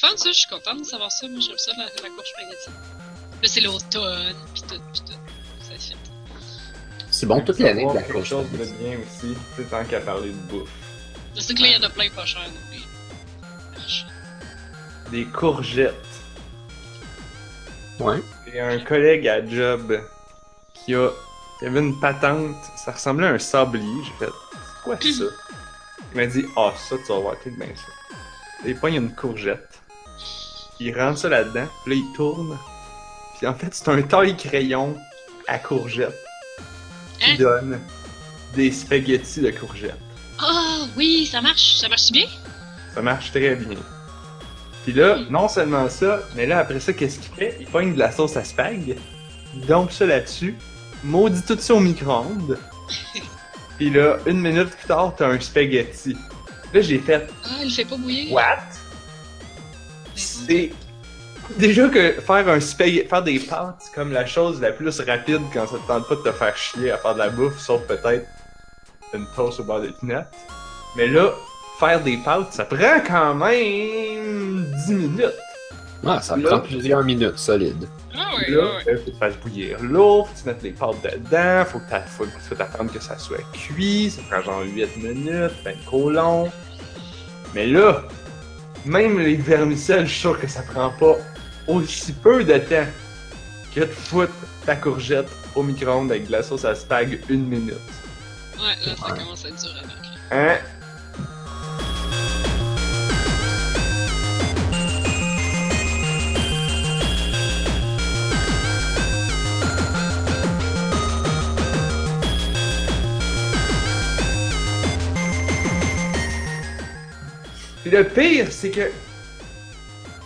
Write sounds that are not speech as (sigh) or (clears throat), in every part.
c'est le fun, ça. Je suis contente de savoir ça. Moi, j'aime ça, la, la courge spaghetti. Là, c'est l'automne, pis tout, pis tout. Ça fait. C'est bon toute l'année, Savoir la quelque courge. chose de bien aussi, tu sais, tant qu'à parler de bouffe. Je sais que là, il y en a plein pas chers. Des courgettes. Ouais. J'ai un collègue à job qui a qui avait une patente, ça ressemblait à un sablier. J'ai fait, c'est quoi ça? Il m'a dit, ah, ça, tu vas voir, tout bien ça. Et il y une courgette. Il rentre ça là-dedans, puis là, il tourne. Puis en fait, c'est un taille-crayon à courgette qui Hein? donne des spaghettis de courgette. Ah, oui, ça marche. Ça marche bien? Ça marche très bien. Puis là, non seulement ça, mais là, après ça, qu'est-ce qu'il fait? Il pogne de la sauce à spag, il dompe ça là-dessus, maudit tout ça au micro-ondes. (laughs) Puis là, une minute plus tard, t'as un spaghetti. Là, j'ai fait Ah, il fait pas bouillir. What? C'est. Déjà que faire un spaghetti, faire des pâtes, c'est comme la chose la plus rapide quand ça te tente pas de te faire chier à faire de la bouffe, sauf peut-être une toast au beurre de pinot. Mais là, faire des pâtes, ça prend quand même 10 minutes. Ah, ça Là- prend plusieurs minutes, solide. Ah, ouais, Là, faut que tu fasses bouillir l'eau, faut que tu mettes les pâtes dedans, faut que faut, faut t'attendre que ça soit cuit, ça prend genre 8 minutes, ben trop long. Mais là, même les vermicelles, je suis sûr que ça prend pas aussi peu de temps que de foutre ta courgette au micro-ondes avec de la sauce à spag une minute. Ouais, là, ça Ouais. commence à être dur à vaincre. Hein? Le pire, c'est que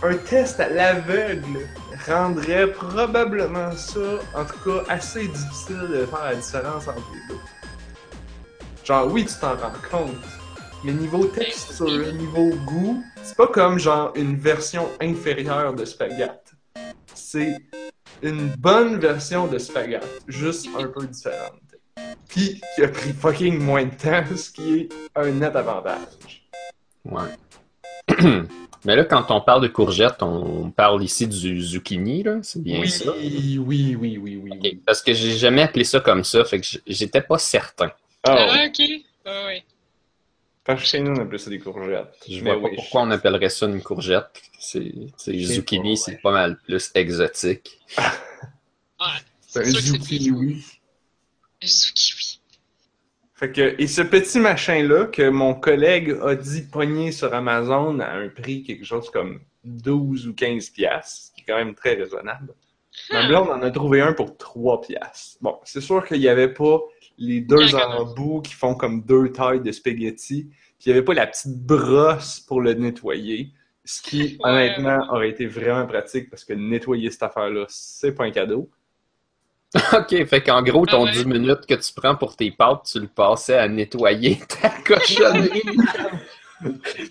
un test à l'aveugle rendrait probablement ça, en tout cas, assez difficile de faire la différence entre les deux. Genre, oui, tu t'en rends compte, mais niveau texture, niveau goût, c'est pas comme genre une version inférieure de spaghetti. C'est une bonne version de spaghetti, juste un peu différente. Puis, qui a pris fucking moins de temps, ce qui est un net avantage. Ouais. (clears throat) Mais là, quand on parle de courgettes, on parle ici du zucchini, là. C'est bien oui, ça. oui, oui, oui, oui, oui. Parce que j'ai jamais appelé ça comme ça, fait que j'étais pas certain. Ah, Ah, ok. Ouais. parce que chez nous, on appelle ça des courgettes. Je Mais vois pas oui, pourquoi on appellerait ça une courgette. C'est zucchini, c'est pas mal plus exotique. Ouais. (laughs) C'est un zucchini, oui. Zucchini. Fait que, et ce petit machin-là que mon collègue a dit pogner sur Amazon à un prix quelque chose comme 12 ou 15 piastres, ce qui est quand même très raisonnable. Ma blonde en a trouvé un pour 3 piastres. Bon, c'est sûr qu'il n'y avait pas les deux embouts qui font comme deux tailles de spaghetti, puis il n'y avait pas la petite brosse pour le nettoyer, ce qui, honnêtement, aurait été vraiment pratique parce que nettoyer cette affaire-là, c'est pas un cadeau. (laughs) ok, fait qu'en gros, ton Ah ouais. 10 minutes que tu prends pour tes pâtes, tu le passais à nettoyer (laughs) ta cochonnerie.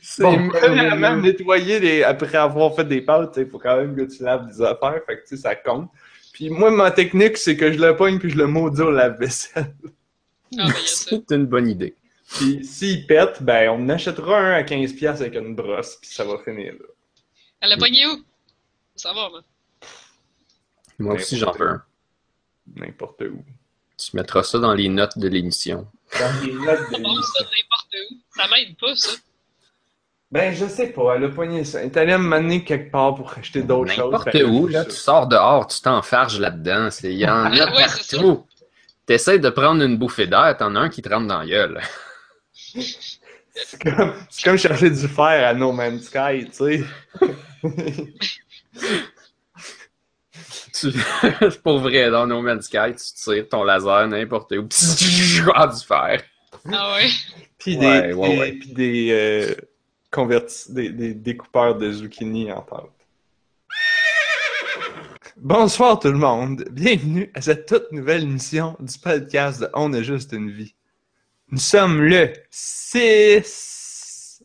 c'est Bon, merveilleux. premièrement, nettoyer les... après avoir fait des pâtes, il faut quand même que tu laves des affaires, fait que tu sais, ça compte. Puis moi, ma technique, c'est que je le pogne puis je le maudis au lave-vaisselle. Ah, a. C'est une bonne idée. Puis s'il pète, ben on en achètera un à 15$ piastres avec une brosse, puis ça va finir là. Elle l'a pogné où? Ça va, moi. Moi aussi, j'en veux un. N'importe où. Tu mettras ça dans les notes de l'émission. Dans les notes de Bon, ça, n'importe où. Ça m'aide pas, ça. Ben, je sais pas, elle a pogné ça. Elle est allée me mener quelque part pour acheter d'autres choses. N'importe que où, là, ça. tu sors dehors, tu t'enfarges là-dedans. c'est- Il y en a Ah, ouais, c'est partout. T'essaies de prendre une bouffée d'air, t'en as un qui te rentre dans la gueule. C'est comme, c'est comme chercher du fer à No Man's Sky, tu sais. (laughs) Tu... (laughs) c'est pour vrai, dans No Man's Sky, tu tires ton laser n'importe où, pis ah, du fer. Ah ouais. Puis des, ouais, des, euh, convertis- des, des découpeurs de zucchini en pâte. Bonsoir tout le monde, bienvenue à cette toute nouvelle émission du podcast de On a juste une vie. Nous sommes le 6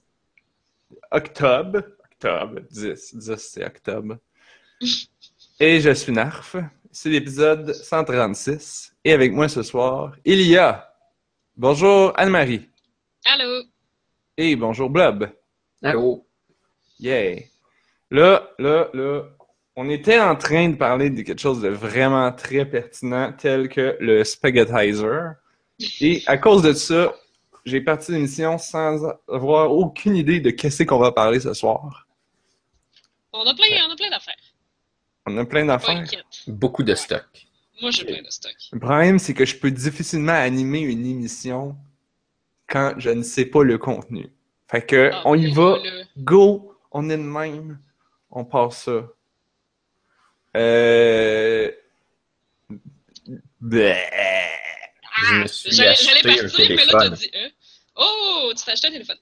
octobre, octobre, 10, 10 c'est octobre. Et je suis Narf, c'est l'épisode 136. Et avec moi ce soir, il y a, bonjour Anne-Marie. Allô? Et bonjour Blob. Allô? Yeah. Là, là, là, on était en train de parler de quelque chose de vraiment très pertinent, tel que le spaghettizer. Et à cause de ça, j'ai parti l'émission sans avoir aucune idée de qu'est-ce qu'on va parler ce soir. On a plein, on a plein d'affaires. On a plein d'affaires. Beaucoup de stock. Moi, j'ai plein de stock. Le problème, c'est que je peux difficilement animer une émission quand je ne sais pas le contenu. Fait que, Ah, on y va. Go, on est de même. On passe ça. Euh... Bleh. Je me Ah, suis acheté j'allais un partir, mais là, t'as téléphone. dit hein? Oh, tu t'es acheté un téléphone.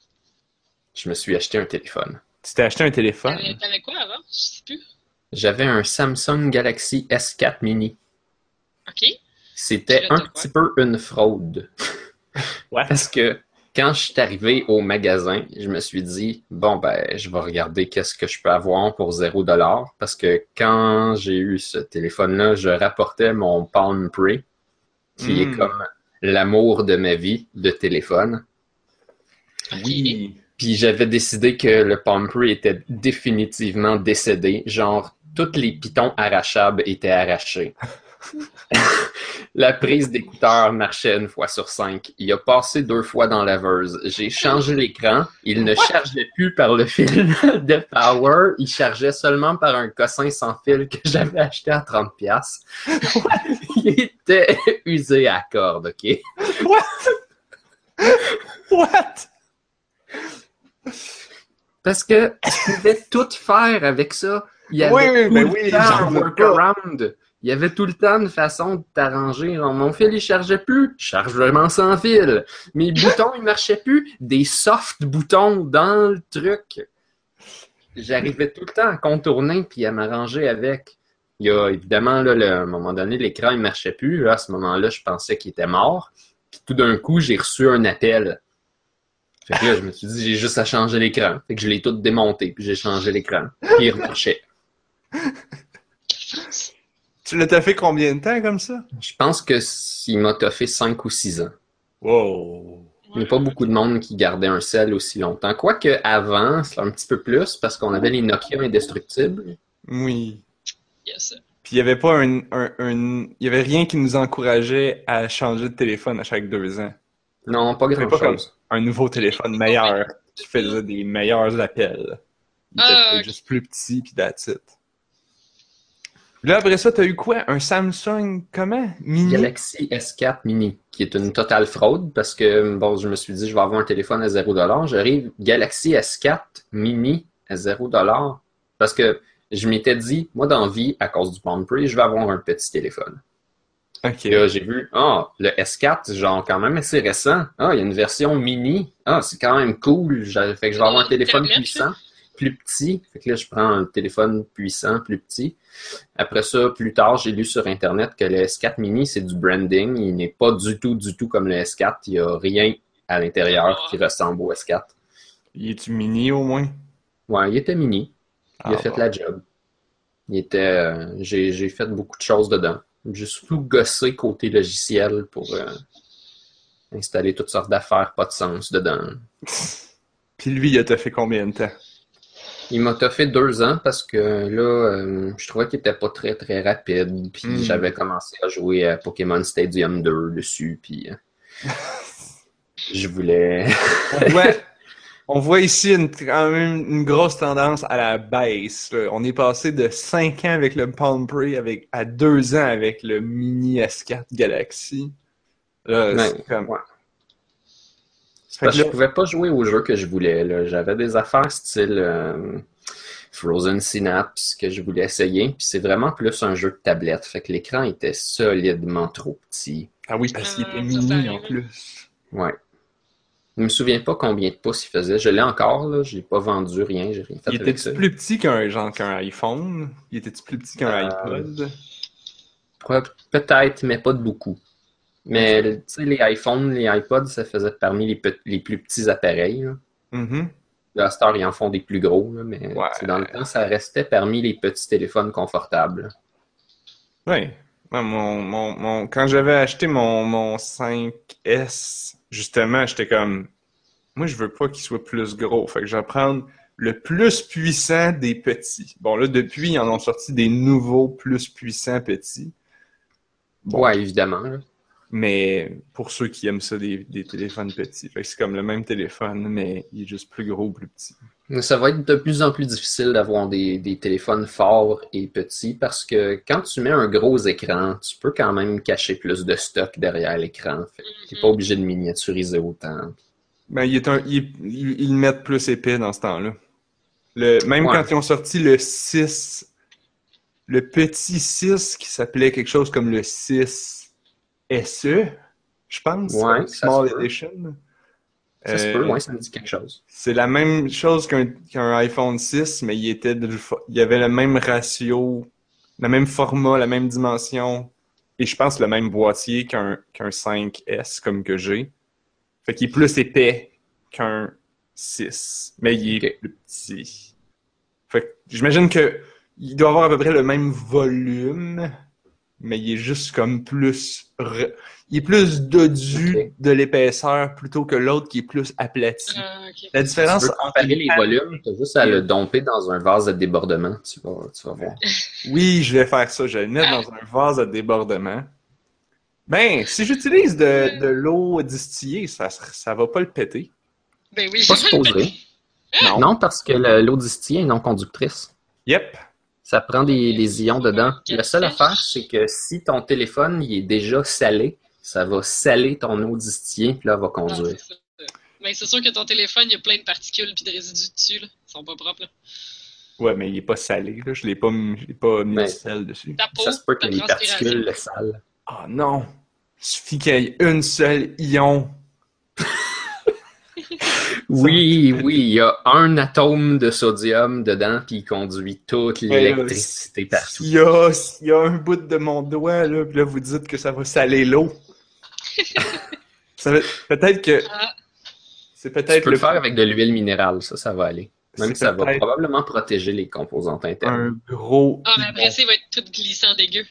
Je me suis acheté un téléphone. Tu t'es acheté un téléphone? T'avais quoi avant? Je sais plus. J'avais un Samsung Galaxy S4 mini. Ok. C'était un petit peu une fraude. (laughs) Ouais. Parce que quand je suis arrivé au magasin, je me suis dit, bon, ben, je vais regarder qu'est-ce que je peux avoir pour 0$. Parce que quand j'ai eu ce téléphone-là, je rapportais mon Palm Pre, qui est Mm. comme l'amour de ma vie de téléphone. Oui. Puis j'avais décidé que le Palm Pre était définitivement décédé. Genre, tous les pitons arrachables étaient arrachés. (laughs) La prise d'écouteur marchait une fois sur cinq. Il a passé deux fois dans la laveuse. J'ai changé l'écran. Il ne chargeait plus par le fil (laughs) de power. Il chargeait seulement par un cossin sans fil que j'avais acheté à 30$. piastres. (laughs) Il était usé à corde, OK? What? Parce que tu pouvais tout faire avec ça. Il y avait Oui, oui, tout ben le oui, temps un workaround. Il y avait tout le temps une façon de t'arranger. Mon fil, il chargeait plus. Chargement sans fil. Mes (laughs) boutons, ils marchaient plus. Des soft boutons dans le truc. J'arrivais tout le temps à contourner puis à m'arranger avec. Il y a évidemment, là, le- à un moment donné, l'écran, il marchait plus. Là, à ce moment-là, je pensais qu'il était mort. Puis tout d'un coup, j'ai reçu un appel. Fait que là, je me suis dit, j'ai juste à changer l'écran. Fait que je l'ai tout démonté, puis j'ai changé l'écran. Puis il remarchait. (laughs) Tu l'as fait combien de temps comme ça? Je pense que il m'a toffé 5 ou 6 ans. Wow. Il n'y a pas beaucoup de monde qui gardait un sel aussi longtemps. Quoique avant, c'était un petit peu plus parce qu'on avait les Nokia indestructibles. Oui. Yes. Puis il y avait pas un, un, un- il y avait rien qui nous encourageait à changer de téléphone à chaque deux ans. Non, pas grand comme chose. un nouveau téléphone meilleur qui faisait des meilleurs appels. Il était Ah, ok. juste plus petit puis that's it. Là après ça, t'as eu quoi? Un Samsung comment? Mini? Galaxy S4 Mini, qui est une totale fraude parce que bon, je me suis dit je vais avoir un téléphone à 0$. J'arrive Galaxy S4 Mini à 0$ parce que je m'étais dit, moi dans vie, à cause du Palm Pre, je vais avoir un petit téléphone. Ok. Puis là, j'ai vu, ah, le S4, genre quand même assez récent. Ah, il y a une version mini. Ah, c'est quand même cool. Fait que je vais avoir un téléphone puissant, plus petit. Fait que là, je prends un téléphone puissant, plus petit. Après ça, plus tard, j'ai lu sur Internet que le S4 mini, c'est du branding. Il n'est pas du tout, du tout comme le S4. Il n'y a rien à l'intérieur qui ressemble au S4. Il est-tu mini au moins? Ouais, il était mini. Il a Ah, fait la job. Il était, euh, j'ai, j'ai fait beaucoup de choses dedans. J'ai surtout gossé côté logiciel pour euh, installer toutes sortes d'affaires pas de sens dedans. (laughs) Puis lui, il a fait combien de temps? Il m'a fait deux ans parce que là, euh, je trouvais qu'il était pas très très rapide. Puis Mm. j'avais commencé à jouer à Pokémon Stadium 2 dessus. Puis euh, (laughs) je voulais. On voit, on voit ici une, quand même une grosse tendance à la baisse. là. On est passé de 5 ans avec le Palm Pre avec, à 2 ans avec le Mini S4 Galaxy. Là, Ouais, c'est comme... ouais. Parce que je pouvais pas jouer au jeu que je voulais. là. J'avais des affaires style euh, Frozen Synapse que je voulais essayer. Puis c'est vraiment plus un jeu de tablette. Fait que l'écran était solidement trop petit. Ah oui, parce qu'il était mini en plus. Ouais. Je me souviens pas combien de pouces il faisait. Je l'ai encore, là. J'ai pas vendu rien. J'ai rien fait Il ça. plus petit qu'un genre qu'un iPhone? Il était-tu plus petit qu'un Euh, iPod? Peut-être, mais pas de beaucoup. Mais tu sais, les iPhones, les iPods, ça faisait parmi les, pe- les plus petits appareils. Là. Mhm. À cette heure, ils en font des plus gros, là, mais Ouais. dans le temps, ça restait parmi les petits téléphones confortables. Oui. Ouais, mon, mon, mon, quand j'avais acheté mon, mon 5S, justement, j'étais comme, moi, je veux pas qu'il soit plus gros. Fait que je vais prendre le plus puissant des petits. Bon, là, depuis, ils en ont sorti des nouveaux plus puissants petits. Bon. Ouais, évidemment. là. Mais pour ceux qui aiment ça, des, des téléphones petits. Fait que c'est comme le même téléphone, mais il est juste plus gros, plus petit. Mais Ça va être de plus en plus difficile d'avoir des, des téléphones forts et petits parce que quand tu mets un gros écran, tu peux quand même cacher plus de stock derrière l'écran. Que t'es pas obligé de miniaturiser autant. Ben, il est un, il- il- ils le mettent plus épais dans ce temps-là. Le, même Ouais. quand ils ont sorti le 6, le petit 6 qui s'appelait quelque chose comme le 6 SE, je pense. Ouais, ça Small. Edition. Ça se Euh, peut, ouais, ça me dit quelque chose. C'est la même chose qu'un iPhone 6, mais il était de- il y avait le même ratio, le même format, la même dimension, et je pense le même boîtier qu'un qu'un 5S comme que j'ai. Fait qu'il est plus épais qu'un 6, mais il est plus petit. Fait que j'imagine que il doit avoir à peu près le même volume, mais il est juste comme plus re- il est plus dodu de l'épaisseur plutôt que l'autre qui est plus aplati. Ah. La Si tu différence veux comparer les volumes, t'as juste à le domper dans un vase à débordement. Tu vas, tu vas voir. (laughs) Oui, je vais faire ça. Je vais le mettre dans un vase à débordement. Ben, si j'utilise de, de l'eau distillée, ça, ça va pas le péter. Ben oui. Pas supposé. (laughs) Non. Non, parce que le- l'eau distillée est non conductrice. Yep. Ça prend des, des ions dedans. La seule affaire, c'est que si ton téléphone il est déjà salé, ça va saler ton eau distillée, puis là, elle va Ah, conduire. Mais c'est sûr que ton téléphone, il y a plein de particules puis de résidus dessus. Là. Ils sont pas propres. Là. Ouais, mais il est pas salé, là. Je l'ai pas, mis- je l'ai pas mis Mais- de sel dessus. Peau, Ça se peut que les particules le salent. Oh non! Il suffit qu'il y ait une seule ion. (laughs) Oui, oui, il y a un atome de sodium dedans, puis il conduit toute l'électricité partout. S'il y a, s'il y a un bout de mon doigt, là, puis là, vous dites que ça va saler l'eau. (laughs) Ça va- peut-être que Ah, c'est Tu peut-être peux le le faire avec de l'huile minérale, ça, ça va aller. Même que ça va probablement protéger les composantes internes. un gros ah, mais après ça, il va être tout glissant dégueu.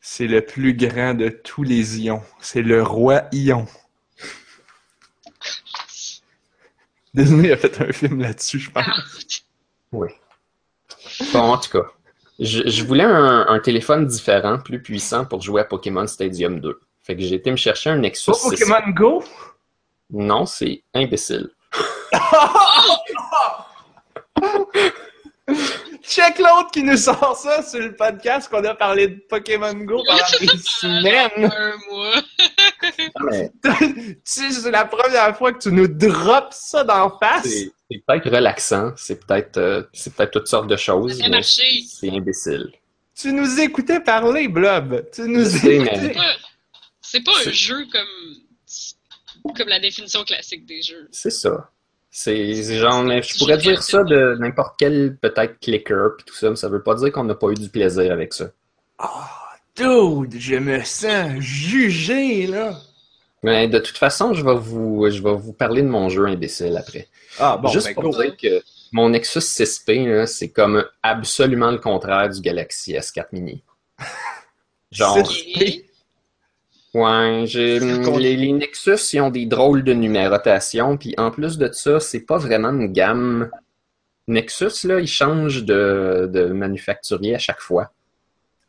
C'est le plus grand de tous les ions. C'est le roi ion. Disney a fait un film là-dessus, je pense. Ah, Oui. Bon, en tout cas, je, je voulais un, un téléphone différent, plus puissant pour jouer à Pokémon Stadium 2. Fait que j'ai été me chercher un Nexus Pas 6. Pokémon Go? Non, c'est imbécile. (laughs) Check l'autre qui nous sort ça sur le podcast qu'on a parlé de Pokémon Go pendant des (laughs) semaines. un mois. (laughs) Tu sais, c'est la première fois que tu nous drops ça d'en face. c'est c'est peut-être relaxant, c'est peut-être euh, c'est peut-être toutes sortes de choses, Ça c'est imbécile. Tu nous écoutais parler, Blob. Tu nous mais- écoutais. pas- C'est pas un C'est- jeu comme comme la définition classique des jeux. C'est ça. C'est c'est genre, je pourrais dire ça de n'importe quel peut-être clicker puis tout ça, mais ça veut pas dire qu'on n'a pas eu du plaisir avec ça. Ah, dude, je me sens jugé, là. Mais de toute façon, je vais vous, je vais vous parler de mon jeu imbécile après. Ah, bon, Juste ben, pour dire que mon Nexus 6P, là, c'est comme absolument le contraire du Galaxy S4 Mini. (laughs) Genre, 6P. ouais, j'ai, con- les, les Nexus, ils ont des drôles de numérotation, puis en plus de ça, c'est pas vraiment une gamme. Nexus, là, ils changent de, de manufacturier à chaque fois.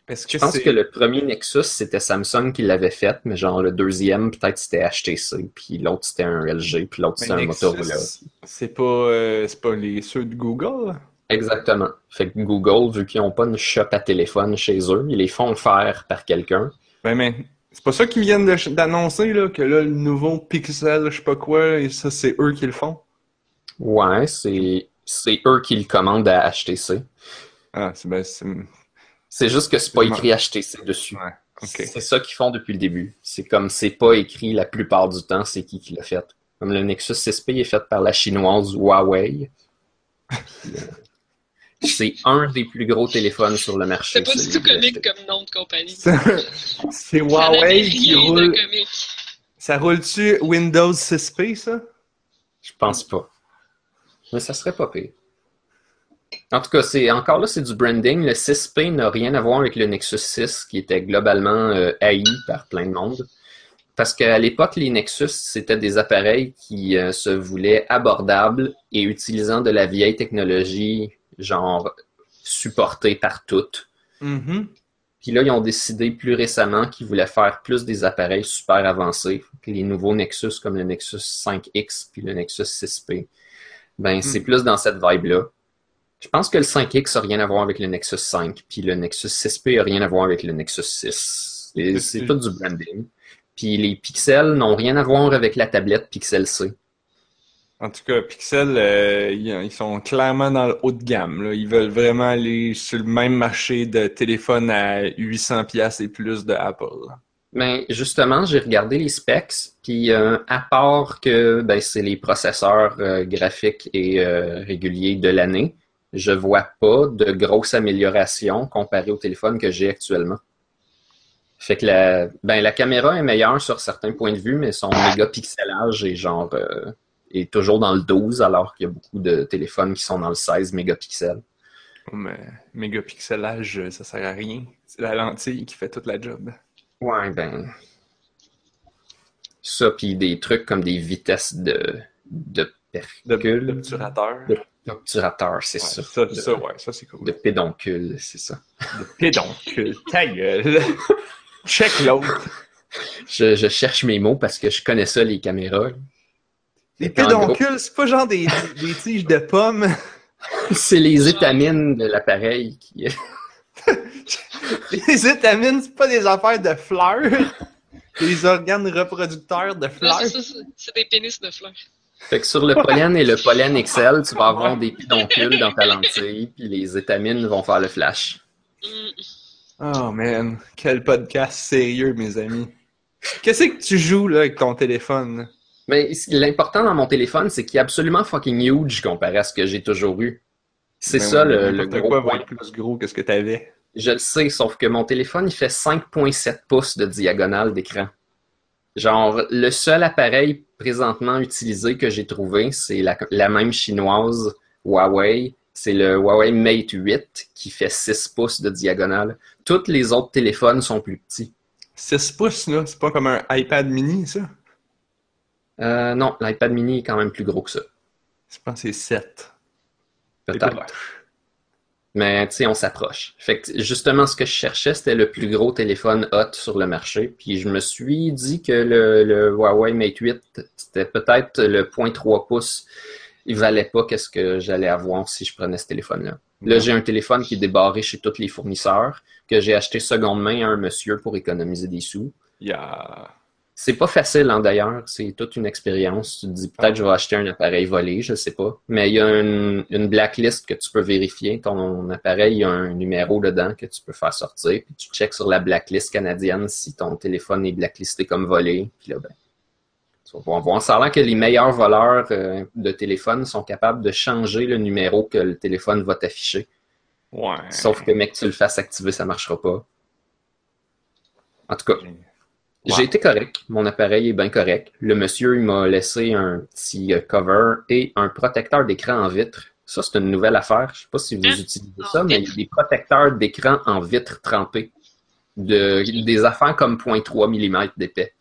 Est-ce Je pense que le premier Nexus, c'était Samsung qui l'avait fait, mais genre le deuxième, peut-être c'était HTC, puis l'autre c'était un LG, puis l'autre c'était un Nexus, Motorola. C'est pas, euh, pas les ceux de Google? Exactement. Fait que Google, vu qu'ils n'ont pas une shop à téléphone chez eux, ils les font faire par quelqu'un. Ben, mais c'est pas ça qu'ils viennent d'annoncer, là, que là, le nouveau Pixel, je sais pas quoi, et ça, c'est eux qui le font? Ouais, c'est c'est eux qui le commandent à HTC. Ah, c'est ben, c'est... Juste que c'est pas écrit HTC dessus. Ouais. C'est ça qu'ils font depuis le début. C'est comme c'est pas écrit la plupart du temps, c'est qui qui l'a fait. Comme le Nexus 6P est fait par la chinoise Huawei. Euh, C'est un des plus gros téléphones sur le marché. C'est pas du tout comique comme nom de compagnie. C'est Huawei qui roule... Ça roule-tu Windows 6P, ça? Je pense pas. Mais ça serait pas pire. En tout cas, c'est encore là, c'est du branding. Le 6P n'a rien à voir avec le Nexus 6 qui était globalement euh, haï par plein de monde. Parce qu'à l'époque, les Nexus, c'était des appareils qui euh, se voulaient abordables et utilisant de la vieille technologie, genre supportée par toutes. Mhm. Puis là, ils ont décidé plus récemment qu'ils voulaient faire plus des appareils super avancés. Les nouveaux Nexus, comme le Nexus 5X puis le Nexus 6P, ben c'est plus dans cette vibe-là. Je pense que le 5X n'a rien à voir avec le Nexus 5, puis le Nexus 6P n'a rien à voir avec le Nexus 6. Et C'est tout du branding. Puis les pixels n'ont rien à voir avec la tablette Pixel C. En tout cas, Pixel, euh, ils sont clairement dans le haut de gamme. Là. Ils veulent vraiment aller sur le même marché de téléphone à 800 pièces et plus de Apple. Ben, justement, j'ai regardé les specs, puis euh, à part que ben, c'est les processeurs euh, graphiques et réguliers de l'année, je vois pas de grosse amélioration comparée au téléphone que j'ai actuellement. Fait que la, ben, la caméra est meilleure sur certains points de vue, mais son mégapixelage est genre euh, est toujours dans le 12, alors qu'il y a beaucoup de téléphones qui sont dans le 16 mégapixels. Mais mégapixelage, ça sert à rien. C'est la lentille qui fait toute la job. Ouais, ben. Ça, puis des trucs comme des vitesses de, de De percule. D'obturateur. De- D'obturateur, c'est Ouais, ça. ça, De- ça, ouais, ça c'est cool. De pédoncule, c'est ça. De pédoncule. (laughs) Ta gueule. Check l'autre. Je, je cherche mes mots parce que je connais ça, les caméras. Les pédoncules, c'est pas genre des, des tiges de pommes. (laughs) C'est les étamines de l'appareil qui. (laughs) Les étamines, c'est pas des affaires de fleurs. Des organes reproducteurs de fleurs. c'est des pénis de fleurs. Fait que sur le pollen et le pollen Excel, tu vas avoir des pédoncules dans ta lentille, puis les étamines vont faire le flash. Oh man, quel podcast sérieux, mes amis. Qu'est-ce que tu joues là avec ton téléphone? Mais l'important dans mon téléphone, c'est qu'il est absolument fucking huge comparé à ce que j'ai toujours eu. C'est Ben ça oui, le, le gros quoi point. être plus gros que ce que t'avais. Je le sais, sauf que mon téléphone, il fait 5.7 pouces de diagonale d'écran. Genre, le seul appareil présentement utilisé que j'ai trouvé, c'est la, la même chinoise Huawei. C'est le Huawei Mate 8 qui fait 6 pouces de diagonale. Tous les autres téléphones sont plus petits. 6 pouces, là, c'est pas comme un iPad mini, ça? Euh, non, l'iPad mini est quand même plus gros que ça. Je pense que c'est 7. Peut-être. Mais tu sais, on s'approche. Fait que justement, ce que je cherchais, c'était le plus gros téléphone hot sur le marché. Puis je me suis dit que le, le Huawei Mate 8, c'était peut-être le 0.3 pouces. Il valait pas qu'est-ce que j'allais avoir si je prenais ce téléphone-là. Là, j'ai un téléphone qui est débarré chez tous les fournisseurs, que j'ai acheté seconde main à un monsieur pour économiser des sous. Il y a... C'est pas facile, hein, d'ailleurs. C'est toute une expérience. Tu te dis peut-être Ah. je vais acheter un appareil volé, je sais pas. Mais il y a une, une blacklist que tu peux vérifier. Ton appareil, il y a un numéro dedans que tu peux faire sortir. Puis tu checks sur la blacklist canadienne si ton téléphone est blacklisté comme volé. Puis là, ben, tu vas pouvoir voir. Ça a l'air que les meilleurs voleurs euh, de téléphone sont capables de changer le numéro que le téléphone va t'afficher. Ouais. Sauf que, mec, tu le fasses activer, ça marchera pas. En tout cas, j'ai été correct. Mon appareil est bien correct. Le monsieur, il m'a laissé un petit euh, cover et un protecteur d'écran en vitre. Ça, c'est une nouvelle affaire. Je sais pas si vous Hein? utilisez ça, mais il y a des protecteurs d'écran en vitre trempée. De, des affaires comme 0.3 mm d'épais.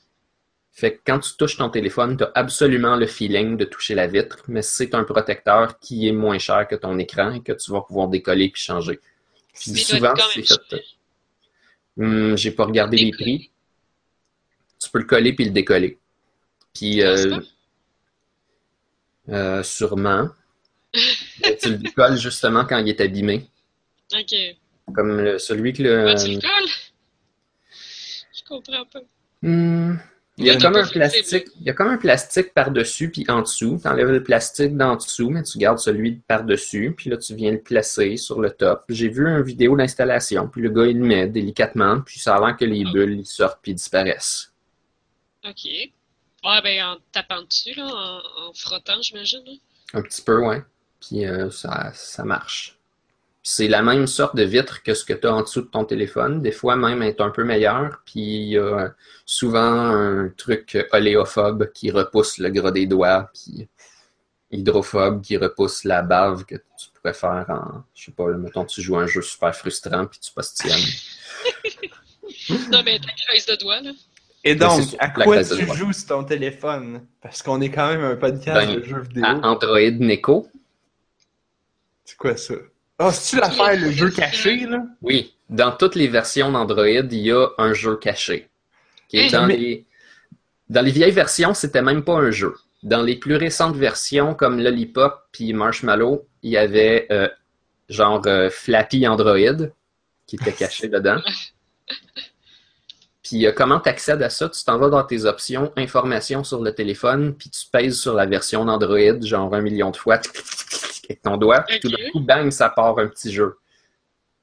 Fait que quand tu touches ton téléphone, tu as absolument le feeling de toucher la vitre, mais c'est un protecteur qui est moins cher que ton écran et que tu vas pouvoir décoller puis changer. Puis souvent, c'est fait. Hum, J'ai pas regardé les prix. Tu peux le coller puis le décoller. Puis euh, euh, sûrement. Tu le décolles justement quand il est abîmé. Ok. Comme le- celui que le. Ouais, tu le colles? Je comprends pas. Hmm, Il y a comme un plastique, il y a comme un plastique par-dessus puis en dessous. Tu enlèves le plastique d'en dessous, mais tu gardes celui par-dessus, puis là tu viens le placer sur le top. J'ai vu une vidéo d'installation, puis le gars il le met délicatement, puis ça a l'air que les bulles ils sortent puis disparaissent. Ok. Ouais, ben en tapant dessus, là, en, en frottant, j'imagine. Un petit peu, ouais. Puis euh, ça, ça marche. C'est la même sorte de vitre que ce que tu as en dessous de ton téléphone. Des fois même elle est un peu meilleure. Puis il y a souvent un truc oléophobe qui repousse le gras des doigts. Puis hydrophobe qui repousse la bave que tu pourrais faire en. Je sais pas, mettons tu joues un jeu super frustrant puis tu postillonnes. (laughs) Non, mais ta creuse de doigts, là. Et Mais donc, à quoi tu joues sur ton téléphone? Parce qu'on est quand même un podcast Ben, de jeux vidéo. À Android Neko. C'est quoi ça? Ah, c'est-tu l'affaire, le jeu caché, là? Oui, dans toutes les versions d'Android, il y a un jeu caché. Qui est dans, Mais- les... dans les vieilles versions, c'était même pas un jeu. Dans les plus récentes versions, comme Lollipop puis Marshmallow, il y avait euh, genre euh, Flappy Android qui était caché dedans. (laughs) Puis euh, comment tu accèdes à ça? Tu t'en vas dans tes options, informations sur le téléphone, puis tu pèses sur la version d'Android, genre un million de fois, (laughs) avec ton doigt, puis tout d'un coup, bang, ça part un petit jeu.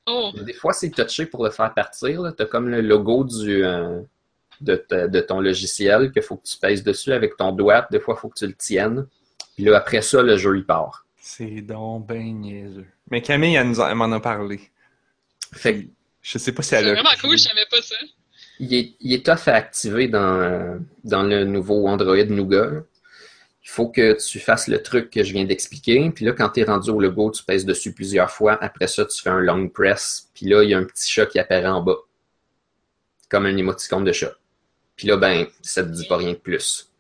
Oh, Des fois, c'est touché pour le faire partir. Tu as comme le logo du, euh, de, ta- de ton logiciel qu'il faut que tu pèses dessus avec ton doigt. Des fois, il faut que tu le tiennes. Puis là, après ça, le jeu, il part. C'est donc ben niaiseux. Mais Camille, elle, nous en- elle m'en a parlé. Fait que, Je sais pas si c'est elle a... vraiment cool, je savais pas ça. Il, est, il est tough à activer dans, dans le nouveau Android Nougat. Il faut que tu fasses le truc que je viens d'expliquer. Puis là, quand tu es rendu au logo, tu pèses dessus plusieurs fois. Après ça, tu fais un long press. Puis là, il y a un petit chat qui apparaît en bas. Comme un émoticône de chat. Puis là, ben, ça te dit pas rien de plus.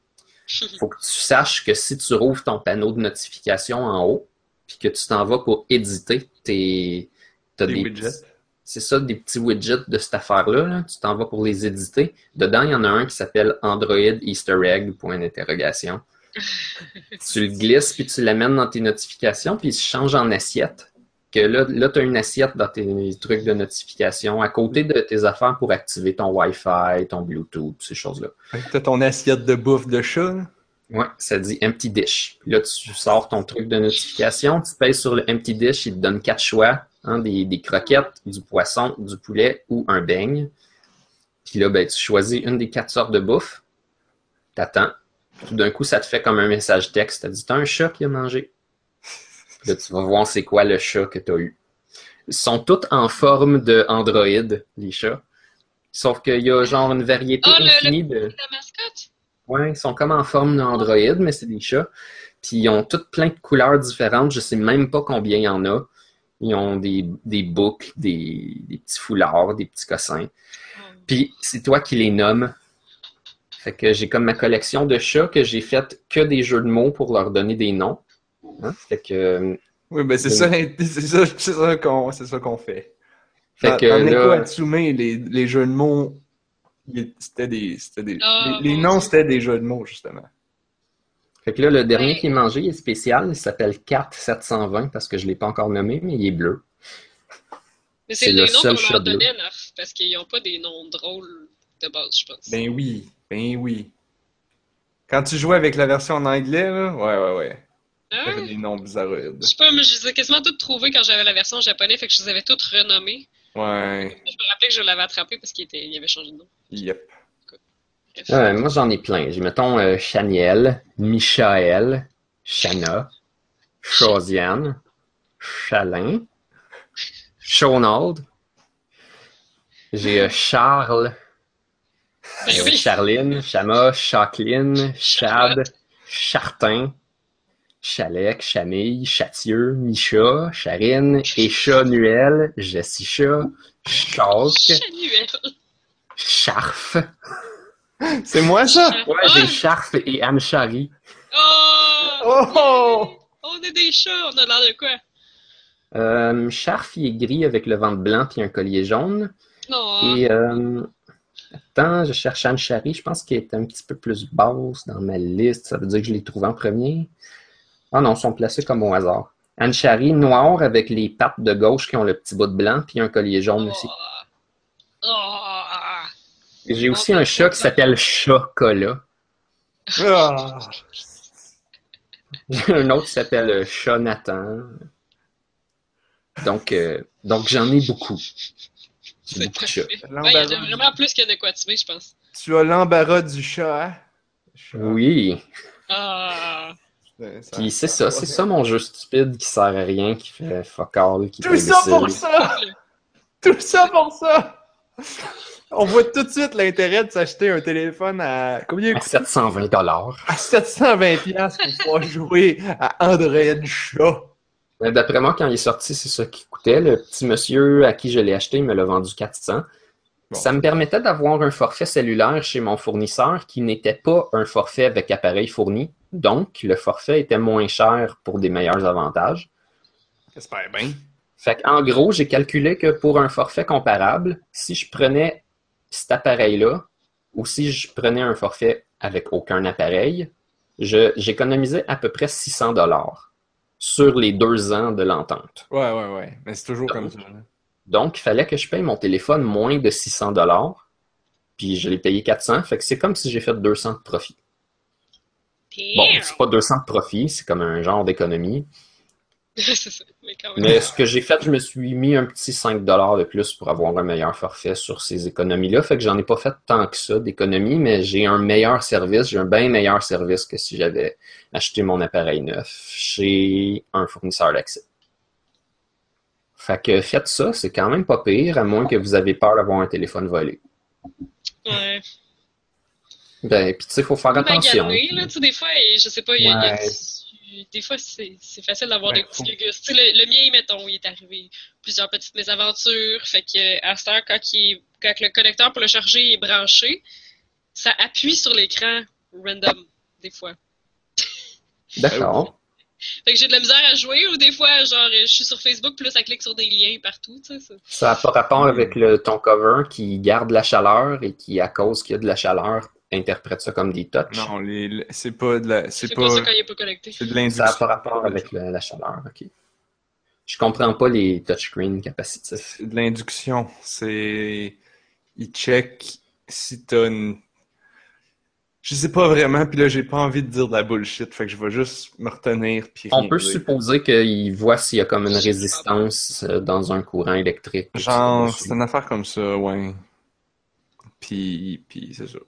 (laughs) faut que tu saches que si tu rouvres ton panneau de notification en haut, puis que tu t'en vas pour éditer tes. T'as Des des, widgets. C'est ça, des petits widgets de cette affaire-là. là. Tu t'en vas pour les éditer. Dedans, il y en a un qui s'appelle Android Easter Egg, point d'interrogation. (laughs) tu le glisses, puis tu l'amènes dans tes notifications, puis il se change en assiette. Que là, là tu as une assiette dans tes trucs de notification à côté de tes affaires pour activer ton Wi-Fi, ton Bluetooth, ces choses-là. Que T'as ton assiette de bouffe de chat. Ouais, ça dit Empty Dish. Puis là, tu sors ton truc de notification, tu pèses sur le Empty Dish, il te donne quatre choix, hein, des, des croquettes, du poisson, du poulet ou un beigne. Puis là, ben, tu choisis une des quatre sortes de bouffe, t'attends. Tout d'un coup, ça te fait comme un message texte. Te dit, t'as un chat qui a mangé. Puis là, tu vas voir c'est quoi le chat que t'as eu. Ils sont tous en forme de Android, les chats. Sauf qu'il y a genre une variété Ah, le- infinie de... La mascotte? Ouais, ils sont comme en forme d'Android, mais c'est des chats. Puis ils ont toutes plein de couleurs différentes. Je sais même pas combien il y en a. Ils ont des, des boucles, des, des petits foulards, des petits cossins. Puis c'est toi qui les nommes. Fait que j'ai comme ma collection de chats que j'ai fait que des jeux de mots pour leur donner des noms. Hein? Fait que, Oui, ben c'est ça, (laughs) c'est ça, c'est ça qu'on c'est ça qu'on fait. fait que dans Neko là, Atsume, les, les jeux de mots, c'était des, c'était des, Ah, les, noms, c'était des jeux de mots, justement. Fait que là, le dernier Ouais. qui est mangé, il est spécial. Il s'appelle 4720 parce que je l'ai pas encore nommé, mais il est bleu. Mais c'est le noms seul qu'on chat leur bleu. donnait, Narf, parce qu'ils n'ont pas des noms drôles de base, je pense. Ben oui, ben oui. Quand tu jouais avec la version en anglais, là, ouais, ouais, ouais. Ah, T'avais des noms bizarroïdes. je sais pas, mais je les ai quasiment toutes trouvées quand j'avais la version japonais, fait que je les avais toutes renommées. Ouais, Je me rappelais que je l'avais attrapé parce qu'il était... il avait changé de nom. yep. Moi, j'en ai plein. J'ai, mettons, euh, Chaniel, Michael, Chana, Chosiane, Chalin, Shonald. J'ai euh, Charles, Ben oui. Charline, Chama, Jacqueline, Chad, Chartin, Chalec, Chamille, Chatieux, Micha, Charine, Écha, Nuel, Jessica, Chalk. Charf. C'est moi, ça? Ouais, j'ai Charf et Amchari. Oh! Oh! On est des chats, on a l'air de quoi? Euh, Charf, il est gris avec le ventre blanc puis un collier jaune. Non. Et euh, attends, je cherche Anne-Chari. Je pense qu'il est un petit peu plus basse dans ma liste. Ça veut dire que je l'ai trouvé en premier. Ah non, ils sont placés comme au hasard. Anne-Chari, noir avec les pattes de gauche qui ont le petit bout de blanc puis un collier jaune aussi. Oh. J'ai aussi un chat qui s'appelle Chocolat. Ah! J'ai un autre qui s'appelle euh, Chat Nathan. Donc, euh, donc j'en ai beaucoup. C'est beaucoup de chats. parfait. Ouais, il y en a vraiment plus que de quoi tuer, je pense. Tu as l'embarras du chat, hein? Chat. Oui. Ah. Puis c'est ça, c'est ça mon jeu stupide qui sert à rien, qui fait fuck all, qui Tout ça pour ça! Tout ça pour ça! On voit tout de suite l'intérêt de s'acheter un téléphone à combien? À 720 dollars. À 720$ piastres pour pouvoir jouer à Android Chat. D'après moi, quand il est sorti, c'est ça qui coûtait. Le petit monsieur à qui je l'ai acheté, il me l'a vendu 400. Bon. Ça me permettait d'avoir un forfait cellulaire chez mon fournisseur qui n'était pas un forfait avec appareil fourni. Donc, le forfait était moins cher pour des meilleurs avantages. J'espère bien. Fait en gros, j'ai calculé que pour un forfait comparable, si je prenais cet appareil-là, ou si je prenais un forfait avec aucun appareil, je- j'économisais à peu près 600 dollars sur les deux ans de l'entente. Ouais, ouais, ouais. Mais c'est toujours Donc. comme ça. là. Donc, il fallait que je paye mon téléphone moins de 600 dollars, puis je l'ai payé 400, fait que c'est comme si j'ai fait 200 de profit. Bon, c'est pas 200 de profit, c'est comme un genre d'économie. (laughs) mais quand même. Mais ce que j'ai fait, je me suis mis un petit 5 dollars de plus pour avoir un meilleur forfait sur ces économies-là. Fait que j'en ai pas fait tant que ça d'économies, mais j'ai un meilleur service, j'ai un bien meilleur service que si j'avais acheté mon appareil neuf chez un fournisseur d'accès. Fait que faites ça, c'est quand même pas pire, à moins que vous avez peur d'avoir un téléphone volé. Ouais. Ben, puis tu sais, faut faire attention. Maganer, là, tu sais, des fois, je sais pas, il y a, il y a- Ouais. Des fois, c'est c'est facile d'avoir Ouais, des petits sais, le, le mien, mettons, il est arrivé plusieurs petites mésaventures. Fait que, à cette heure, quand, il quand le connecteur pour le charger est branché, ça appuie sur l'écran random, des fois. D'accord. (laughs) Fait que j'ai de la misère à jouer, ou des fois, genre, je suis sur Facebook, là, ça clique sur des liens partout, tu sais. ça. Ça n'a pas rapport avec le, ton cover qui garde la chaleur et qui, à cause qu'il y a de la chaleur, interprète ça comme des touches. Non, les, c'est pas de la. C'est pas... pas. ça quand il est pas connecté. C'est de Ça n'a l'induction. pas rapport avec le- la chaleur, ok. Je comprends pas les touchscreen capacitifs. C'est de l'induction. C'est. Il check si t'as une. Je sais pas vraiment, puis là, j'ai pas envie de dire de la bullshit, fait que je vais juste me retenir, puis On peut dire. supposer qu'il voit s'il y a comme une résistance euh, dans un courant électrique. Genre, c'est une affaire comme ça, ouais. Puis, puis c'est ça.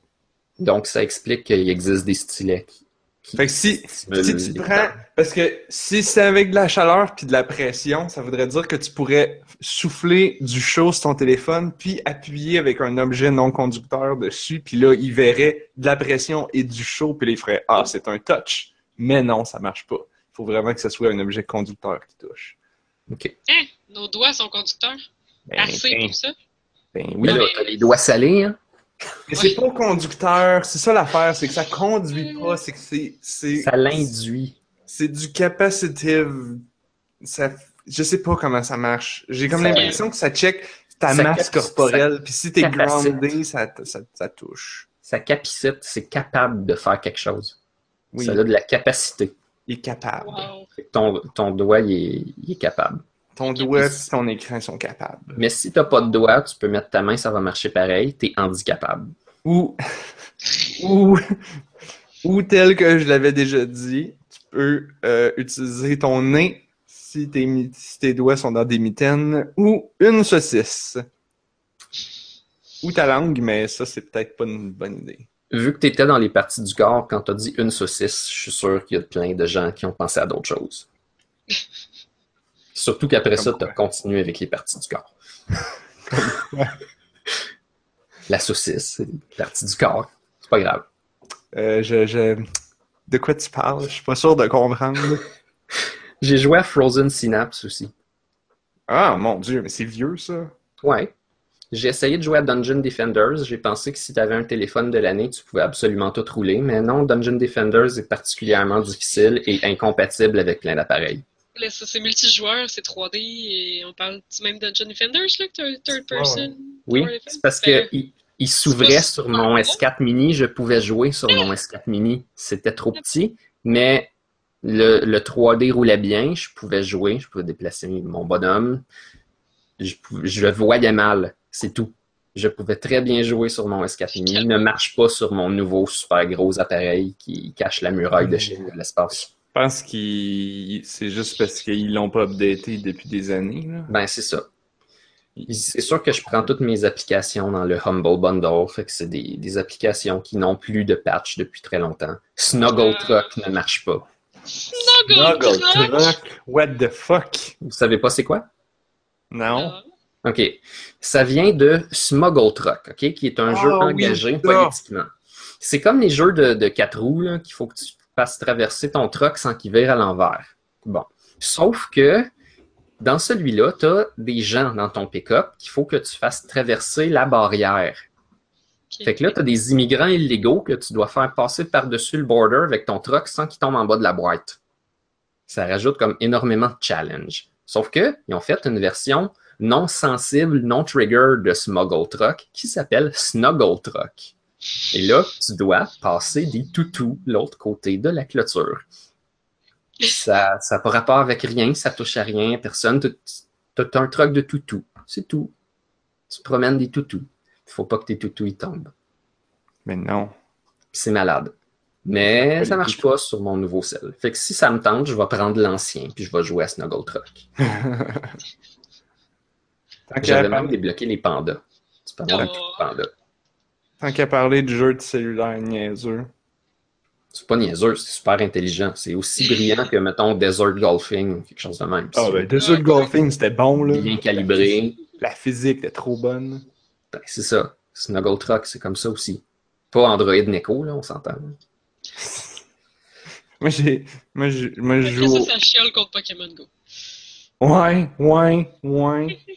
Donc, ça explique qu'il existe des stylets qui, qui Fait que si, tu prends, parce que si c'est avec de la chaleur puis de la pression, ça voudrait dire que tu pourrais souffler du chaud sur ton téléphone puis appuyer avec un objet non conducteur dessus puis là, il verrait de la pression et du chaud puis il ferait ah, c'est un touch. Mais non, ça marche pas. Il faut vraiment que ce soit un objet conducteur qui touche. Ok. Hein? Nos doigts sont conducteurs? Ben, Assez ben, pour ça. ben oui. Mais là, t'as les doigts salés, hein? Mais c'est pas conducteur, c'est ça l'affaire, c'est que ça conduit pas, c'est que c'est c'est Ça l'induit. C'est du capacitive. Ça, je sais pas comment ça marche. J'ai comme l'impression que ça check ta ça masse corporelle. Puis si t'es groundé, ça, ça, ça touche. Ça capacite, c'est capable de faire quelque chose. Oui, Ça a de la capacité. il est capable. Wow. Ton, ton doigt, il est, il est capable. Ton doigt et ton écran sont capables. Mais si t'as pas de doigt, tu peux mettre ta main, ça va marcher pareil. T'es handicapable. Ou, ou, ou tel que je l'avais déjà dit, tu peux euh, utiliser ton nez si tes, mi- si tes doigts sont dans des mitaines ou une saucisse. Ou ta langue, mais ça, c'est peut-être pas une bonne idée. Vu que t'étais dans les parties du corps, quand t'as dit une saucisse, je suis sûr qu'il y a plein de gens qui ont pensé à d'autres choses. (laughs) Surtout qu'après ça, t'as quoi? continué avec les parties du corps. (laughs) La saucisse, c'est une partie du corps. C'est pas grave. Euh, je, je... De quoi tu parles? Je suis pas sûr de comprendre. (laughs) J'ai joué à Frozen Synapse aussi. Ah, mon Dieu, mais c'est vieux, ça. Ouais. J'ai essayé de jouer à Dungeon Defenders. J'ai pensé que si tu avais un téléphone de l'année, tu pouvais absolument tout rouler. Mais non, Dungeon Defenders est particulièrement difficile et incompatible avec plein d'appareils. Là, ça, c'est multijoueur, c'est 3D, et on parle du même Dungeon Defenders, là, que third person. Oui, c'est parce Ben, que il, il s'ouvrait sur mon bon. S4 mini. Je pouvais jouer sur mon S4 mini. C'était trop petit, mais le, le 3D roulait bien. Je pouvais jouer, je pouvais déplacer mon bonhomme. Je, je voyais mal, c'est tout. Je pouvais très bien jouer sur mon S4 mini. Il ne marche pas sur mon nouveau super gros appareil qui cache la muraille de chez de l'espace. Je pense que c'est juste parce qu'ils l'ont pas updaté depuis des années. Là. Ben, c'est ça. C'est sûr que je prends toutes mes applications dans le Humble Bundle, fait que c'est des, des applications qui n'ont plus de patch depuis très longtemps. Snuggle Truck ne marche pas. Snuggle Snuggle Truck! Truck, what the fuck? Vous savez pas c'est quoi? Non? Ah. OK. Ça vient de Smuggle Truck, OK, qui est un Ah jeu oui, engagé ça. politiquement. C'est comme les jeux de, de quatre roues, qu'il faut que tu fasses traverser ton truck sans qu'il vire à l'envers. Bon. Sauf que dans celui-là, tu as des gens dans ton pick-up qu'il faut que tu fasses traverser la barrière. Fait que là, tu as des immigrants illégaux que tu dois faire passer par-dessus le border avec ton truck sans qu'ils tombent en bas de la boîte. Ça rajoute comme énormément de challenge. Sauf que ils ont fait une version non sensible, non trigger de Smuggle Truck qui s'appelle Snuggle Truck. Et là, tu dois passer des toutous de l'autre côté de la clôture. Ça n'a pas rapport avec rien, ça touche à rien, personne. Tu as un truck de toutous. C'est tout. Tu promènes des toutous. Il faut pas que tes toutous ils tombent. Mais non. C'est malade. Mais ça les marche pas sur mon nouveau sel. Fait que si ça me tente, je vais prendre l'ancien puis je vais jouer à Snuggle Truck. (laughs) J'avais même débloqué les pandas. Tu peux avoir Oh. un panda. Tant qu'à parler de jeux de cellulaire niaiseux. C'est pas niaiseux, c'est super intelligent. C'est aussi brillant que, mettons, Desert Golfing, quelque chose de même. Ah ben, Desert Golfing, c'était bon, là. bien calibré. La physique était trop bonne. Ben, c'est ça. Snuggle Truck, c'est comme ça aussi. Pas Android Neko, là, on s'entend. (laughs) Moi, j'ai. Moi, je, moi, joue. ça, ça chiale contre Pokémon Go. Ouais, ouais, ouais. (laughs)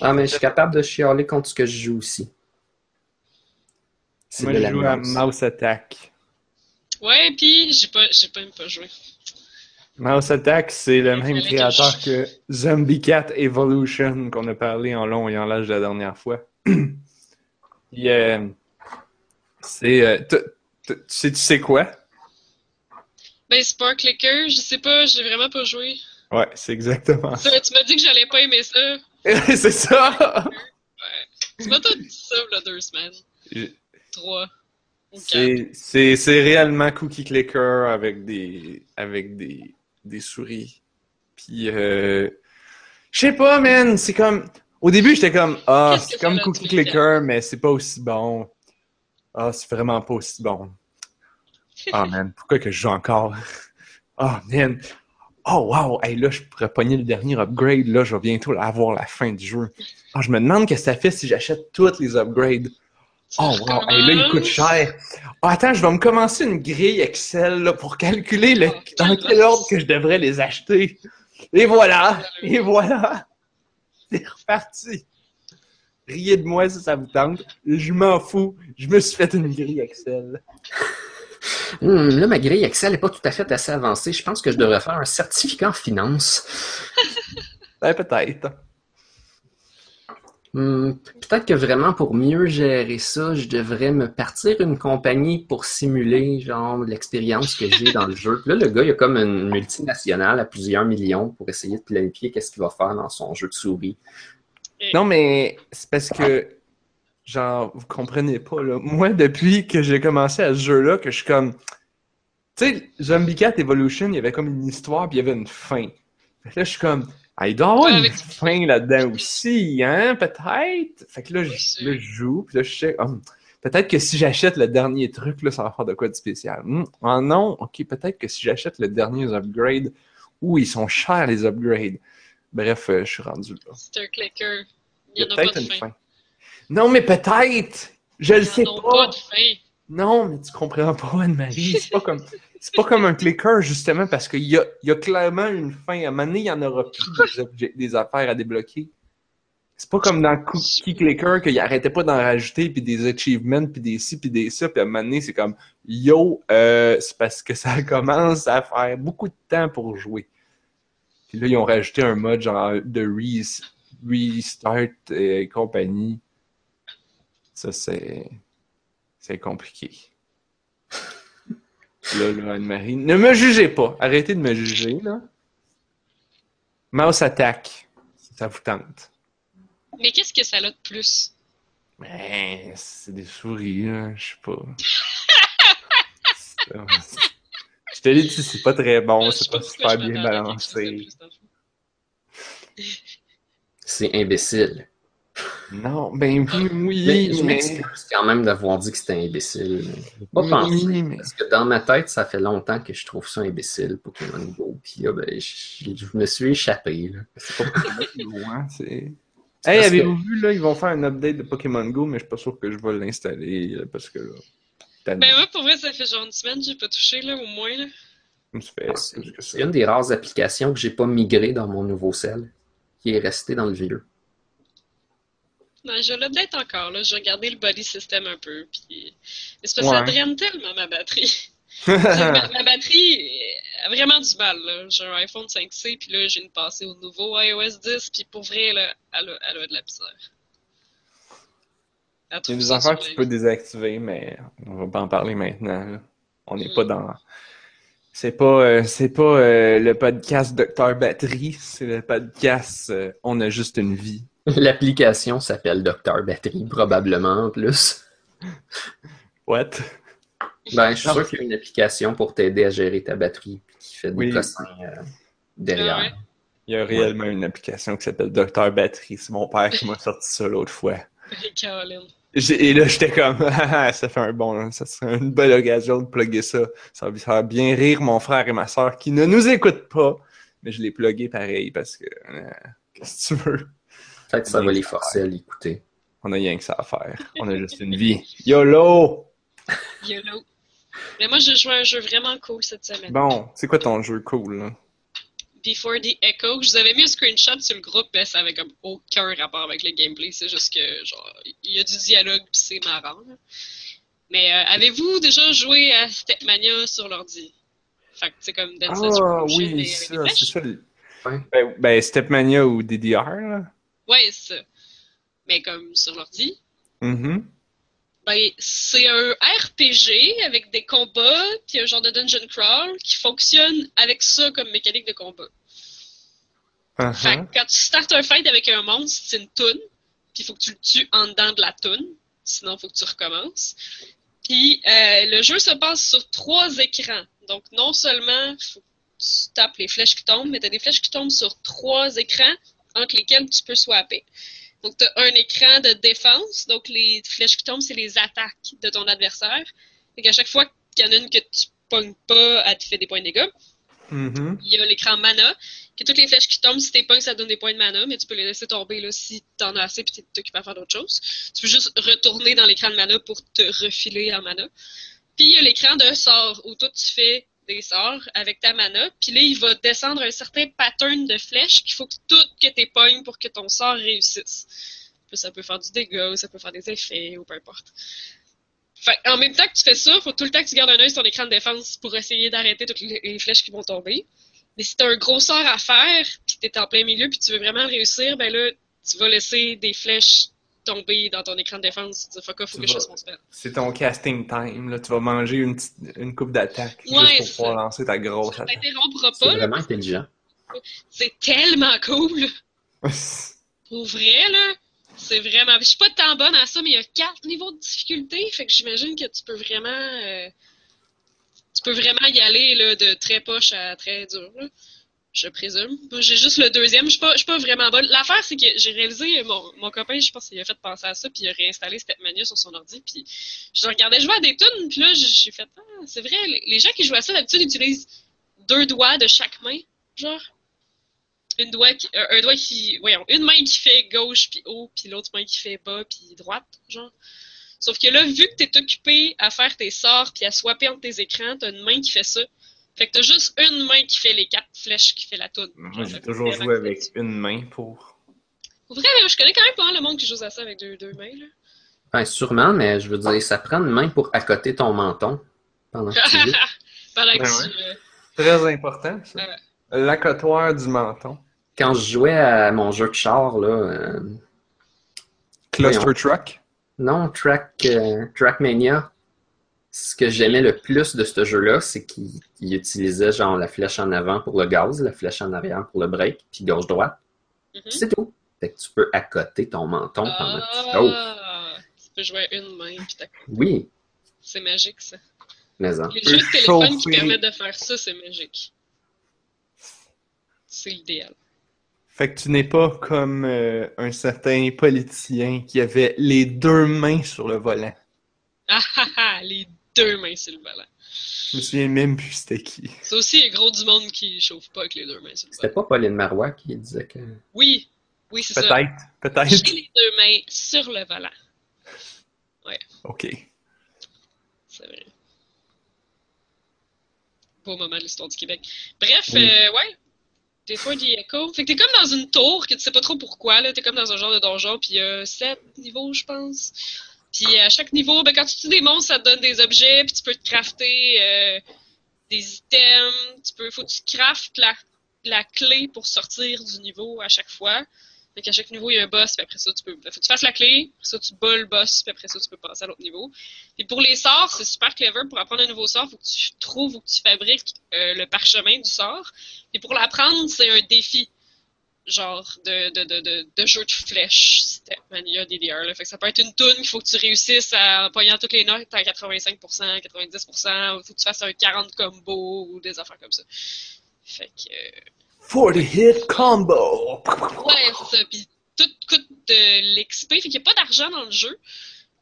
Ah, mais je suis capable de chialer contre ce que je joue aussi. C'est Moi, de je la joue à. Mouse Attack. Ouais, pis j'ai pas, j'ai pas même pas joué. Mouse Attack, c'est le même que créateur que Zombie Cat Evolution qu'on a parlé en long et en large la dernière fois. (clears throat) Puis, euh, c'est. euh, tu sais, tu sais quoi? Ben, un clicker, je sais pas, j'ai vraiment pas joué. Ouais, c'est exactement ça. Tu tu m'as dit que j'allais pas aimer ça. (laughs) c'est ça! Tu m'as tout dit ça, là, deux semaines. C'est, réellement cookie clicker avec des, avec des, des souris. Puis, euh, je sais pas, man, c'est comme, au début, j'étais comme, ah, c'est comme cookie clicker, mais c'est pas aussi bon. Ah, c'est vraiment pas aussi bon. (laughs) Ah, man, pourquoi que je joue encore? (laughs) Ah, man. Oh, wow, hey, là, je pourrais pogner le dernier upgrade, là, je vais bientôt avoir la fin du jeu. Ah, je me demande qu'est-ce que ça fait si j'achète tous les upgrades. Oh wow, Hey, là il coûte cher. Ah, attends, je vais me commencer une grille Excel là, pour calculer le, Oh, dans quel ordre que je devrais les acheter. Et voilà, et voilà. C'est reparti. Riez de moi si ça vous tente. Je m'en fous. Je me suis fait une grille Excel. Hum, là, ma grille Excel n'est pas tout à fait assez avancée. Je pense que je devrais faire un certificat en finance. Ben, peut-être. Hum, Peut-être que vraiment pour mieux gérer ça, je devrais me partir une compagnie pour simuler genre l'expérience que j'ai dans le jeu. Puis là, le gars, il a comme une multinationale à plusieurs millions pour essayer de planifier qu'est-ce qu'il va faire dans son jeu de souris. Non, mais c'est parce que, genre, vous comprenez pas, là. Moi, depuis que j'ai commencé à ce jeu-là, que je suis comme. Tu sais, Zombie Cat Evolution, il y avait comme une histoire, puis il y avait une fin. Fait que là, je suis comme. Ah, il doit y avoir une fin là-dedans aussi, hein, peut-être. Fait que là, je, Aussi. là, je joue, puis là, je sais. hum, peut-être que si j'achète le dernier truc, là, ça va faire de quoi de spécial. Hum, ah non, ok, peut-être que si j'achète le dernier upgrade, ouh, ils sont chers les upgrades. Bref, euh, je suis rendu là. C'est un clicker. Il y a n'y en a pas peut-être de une fin. fin. Non, mais peut-être! Je le sais pas! pas de fin. Non, mais tu comprends pas, Anne-Marie. C'est pas comme. C'est pas comme un clicker, justement, parce qu'il y a, il y a clairement une fin. À un moment donné, il y en aura plus des, (laughs) objets- des affaires à débloquer. C'est pas comme dans Cookie Clicker qu'il arrêtait pas d'en rajouter, puis des achievements, puis des ci, puis des ça, puis à un moment donné, c'est comme Yo, euh, c'est parce que ça (laughs) commence à faire beaucoup de temps pour jouer. Puis là, ils ont rajouté un mode genre de re- restart et compagnie. Ça, c'est. C'est compliqué. Là, là, Anne-Marie. Ne me jugez pas. Arrêtez de me juger, là. Mouse attack. Si ça vous tente. Mais qu'est-ce que ça a de plus? Mais c'est des souris, là. Je sais pas. (laughs) Je te l'ai dit, c'est pas très bon, c'est pas super bien balancé. C'est imbécile. Non, ben oui, Mais oui, je mais. m'excuse quand même d'avoir dit que c'était imbécile. Pas penser. Oui, mais. Parce que dans ma tête, ça fait longtemps que je trouve ça imbécile, Pokémon Go. Puis là, ben, je, je me suis échappé. Là. C'est pas Pokémon Go, hein, c'est. Hey, avez-vous vu, là, ils vont faire un update de Pokémon Go, mais je suis pas sûr que je vais l'installer, là, parce que là. Ben moi, pour vrai, ça fait genre une semaine que j'ai pas touché, là, au moins, là. Fait C'est une des rares applications que j'ai pas migré dans mon nouveau cell, qui est resté dans le vieux. Non, je l'update encore, là. J'ai regardé le body system un peu, puis... C'est parce que ça draine tellement ma batterie. (laughs) ma, ma batterie a vraiment du mal. J'ai un iPhone 5C, puis là, j'ai une passée au nouveau iOS 10, puis pour vrai, là, elle a, elle a de la misère. Il y a des affaires que tu peux désactiver, mais on va pas en parler maintenant. là. On n'est Mm. pas dans. C'est pas, euh, c'est pas euh, le podcast Docteur Batterie, c'est le podcast euh, On a juste une vie. (laughs) L'application s'appelle Docteur Batterie, probablement en plus. (laughs) What? Ben, je suis Non. sûr qu'il y a une application pour t'aider à gérer ta batterie qui fait des Oui. cossins euh, derrière. Ah ouais? Il y a réellement une application qui s'appelle Docteur Batterie. C'est mon père qui m'a sorti ça l'autre fois. Et là, j'étais comme, (laughs) Ah, ça fait un bon, ça serait une belle occasion de plugger ça. Ça va faire bien rire mon frère et ma soeur qui ne nous écoutent pas. Mais je l'ai plugué pareil parce que, euh, qu'est-ce que tu veux? Peut-être que ça va les forcer à l'écouter. On a rien que ça à faire. On a juste une vie. YOLO! YOLO. Mais moi, j'ai joué à un jeu vraiment cool cette semaine. Bon, c'est quoi ton jeu cool, là? Before the Echo. Je vous avais mis un screenshot sur le groupe, mais ça avait comme aucun rapport avec le gameplay. C'est juste que, genre, il y a du dialogue pis c'est marrant. là. Mais euh, avez-vous déjà joué à Stepmania sur l'ordi? Fait que c'est comme Dance Ah oui, ça, c'est ça. le- Ouais. Ben, ben, Stepmania ou DDR, là. Ça? Mais comme sur l'ordi. Mhm. Ben, c'est un RPG avec des combats, puis un genre de dungeon crawl qui fonctionne avec ça comme mécanique de combat. Uh-huh. Fait que quand tu startes un fight avec un monstre, c'est une toune, puis il faut que tu le tues en dedans de la toune, sinon il faut que tu recommences. Puis euh, le jeu se passe sur trois écrans. Donc non seulement faut que tu tapes les flèches qui tombent, mais tu as des flèches qui tombent sur trois écrans entre lesquels tu peux swapper. Donc tu as un écran de défense, donc les flèches qui tombent, c'est les attaques de ton adversaire. Fait qu'à chaque fois qu'il y en a une que tu pognes pas, elle te fait des points de dégâts. Mhm. Il y a l'écran mana, que toutes les flèches qui tombent, si t'es pognes, ça donne des points de mana, mais tu peux les laisser tomber là, si t'en as assez puis t'es occupé à faire d'autres choses. Tu peux juste retourner dans l'écran de mana pour te refiler en mana. Puis il y a l'écran de sort où toi tu fais des sorts avec ta mana, puis là il va descendre un certain pattern de flèches qu'il faut que tout que t'es pognes pour que ton sort réussisse. Ça peut faire du dégât, ou ça peut faire des effets, ou peu importe. En même temps que tu fais ça, faut tout le temps que tu gardes un œil sur ton écran de défense pour essayer d'arrêter toutes les, flèches qui vont tomber. Mais si t'as un gros sort à faire, puis t'es en plein milieu, puis tu veux vraiment réussir, ben là, tu vas laisser des flèches tomber dans ton écran de défense. Tu dis, fuck off, faut Tu que je fasse mon spell. C'est ton casting time, là. Tu vas manger une, petite- une coupe d'attaque Ouais, juste pour pouvoir lancer ta grosse Ça attaque. t'interrompra C'est pas, là. vraiment intelligent. C'est tellement cool. (laughs) Pour vrai, là, c'est vraiment. Je suis pas tant bonne à ça, mais il y a quatre niveaux de difficulté, fait que j'imagine que tu peux vraiment. euh, Tu peux vraiment y aller là, de très poche à très dur, là. Je présume. J'ai juste le deuxième. Je suis pas, suis pas vraiment bonne. L'affaire, c'est que j'ai réalisé, mon, mon copain, je pense qu'il a fait penser à ça, puis il a réinstallé Stepmania sur son ordi, puis je regardais jouer à des tunes, puis là, j'ai fait, ah, c'est vrai, les, les gens qui jouent à ça, d'habitude, utilisent deux doigts de chaque main, genre une doigt qui, euh, un doigt qui, voyons, une main qui fait gauche puis haut, puis l'autre main qui fait bas puis droite, genre. Sauf que là, vu que t'es occupé à faire tes sorts puis à swapper entre tes écrans, t'as une main qui fait ça. Fait que t'as juste une main qui fait les quatre flèches qui fait la toune. Moi, j'ai toujours joué avec une main pour. Pour vrai, je connais quand même pas mal le monde qui joue à ça avec deux, deux mains, là. Ben, sûrement, mais je veux dire, ça prend une main pour accoter ton menton pendant que tu joues. (laughs) Pendant que Ben tu, ouais. euh, Très important, ça. L'accotoir du menton. Quand je jouais à mon jeu de char, là, euh, Cluster Voyons. Truck? non, Track, euh, Trackmania, ce que j'aimais le plus de ce jeu-là, c'est qu'il utilisait genre la flèche en avant pour le gaz, la flèche en arrière pour le break, puis gauche-droite. mhm. C'est tout. Fait que tu peux accoter ton menton pendant que tu. Ah, tu peux jouer à une main, puis Oui, c'est magique ça. mais en. Les jeux de téléphone qui permettent de faire ça, c'est magique. C'est l'idéal. Fait que tu n'es pas comme euh, un certain politicien qui avait les deux mains sur le volant. Ah ah ah, les deux mains sur le volant. Je me souviens même plus c'était qui. C'est aussi un gros du monde qui chauffe pas avec les deux mains sur le C'était volant. pas Pauline Marois qui disait que. Oui, oui, c'est ça. Peut-être, J'ai peut-être. les deux mains sur le volant. Ok. C'est vrai. beau moment de l'histoire du Québec. Bref, Oui. euh, ouais. Des fois, des échos. Fait que t'es comme dans une tour que tu sais pas trop pourquoi, là. T'es comme dans un genre de donjon, puis il y a sept niveaux, je pense. Puis à chaque niveau, ben, quand tu tues des monstres, ça te donne des objets, puis tu peux te crafter euh, des items. Tu peux, faut que tu craftes la, la clé pour sortir du niveau à chaque fois. Fait qu'à chaque niveau, il y a un boss, puis après ça, tu peux. Faut que tu fasses la clé, après ça, tu bats le boss, puis après ça, tu peux passer à l'autre niveau. Et pour les sorts, c'est super clever. Pour apprendre un nouveau sort, faut que tu trouves ou que tu fabriques euh, le parchemin du sort. Et pour l'apprendre, c'est un défi. Genre de, de, de, de, de jeu de flèche. Stepmania DDR. Là. Fait que ça peut être une toune qu'il faut que tu réussisses à, en pognant toutes les notes à 85%, 90%. Il faut que tu fasses un 40 combo ou des affaires comme ça. Fait que. euh, For the hit combo! Ouais, c'est ça. Puis tout coûte de l'XP. Fait qu'il n'y a pas d'argent dans le jeu,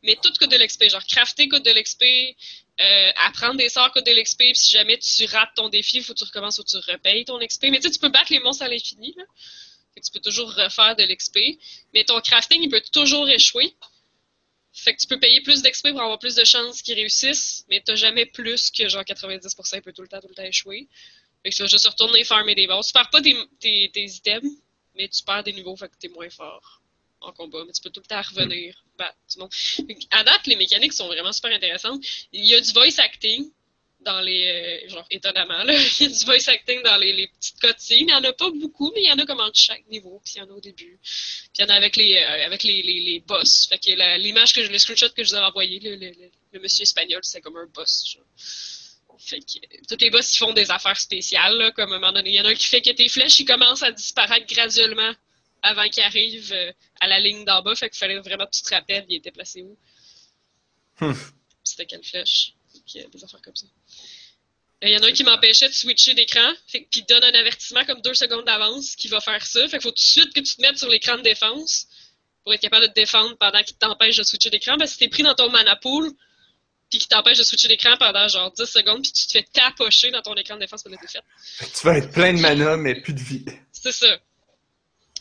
mais tout coûte de l'XP. Genre, crafter coûte de l'XP, euh, apprendre des sorts coûte de l'XP. Puis si jamais tu rates ton défi, il faut que tu recommences ou tu repayes ton XP. Mais tu sais, tu peux battre les monstres à l'infini, là. Que tu peux toujours refaire de l'XP. Mais ton crafting, il peut toujours échouer. Fait que tu peux payer plus d'XP pour avoir plus de chances qu'ils réussissent, mais t'as jamais plus que genre 90%, il peut tout le temps, tout le temps échouer. Fait que tu vas juste retourner farmer des boss. Tu perds pas tes, items, mais tu perds des niveaux, fait que t'es moins fort en combat. Mais tu peux tout le temps revenir battre tout le monde. À date, les mécaniques sont vraiment super intéressantes. Il y a du voice acting dans les... euh, genre, étonnamment, là. (laughs) Il y a du voice acting dans les, les petites cutscenes. Il n'y en a pas beaucoup, mais il y en a comme entre chaque niveau, puis il y en a au début. Puis il y en a avec les, euh, avec les, les, les boss. Fait que l'image que je, le screenshot que je vous ai envoyé, le, le, le, le monsieur espagnol, c'est comme un boss, genre. Fait que euh, tous les boss, ils font des affaires spéciales, là, comme à un moment donné. Il y en a un qui fait que tes flèches, ils commencent à disparaître graduellement avant qu'ils arrivent à la ligne d'en bas. Fait qu'il fallait vraiment que tu te rappelles, il était placé où. Hmm. C'était quelle flèche? Fait que, euh, des affaires comme ça. Il y en a un qui m'empêchait de switcher d'écran, puis donne un avertissement comme deux secondes d'avance qui va faire ça. Fait qu'il faut tout de suite que tu te mettes sur l'écran de défense pour être capable de te défendre pendant qu'il t'empêche de switcher d'écran. Parce que si t'es pris dans ton mana pool, puis qu'il t'empêche de switcher d'écran pendant genre 10 secondes, puis tu te fais tapocher dans ton écran de défense pour la défaite. Tu vas être plein de mana, mais plus de vie. C'est ça.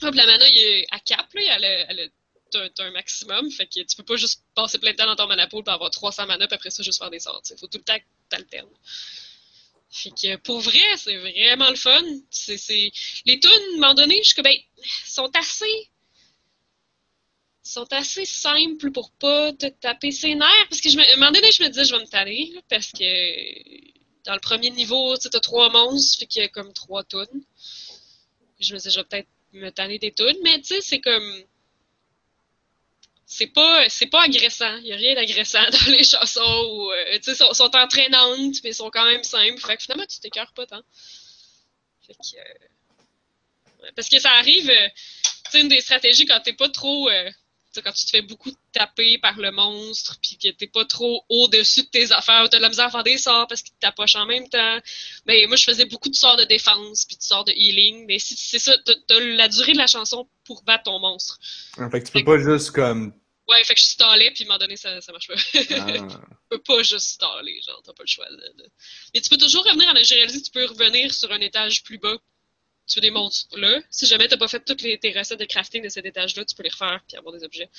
Hop, la mana, il est à cap, là, elle a, elle a- un maximum, fait que tu peux pas juste passer plein de temps dans ton mana pool pour avoir 300 mana, puis après ça, juste faire des sorts. Il faut tout le temps que t'alternes. Fait que pour vrai, c'est vraiment le fun. C'est, c'est... Les tunes, à un moment donné, je ben, sont assez. sont assez simples pour pas te taper ses nerfs. Parce que je me... à un moment donné, je me disais, je vais me tanner, parce que dans le premier niveau, tu t'as trois monstres, fait qu'il y a comme trois tunes. Je me disais, je vais peut-être me tanner des tunes, mais tu sais, c'est comme. C'est pas, c'est pas agressant. Il y a rien d'agressant (laughs) dans les chansons. Ou, euh, tu sais, sont, sont entraînantes, mais sont quand même simples. Fait que finalement, tu t'écœures pas tant. Fait que. euh, Parce que ça arrive. euh, tu sais, une des stratégies quand t'es pas trop. Quand tu te fais beaucoup taper par le monstre, puis que t'es pas trop au-dessus de tes affaires, t'as de la misère à faire des sorts parce qu'il te tapoche en même temps. Ben, moi, je faisais beaucoup de sorts de défense, puis de sorts de healing. Mais si c'est ça, t'as la durée de la chanson pour battre ton monstre. Fait que tu peux pas juste comme. Ouais, fait que je stallais, puis à un moment donné, ça, ça marche pas. Ah. (laughs) tu peux pas juste staller, genre, t'as pas le choix. Mais tu peux toujours revenir en J'ai réalisé que tu peux revenir sur un étage plus bas. Tu là. Si jamais t'as pas fait toutes les, tes recettes de crafting de cet étage-là, tu peux les refaire puis avoir des objets.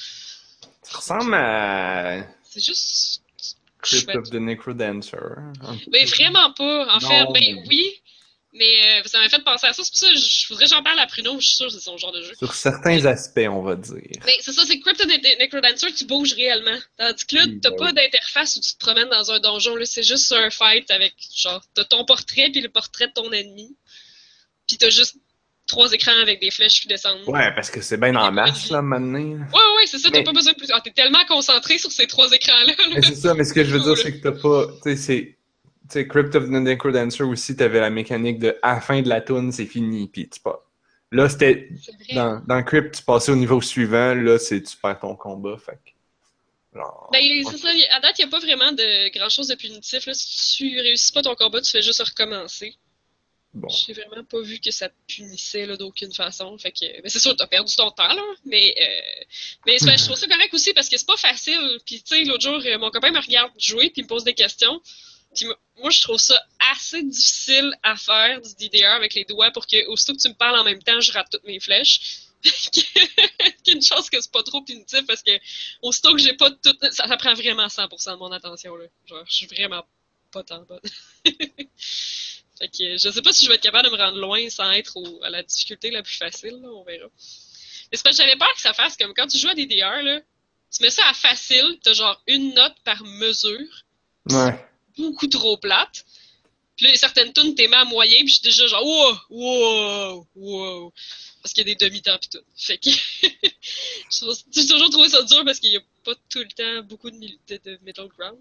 Ça ressemble à C'est juste. Crypt chouette. of the Necrodancer. Mais vraiment pas. En Non, fait, ben mais- oui. Mais euh, ça m'a fait penser à ça. C'est pour ça que je voudrais que j'en parle à Pruno. Je suis sûre que c'est son genre de jeu. Sur certains aspects, on va dire. Mais c'est ça, c'est Crypt of the Necrodancer, tu bouges réellement. Tandis que là, t'as pas d'interface où tu te promènes dans un donjon. Là, c'est juste un fight avec, genre, t'as ton portrait puis le portrait de ton ennemi. Puis t'as juste trois écrans avec des flèches qui descendent. Ouais, parce que c'est bien en masse, là, maintenant. Ouais, ouais, c'est ça, t'as Mais- pas besoin de plus. Ah, t'es tellement concentré sur ces trois écrans-là. là. C'est ça, mais ce que je veux dire, (laughs) c'est que t'as pas. Tu sais, c'est. Tu sais, Crypt of the Necrodancer aussi, t'avais la mécanique de à la fin de la tune, c'est fini, puis tu pars. Là, c'était. Dans, dans Crypt, tu passais au niveau suivant, là, c'est tu perds ton combat, fait. Genre. Ben, c'est ça, à date, il n'y a pas vraiment de grand chose de punitif. Là. Si tu réussis pas ton combat, tu fais juste recommencer. J'ai vraiment pas vu que ça punissait d'aucune façon. Fait que, ben, c'est sûr, t'as perdu ton temps, là. Mais, euh, mais je trouve ça correct aussi parce que c'est pas facile. Puis, tu sais, l'autre jour, euh, mon copain me regarde jouer puis me pose des questions. Puis, mo- moi, je trouve ça assez difficile à faire du DDR avec les doigts pour que, aussitôt que tu me parles en même temps, je rate toutes mes flèches. (laughs) Qu'une chance que c'est pas trop punitif parce que, aussitôt que j'ai pas tout. Ça, ça prend vraiment 100% de mon attention, là. Genre, je suis vraiment pas tant bonne. (laughs) Fait que je sais pas si je vais être capable de me rendre loin sans être au- à la difficulté la plus facile, là, on verra. Mais c'est parce que j'avais peur que ça fasse comme quand tu joues à DDR, là, tu mets ça à facile, t'as genre une note par mesure, Ouais. beaucoup trop plate. Puis là, certaines tunes, t'es mis à moyen, puis je suis déjà genre, wow, wow, wow. Parce qu'il y a des demi-temps pis tout. Fait que, (laughs) j'ai toujours trouvé ça dur parce qu'il y a pas tout le temps beaucoup de, mil- de, de middle ground.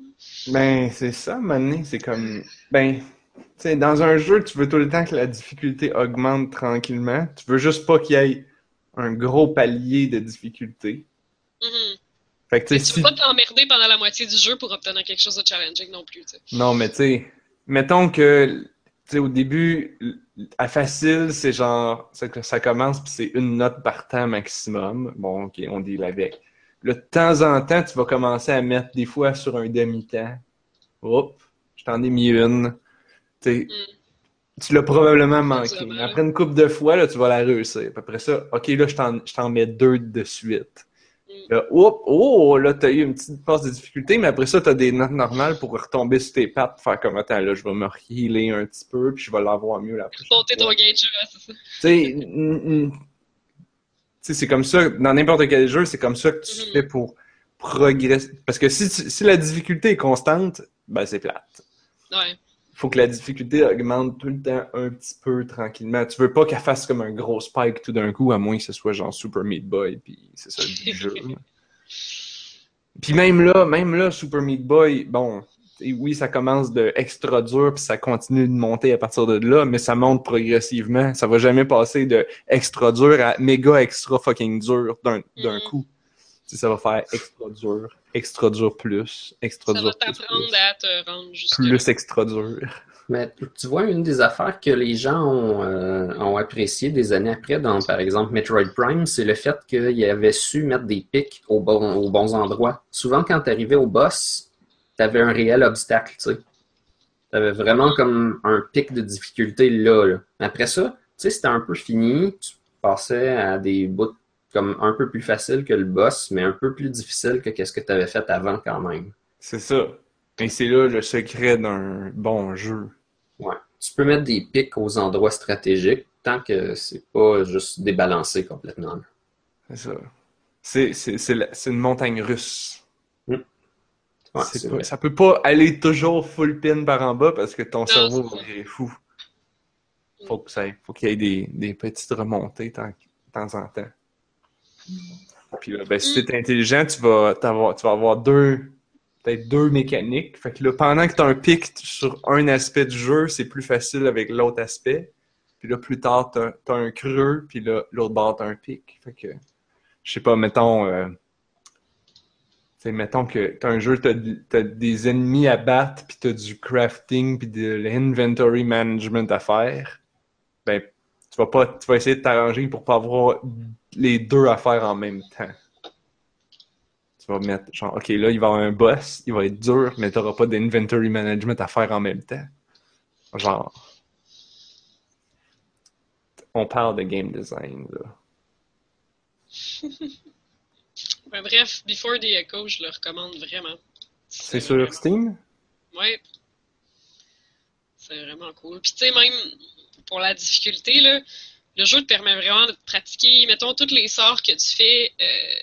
Ben, c'est ça, maintenant, c'est comme. Ben, tu sais, dans un jeu, tu veux tout le temps que la difficulté augmente tranquillement. Tu veux juste pas qu'il y ait un gros palier de difficulté. Mhm. Fait que, tu veux si. pas t'emmerder pendant la moitié du jeu pour obtenir quelque chose de challenging non plus. Non, mais tu sais, mettons que, tu sais, au début, à facile, c'est genre, ça commence puis c'est une note par temps maximum. Bon, ok, on deal avec. Là, de temps en temps, tu vas commencer à mettre des fois sur un demi-temps. Hop, je t'en ai mis une. Tu sais, tu l'as probablement manqué. Mais après une couple de fois, là, tu vas la réussir. Puis après ça, ok, là, je t'en, mets deux de suite. Mm. Là, hop, oh, là, t'as eu une petite passe de difficulté, mais après ça, t'as des notes normales pour retomber sur tes pattes, faire comme, attends, là, je vais me healer un petit peu, puis je vais l'avoir mieux la prochaine ton gauge, ouais, c'est ça. Tu sais, mm, mm. C'est comme ça, dans n'importe quel jeu, c'est comme ça que tu Mhm. fais pour progresser. Parce que si, si la difficulté est constante, ben, c'est plate Ouais. Faut que la difficulté augmente tout le temps un petit peu tranquillement. Tu veux pas qu'elle fasse comme un gros spike tout d'un coup, à moins que ce soit genre Super Meat Boy, puis c'est ça le jeu. (laughs) Puis même là, même là, Super Meat Boy, bon, oui, ça commence de extra dur, puis ça continue de monter à partir de là, mais ça monte progressivement. Ça va jamais passer de extra dur à méga extra fucking dur d'un d'un Mhm. coup. Ça va faire extra dur, extra dur plus, extra Ça dur va plus, à te rendre plus extra dur. Mais tu vois, une des affaires que les gens ont, euh, ont apprécié des années après, dans par exemple Metroid Prime, c'est le fait qu'il avait su mettre des pics au bon- aux bons endroits. Souvent, quand tu arrivais au boss, tu avais un réel obstacle, tu sais. Tu avais vraiment comme un pic de difficulté là, là. Après ça, tu sais, c'était un peu fini, tu passais à des bouts comme un peu plus faciles que le boss, mais un peu plus difficile que ce que tu avais fait avant quand même. C'est ça. Et c'est là le secret d'un bon jeu. Ouais. Tu peux mettre des pics aux endroits stratégiques tant que c'est pas juste débalancé complètement. là. C'est ça. C'est, c'est, c'est, la- c'est une montagne russe. Ouais, C'est c'est pas- vrai. ça peut pas aller toujours full pin par en bas parce que ton cerveau va virer fou. Faut, que ça, faut qu'il y ait des, des petites remontées tant- de temps en temps. Puis là, ben, si t'es intelligent, tu vas, t'avoir, tu vas avoir deux, peut-être deux mécaniques. Fait que là, pendant que tu as un pic sur un aspect du jeu, c'est plus facile avec l'autre aspect. Puis là, plus tard, tu as, un creux, puis là, l'autre bord, tu un pic. Fait que, je sais pas, mettons, euh, tu mettons que tu as un jeu, tu as, des ennemis à battre, puis tu as du crafting, puis de l'inventory management à faire. Ben, tu vas, pas, tu vas essayer de t'arranger pour pas avoir les deux à faire en même temps. Tu vas mettre, genre, OK, là, il va y avoir un boss, il va être dur, mais tu n'auras pas d'inventory management à faire en même temps. Genre. On parle de game design, là. (laughs) Ben, bref, Before the Echo, je le recommande vraiment. C'est sur Steam? Ouais. C'est vraiment cool. Puis tu sais, même pour la difficulté, là, le jeu te permet vraiment de pratiquer, mettons, tous les sorts que tu fais, euh,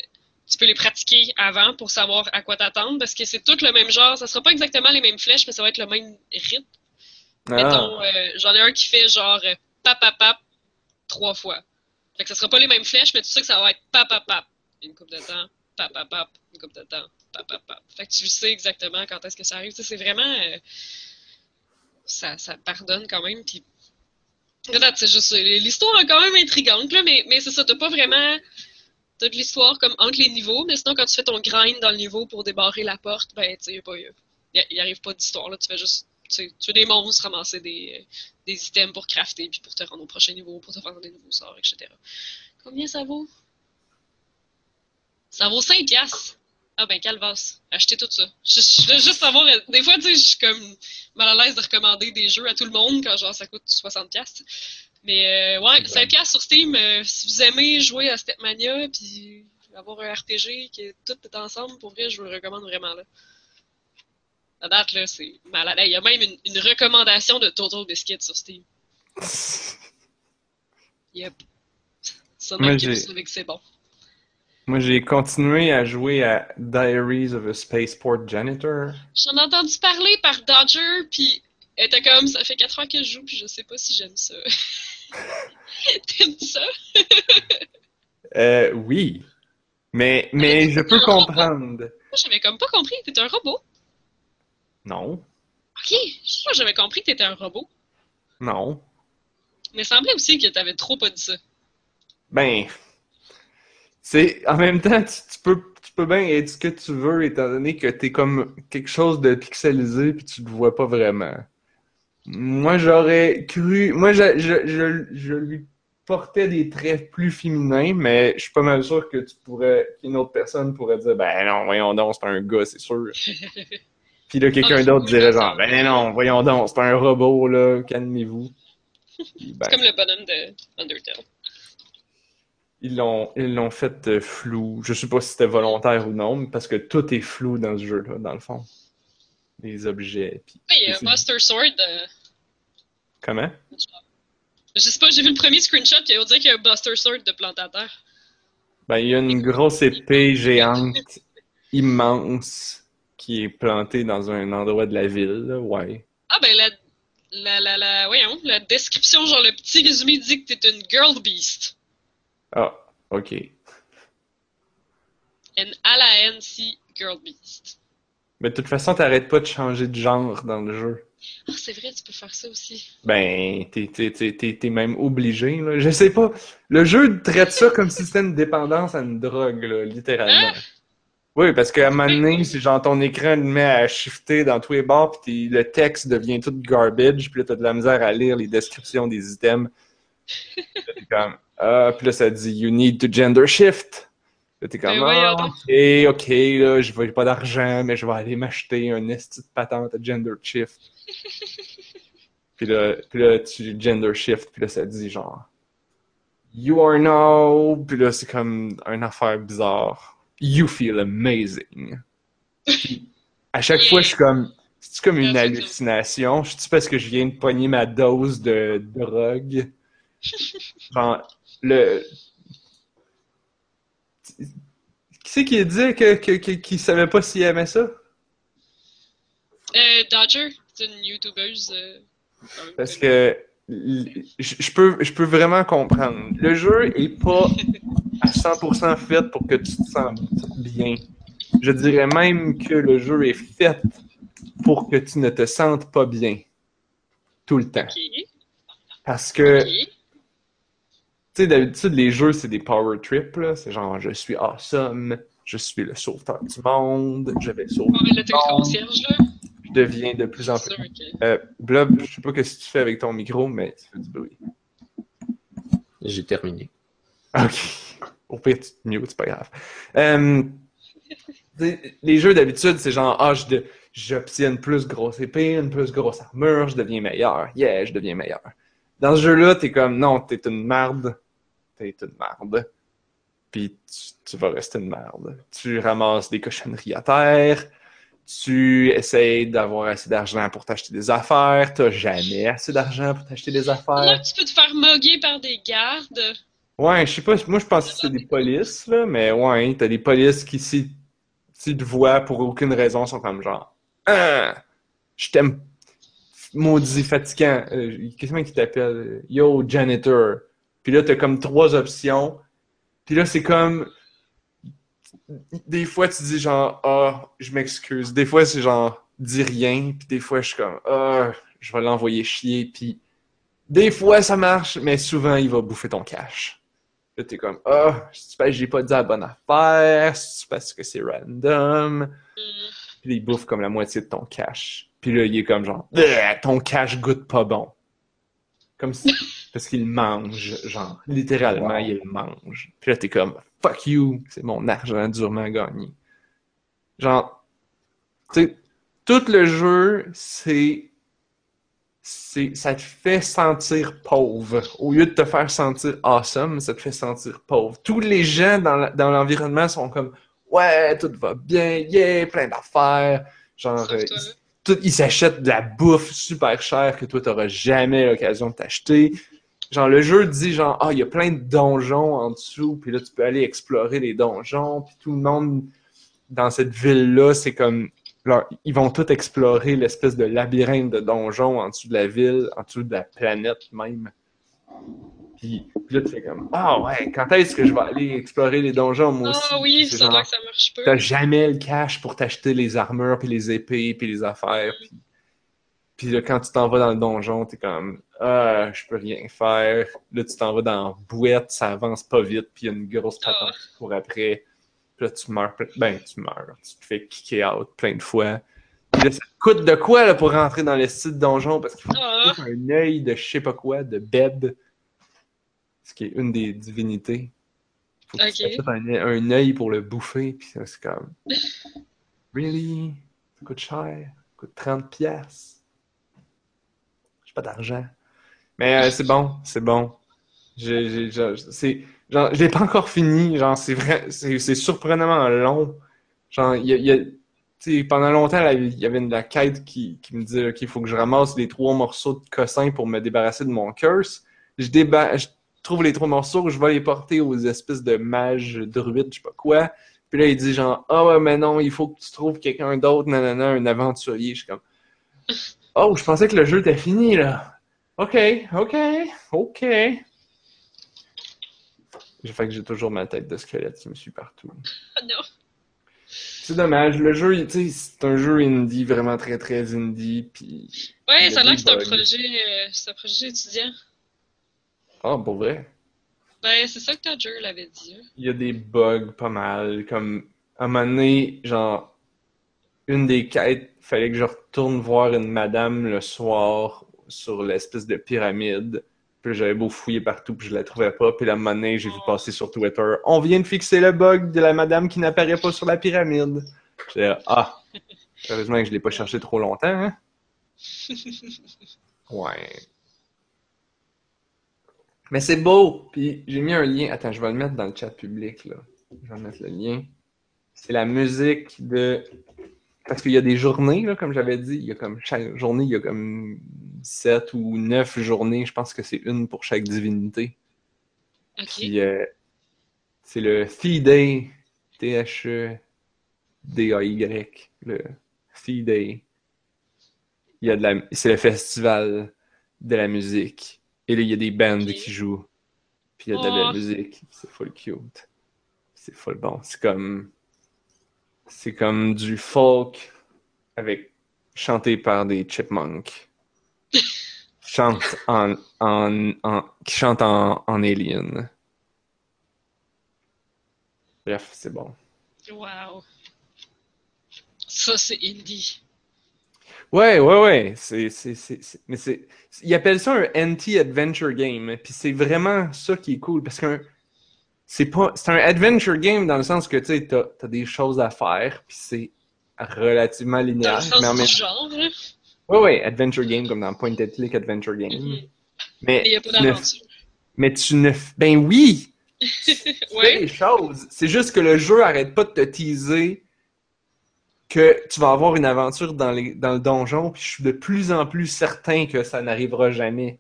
tu peux les pratiquer avant pour savoir à quoi t'attendre, parce que c'est tout le même genre. Ça sera pas exactement les mêmes flèches, mais ça va être le même rythme. Mettons, Ah, euh, j'en ai un qui fait genre euh, pap pap pap trois fois. Fait que ça sera pas les mêmes flèches, mais tu sais que ça va être pap pap pap. Une coupe de temps, pap pap pap, une coupe de temps, pap pap pap. Fait que tu sais exactement quand est-ce que ça arrive. C'est vraiment. euh, ça, ça pardonne quand même. Puis. C'est juste. L'histoire est quand même intrigante, là, mais, mais c'est ça, t'as pas vraiment toute l'histoire comme entre les niveaux, mais sinon quand tu fais ton grind dans le niveau pour débarrer la porte, ben tu sais, y arrive pas d'histoire là, tu fais juste. Tu des monstres, ramasser des, euh, des items pour crafter, puis pour te rendre au prochain niveau, pour te faire des nouveaux sorts, etc. Combien ça vaut? Ça vaut 5 piastres. Ah ben, calvasse. Achetez tout ça. Je, je veux juste savoir, des fois, tu sais, je suis comme mal à l'aise de recommander des jeux à tout le monde quand genre ça coûte 60 piastres. Mais euh, ouais, 5 piastres sur Steam, euh, si vous aimez jouer à Stepmania, puis avoir un RPG qui est tout est ensemble, pour vrai, je vous le recommande vraiment là. À date, là, c'est malade. Il y a même une, une recommandation de Total Biscuit sur Steam. (laughs) Yep. Ça, savez que c'est bon. Moi, j'ai continué à jouer à Diaries of a Spaceport Janitor. J'en ai entendu parler par Dodger, puis elle était comme, ça fait 4 ans que je joue, puis je sais pas si j'aime ça. (laughs) T'aimes ça? (laughs) Euh, oui. Mais, mais je peux comprendre. Moi, j'avais comme pas compris, t'étais un robot. Non. Ok, moi j'avais compris que t'étais un robot. Non. Mais il semblait aussi que t'avais trop pas dit ça. Ben, c'est en même temps, tu, tu peux, tu peux bien être ce que tu veux, étant donné que t'es comme quelque chose de pixelisé puis tu le vois pas vraiment. Moi, j'aurais cru, moi, je, je, je, je lui portais des traits plus féminins, mais je suis pas mal sûr que tu pourrais, qu'une autre personne pourrait dire, ben non, voyons donc, c'est un gars, c'est sûr. (laughs) Puis là, quelqu'un Ah, d'autre c'est dirait genre, ben non, voyons donc, c'est un robot, là, calmez-vous. (laughs) Puis, ben, C'est comme le bonhomme de Undertale. Ils l'ont, ils l'ont fait euh, flou. Je sais pas si c'était volontaire ou non, mais parce que tout est flou dans ce jeu-là, dans le fond. Les objets, puis... Oui, il y a c'est- Buster Sword. euh, Comment? je sais pas, j'ai vu le premier screenshot, et on dirait qu'il y a un Buster Sword de plantateur. Ben, il y a une grosse épée géante, (laughs) immense, qui est plantée dans un endroit de la ville, là, ouais. Ah ben la, la, la, la, voyons, la description, genre le petit résumé dit que t'es une girl beast. Ah, ok. N A-L-A-N-C girl beast. Mais de toute façon, t'arrêtes pas de changer de genre dans le jeu. Ah, c'est vrai, tu peux faire ça aussi. Ben, t'es, t'es, t'es, t'es, t'es même obligé, là. Je sais pas. Le jeu traite ça comme si c'était une dépendance à une drogue, là, littéralement. Hein? Oui, parce qu'à un moment donné, c'est genre ton écran le met à shifter dans tous les bords, puis le texte devient tout garbage, puis là, t'as de la misère à lire les descriptions des items. (laughs) Comme, ah, puis là, ça dit, you need to gender shift. Là, t'es comme, Ben voyons ah, ok, ok, là, je vais pas d'argent, mais je vais aller m'acheter un esti de patente à gender shift. (laughs) puis là, puis là, tu gender shift, puis là, ça dit genre, you are now, puis là, c'est comme une affaire bizarre. You feel amazing. Puis, à chaque fois, je suis comme, c'est comme une hallucination? Je dis parce que je viens de pogner ma dose de drogue? (laughs) Genre, le. Qui c'est qui dit que, que, savait pas s'il aimait ça? Euh, Dodger, c'est une youtubeuse. euh, Parce que je peux, je peux vraiment comprendre. Le jeu est pas à 100% fait pour que tu te sentes bien. Je dirais même que le jeu est fait pour que tu ne te sentes pas bien. Tout le temps. Parce que. Tu sais, d'habitude, les jeux, c'est des power trips, là. C'est genre, je suis awesome, je suis le sauveteur du monde, je vais sauver. Bon, mais là, le concierge, là. Je deviens de plus en plus. sûr que... Euh, Blob, je sais pas ce que tu fais avec ton micro, mais tu fais du bruit. J'ai terminé. Ok. Au pire, tu te mutes, c'est pas grave. Euh, tu sais, les jeux d'habitude, c'est genre, ah, je de- j'obtiens une plus grosse épée, une plus grosse armure, je deviens meilleur. Yeah, je deviens meilleur. Dans ce jeu-là, t'es comme, non, t'es une merde. T'es une merde. Puis tu, tu vas rester une merde. Tu ramasses des cochonneries à terre. Tu essayes d'avoir assez d'argent pour t'acheter des affaires. T'as jamais assez d'argent pour t'acheter des Là, affaires. tu peux te faire moguer par des gardes. Ouais, je sais pas, moi je pense que c'est des polices, là, mais ouais, t'as des polices qui, si, s'ils te voient pour aucune raison, sont comme genre, ah, je t'aime, maudit fatigant, euh, qu'est-ce qui t'appelle? Yo, janitor. Puis là, t'as comme trois options. Puis là, c'est comme, des fois, tu dis genre, ah, je m'excuse. Des fois, c'est genre, dis rien. Puis des fois, je suis comme, ah, je vais l'envoyer chier. Puis des fois, ça marche, mais souvent, il va bouffer ton cash. Là, t'es comme, ah, c'est parce que j'ai pas dit la bonne affaire, c'est parce que c'est random. Hmm. Puis il bouffe comme la moitié de ton cash. Puis là, il est comme genre, ton cash goûte pas bon. Comme si, parce qu'il mange, genre, littéralement, Wow. il mange. Puis là, t'es comme, fuck you, c'est mon argent durement gagné. Genre, tu sais, tout le jeu, c'est c'est, ça te fait sentir pauvre. Au lieu de te faire sentir awesome, ça te fait sentir pauvre. Tous les gens dans, la- dans l'environnement sont comme Ouais, tout va bien, yeah, plein d'affaires. Genre, euh. Tout, ils s'achètent de la bouffe super chère que toi, t'auras jamais l'occasion de t'acheter. Genre, le jeu dit, genre, ah, il y a plein de donjons en dessous, puis là, tu peux aller explorer les donjons, puis tout le monde dans cette ville-là, c'est comme, leur- ils vont tous explorer l'espèce de labyrinthe de donjons en dessous de la ville, en dessous de la planète même. Puis, puis là, tu fais comme, ah ouais, quand est-ce que je vais aller explorer les donjons, moi aussi? Ah oui, C'est ça genre, doit que ça marche pas. T'as jamais le cash pour t'acheter les armures, puis les épées, puis les affaires. Puis, puis là, quand tu t'en vas dans le donjon, t'es comme Ah, je peux rien faire. Là, tu t'en vas dans la bouette, ça avance pas vite, puis il y a une grosse patente qui court après. Puis là, tu meurs. Ben, tu meurs. Tu te fais kicker out plein de fois. Puis là, ça te coûte de quoi là, pour rentrer dans le site donjon? Parce qu'il faut Ah, un œil de je sais pas quoi, de Beb, ce qui est une des divinités. Faut que tu un, un œil pour le bouffer, puis c'est comme. (laughs) Really? Ça coûte cher? Ça coûte 30 pièces. J'ai pas d'argent. Mais euh, c'est bon, c'est bon. J'ai, j'ai, genre, c'est, genre, je l'ai pas encore fini. Genre, c'est vrai, c'est, c'est surprenamment long. Genre, il y a, y pendant longtemps, il y avait une, la quête qui, qui me disait, OK, il faut que je ramasse les trois morceaux de cossin pour me débarrasser de mon curse. Je, déba- je trouve les trois morceaux, je vais les porter aux espèces de mages druides, je sais pas quoi. Puis là, il dit genre, ah ouais, mais non, il faut que tu trouves quelqu'un d'autre, nanana, un aventurier. Je suis comme, oh, je pensais que le jeu était fini, là. Ok, ok, ok. J'ai fait que j'ai toujours ma tête de squelette qui me suit partout. ah (laughs) non. C'est dommage, le jeu, tu sais, c'est un jeu indie, vraiment très très indie, puis... Ouais, ça a l'air que c'est un projet, euh, c'est un projet étudiant. Ah, pour vrai? Ben, c'est ça que Todger l'avait dit. hein. Il y a des bugs pas mal, comme, à un moment donné, genre, une des quêtes, fallait que je retourne voir une madame le soir sur l'espèce de pyramide. Puis j'avais beau fouiller partout, puis je la trouvais pas. Puis là, à un moment donné, j'ai vu passer sur Twitter, on vient de fixer le bug de la madame qui n'apparaît pas sur la pyramide. Là, ah, heureusement que je l'ai pas cherché trop longtemps, hein? (laughs) Ouais. Mais c'est beau! Puis j'ai mis un lien. Attends, je vais le mettre dans le chat public, là. Je vais mettre le lien. C'est la musique de. Parce qu'il y a des journées, là, comme j'avais dit. Il y a comme chaque journée, il y a comme 7 ou 9 journées. Je pense que c'est une pour chaque divinité. Ok. Puis euh, c'est le Thee Day. T-H-E-D-A-Y. Le Thee Day. Il y a de la... C'est le festival de la musique. Et là, il y a des bands qui jouent. Puis il y a de la Oh. belle musique. C'est full cute. C'est full bon. C'est comme... C'est comme du folk avec... chanté par des chipmunks. (laughs) Chante en, en, en, qui chante en, en alien. Bref, c'est bon. Wow. Ça, c'est indie. Ouais, ouais, ouais. C'est, c'est, c'est, c'est- mais c'est, ils appellent ça un anti-adventure game. Puis c'est vraiment ça qui est cool parce qu'un, c'est pas, c'est un adventure game dans le sens que tu sais, t'as, t'as des choses à faire, puis c'est relativement Dans linéaire. le mais en même genre, là. ouais, ouais, adventure game comme dans Point and Click Adventure Game. Mhm. Mais, Mais il n'y a pas tu ne- d'aventure. mais tu ne, f- ben oui, (laughs) tu fais Ouais. les choses. C'est juste que le jeu arrête pas de te teaser que tu vas avoir une aventure dans, les, dans le donjon, puis je suis de plus en plus certain que ça n'arrivera jamais.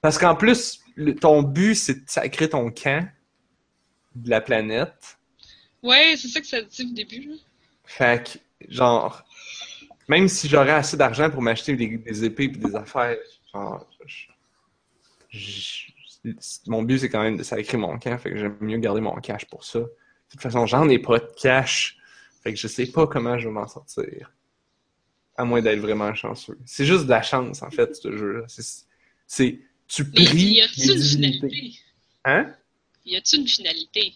Parce qu'en plus, le- ton but, c'est de sacrer ton camp de la planète. Ouais, c'est ça que ça dit au début, là. Fait que, genre, même si j'aurais assez d'argent pour m'acheter des, des épées et des affaires, genre, je- je- mon but c'est quand même de sacrer mon camp, fait que j'aime mieux garder mon cash pour ça. De toute façon, j'en ai pas de cash, fait que je sais pas comment je vais m'en sortir. À moins d'être vraiment chanceux. C'est juste de la chance, en fait, ce jeu-là. C'est, tu Mais pries y a-t-il une finalité? Hein? Y a-t-il une finalité?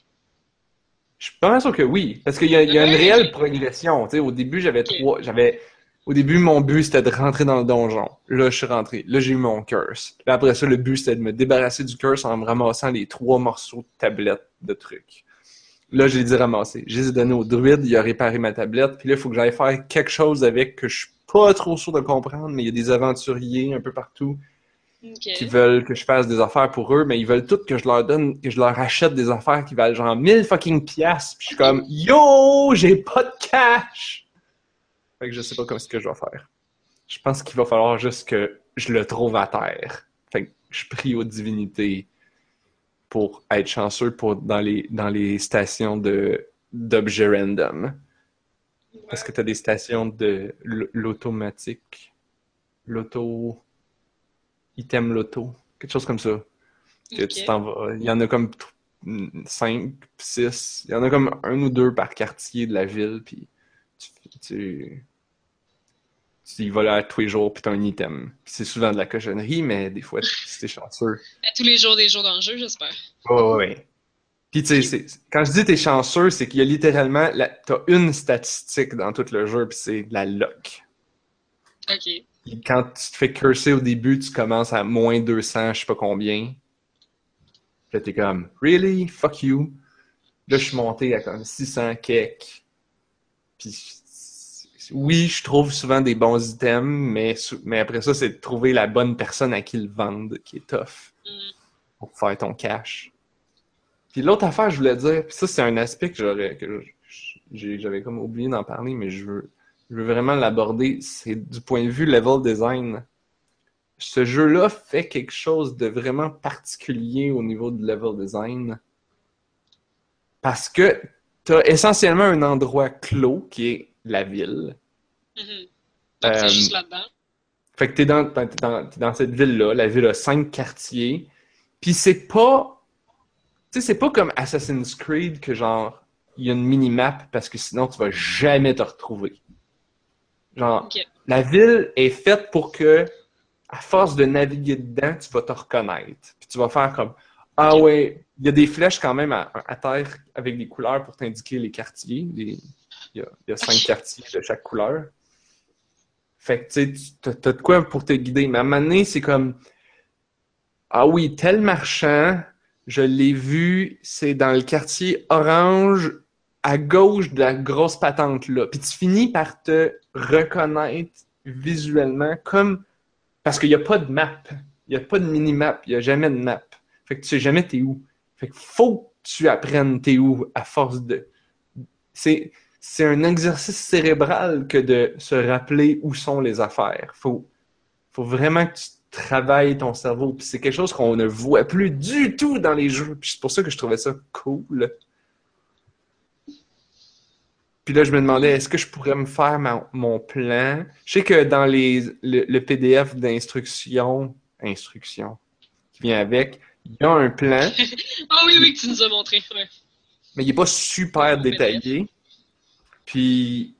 Je suis pas mal sûr que oui. Parce qu'il y a, il y a une réelle progression. Tu sais, au début, j'avais trois. J'avais. Au début, mon but, c'était de rentrer dans le donjon. Là, je suis rentré. Là, j'ai eu mon curse. Puis après ça, le but, c'était de me débarrasser du curse en me ramassant les trois morceaux de tablette de trucs. Là, j'ai dit ramasser. Je les ai donnés au druide, il a réparé ma tablette. Puis là, il faut que j'aille faire quelque chose avec que je suis pas trop sûr de comprendre, mais il y a des aventuriers un peu partout qui veulent que je fasse des affaires pour eux, mais ils veulent toutes que je leur donne, que je leur achète des affaires qui valent genre 1000 fucking piastres. Puis je suis comme, yo, j'ai pas de cash! Fait que je sais pas comment ce que je vais faire. Je pense qu'il va falloir juste que je le trouve à terre. Fait que je prie aux divinités pour être chanceux pour dans les dans les stations de d'objets random. Parce que tu as des stations de l'automatique? L'auto. Item loto. Quelque chose comme ça. Que Ok. tu t'en vas. Il y en a comme 5, 6. Il y en a comme un ou deux par quartier de la ville. Puis tu, tu, tu y vas là tous les jours. Puis tu as un item. Puis c'est souvent de la cochonnerie, mais des fois, si t'es chanceux. À tous les jours des jours dans le jeu, j'espère. Ouais, ouais, ouais. Puis, tu sais, c'est- quand je dis t'es chanceux, c'est qu'il y a littéralement, la- t'as une statistique dans tout le jeu, puis c'est la luck. Ok. Quand tu te fais curser au début, tu commences à moins 200, je sais pas combien. Puis là, t'es comme, really? Fuck you. Là, je suis monté à comme 600 kek. Puis, oui, je trouve souvent des bons items, mais, après ça, c'est de trouver la bonne personne à qui le vendre qui est tough Mm. pour faire ton cash. Puis l'autre affaire, je voulais dire, puis ça, c'est un aspect que j'aurais, que j'ai- j'avais comme oublié d'en parler, mais je veux, je veux vraiment l'aborder. C'est du point de vue level design. Ce jeu-là fait quelque chose de vraiment particulier au niveau du level design. Parce que tu as essentiellement un endroit clos qui est la ville. Donc, Euh, c'est juste là-dedans. Fait que t'es dans, cette ville-là, la ville a cinq quartiers, puis c'est pas, tu sais, c'est pas comme Assassin's Creed que genre, il y a une mini-map parce que sinon tu vas jamais te retrouver. Genre, la ville est faite pour que, à force de naviguer dedans, tu vas te reconnaître. Puis tu vas faire comme, ah ouais, il y a des flèches quand même à, à terre avec des couleurs pour t'indiquer les quartiers. Il y, a, cinq quartiers de chaque couleur. Fait que, tu sais, t'as de quoi pour te guider. Mais à un moment donné, c'est comme, ah oui, tel marchand, je l'ai vu, c'est dans le quartier orange, à gauche de la grosse patente là. Puis tu finis par te reconnaître visuellement comme, parce qu'il n'y a pas de map. Il n'y a pas de mini-map. Il n'y a jamais de map. Fait que tu sais jamais t'es où. Fait que faut que tu apprennes t'es où à force de. C'est, c'est un exercice cérébral que de se rappeler où sont les affaires. Faut, faut vraiment que tu travailles ton cerveau. Puis c'est quelque chose qu'on ne voit plus du tout dans les jeux. Puis c'est pour ça que je trouvais ça cool. Puis là, je me demandais, est-ce que je pourrais me faire ma- mon plan? Je sais que dans les, le, le PDF d'instruction, instruction, qui vient avec, il y a un plan, (laughs) Ah oui, oui, que tu nous as montré. Ouais. mais il n'est pas super détaillé. Puis,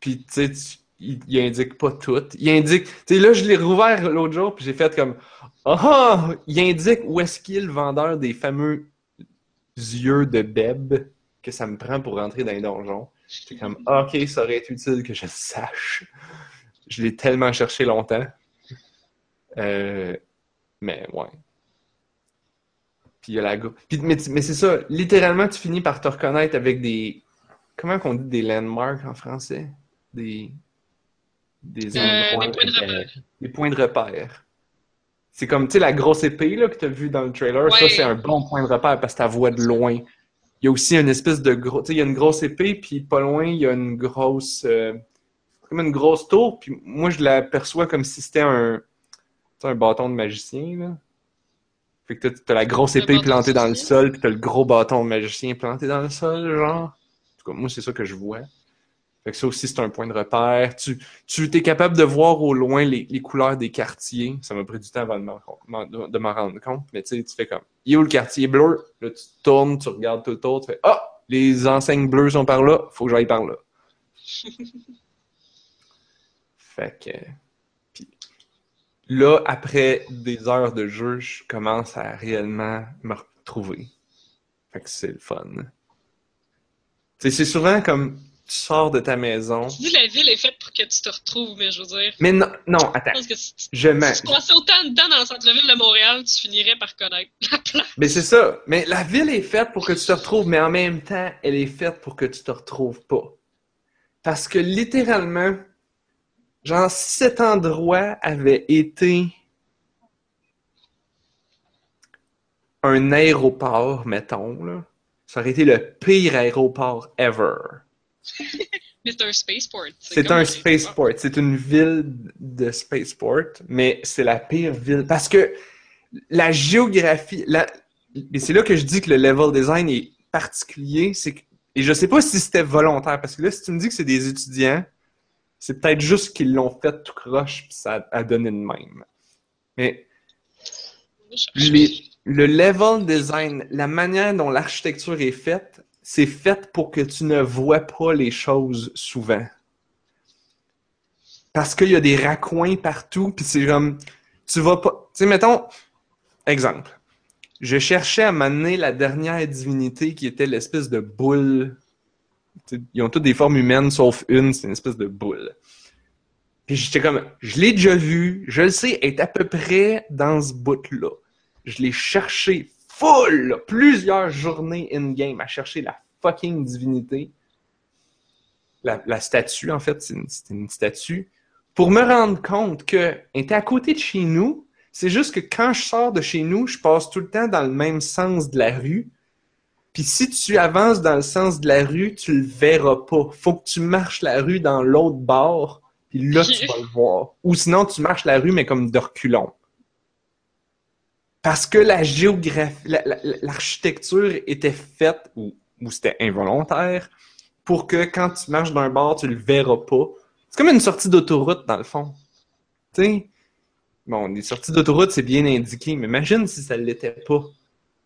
puis tu sais, il, il indique pas tout. Il indique, tu sais, là, je l'ai rouvert l'autre jour, puis j'ai fait comme, ah, il indique où est-ce qu'il est le vendeur des fameux yeux de Beb que ça me prend pour rentrer dans les donjons. J'étais comme, ah, ok, ça aurait été utile que je le sache. Je l'ai tellement cherché longtemps. Euh, mais ouais. Puis il y a la go- Puis, mais c'est ça, littéralement, tu finis par te reconnaître avec des. Comment qu'on dit des landmarks en français? Des. Des Euh, des points de repère. Des points de repère. C'est comme, tu sais, la grosse épée là, que tu as vue dans le trailer, ça, c'est un bon point de repère parce que tu la vois de loin. Il y a aussi une espèce de gros. Tu sais, il y a une grosse épée, puis pas loin, il y a une grosse. euh, comme une grosse tour, puis moi, je l'aperçois comme si c'était un. un bâton de magicien, là. Fait que t'as- t'as la grosse épée plantée dans le sol, puis t'as le gros bâton de magicien planté dans le sol, genre. En tout cas, moi, c'est ça que je vois. Fait que ça aussi, c'est un point de repère. Tu, tu es capable de voir au loin les, les couleurs des quartiers. Ça m'a pris du temps avant de m'en, m'en- de m'en rendre compte. Mais tu sais, tu fais comme, il est où le quartier bleu? Là, tu tournes, tu regardes tout autour, tu fais, ah, les enseignes bleues sont par là, faut que j'aille par là. (laughs) fait que, puis là, après des heures de jeu, je commence à réellement me retrouver. Fait que c'est le fun. C'est souvent comme, tu sors de ta maison. Tu dis la ville est faite pour que tu te retrouves, mais je veux dire. Mais non, non, Je attends. pense que si tu Je si tu passais autant de temps dans le centre-ville de Montréal, tu finirais par connaître la place. Mais c'est ça. Mais la ville est faite pour que tu te retrouves, mais en même temps, elle est faite pour que tu te retrouves pas. Parce que littéralement, genre, cet endroit avait été un aéroport, mettons, là, ça aurait été le pire aéroport ever. (laughs) C'est un spaceport. C'est un spaceport. C'est une ville de spaceport, mais c'est la pire ville. Parce que la géographie. La... Et c'est là que je dis que le level design est particulier. C'est que... Et je sais pas si c'était volontaire, parce que là, si tu me dis que c'est des étudiants, c'est peut-être juste qu'ils l'ont fait tout croche, puis ça a donné de même. Mais les- le level design, la manière dont l'architecture est faite, c'est fait pour que tu ne vois pas les choses souvent. Parce qu'il y a des raccoins partout, puis c'est comme, tu vas pas, tu sais, mettons, exemple, je cherchais à m'amener la dernière divinité qui était l'espèce de boule. Ils ont toutes des formes humaines, sauf une, c'est une espèce de boule. Puis j'étais comme, je l'ai déjà vu, je le sais, est à peu près dans ce bout-là. Je l'ai cherché full, là, plusieurs journées in-game à chercher la fucking divinité. La, la statue, en fait, c'est une, c'est une statue. Pour me rendre compte qu'elle était à côté de chez nous, c'est juste que quand je sors de chez nous, je passe tout le temps dans le même sens de la rue. Puis si tu avances dans le sens de la rue, tu le verras pas. Faut que tu marches la rue dans l'autre bord, puis là, tu vas le voir. Ou sinon, tu marches la rue, mais comme de reculons. Parce que la géographie, la- la- l'architecture était faite, ou, c'était involontaire, pour que quand tu marches d'un bord, tu le verras pas. C'est comme une sortie d'autoroute, dans le fond. Tu? Bon, les sorties d'autoroute, c'est bien indiqué, mais imagine si ça l'était pas.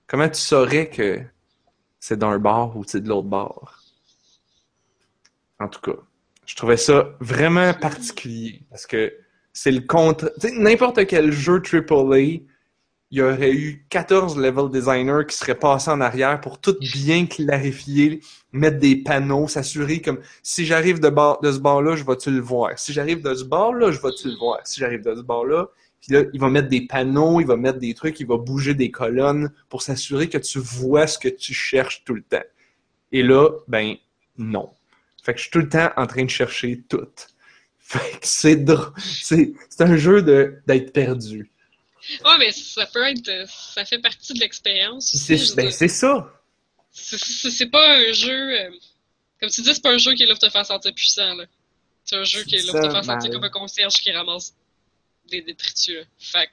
Comment tu saurais que c'est d'un bord ou c'est de l'autre bord? En tout cas, je trouvais ça vraiment particulier parce que c'est le contre. N'importe quel jeu AAA, il y aurait eu 14 level designers qui seraient passés en arrière pour tout bien clarifier, mettre des panneaux, s'assurer comme si j'arrive de, ce bord-là, je vais-tu le voir? Si j'arrive de ce bord-là, je vais-tu le voir? Si j'arrive de ce bord-là, là, il va mettre des panneaux, il va mettre des trucs, il va bouger des colonnes pour s'assurer que tu vois ce que tu cherches tout le temps. Et là, ben, non. Fait que je suis tout le temps en train de chercher tout. Fait que c'est drôle. C'est, un jeu d'être perdu. Ouais, mais ça peut être. Ça fait partie de l'expérience. C'est, ben, c'est ça. C'est- pas un jeu. euh, comme tu dis, c'est pas un jeu qui est là pour te faire sentir puissant. là. C'est un jeu qui est là pour te faire sentir ben- comme un concierge qui ramasse des détritus. Fait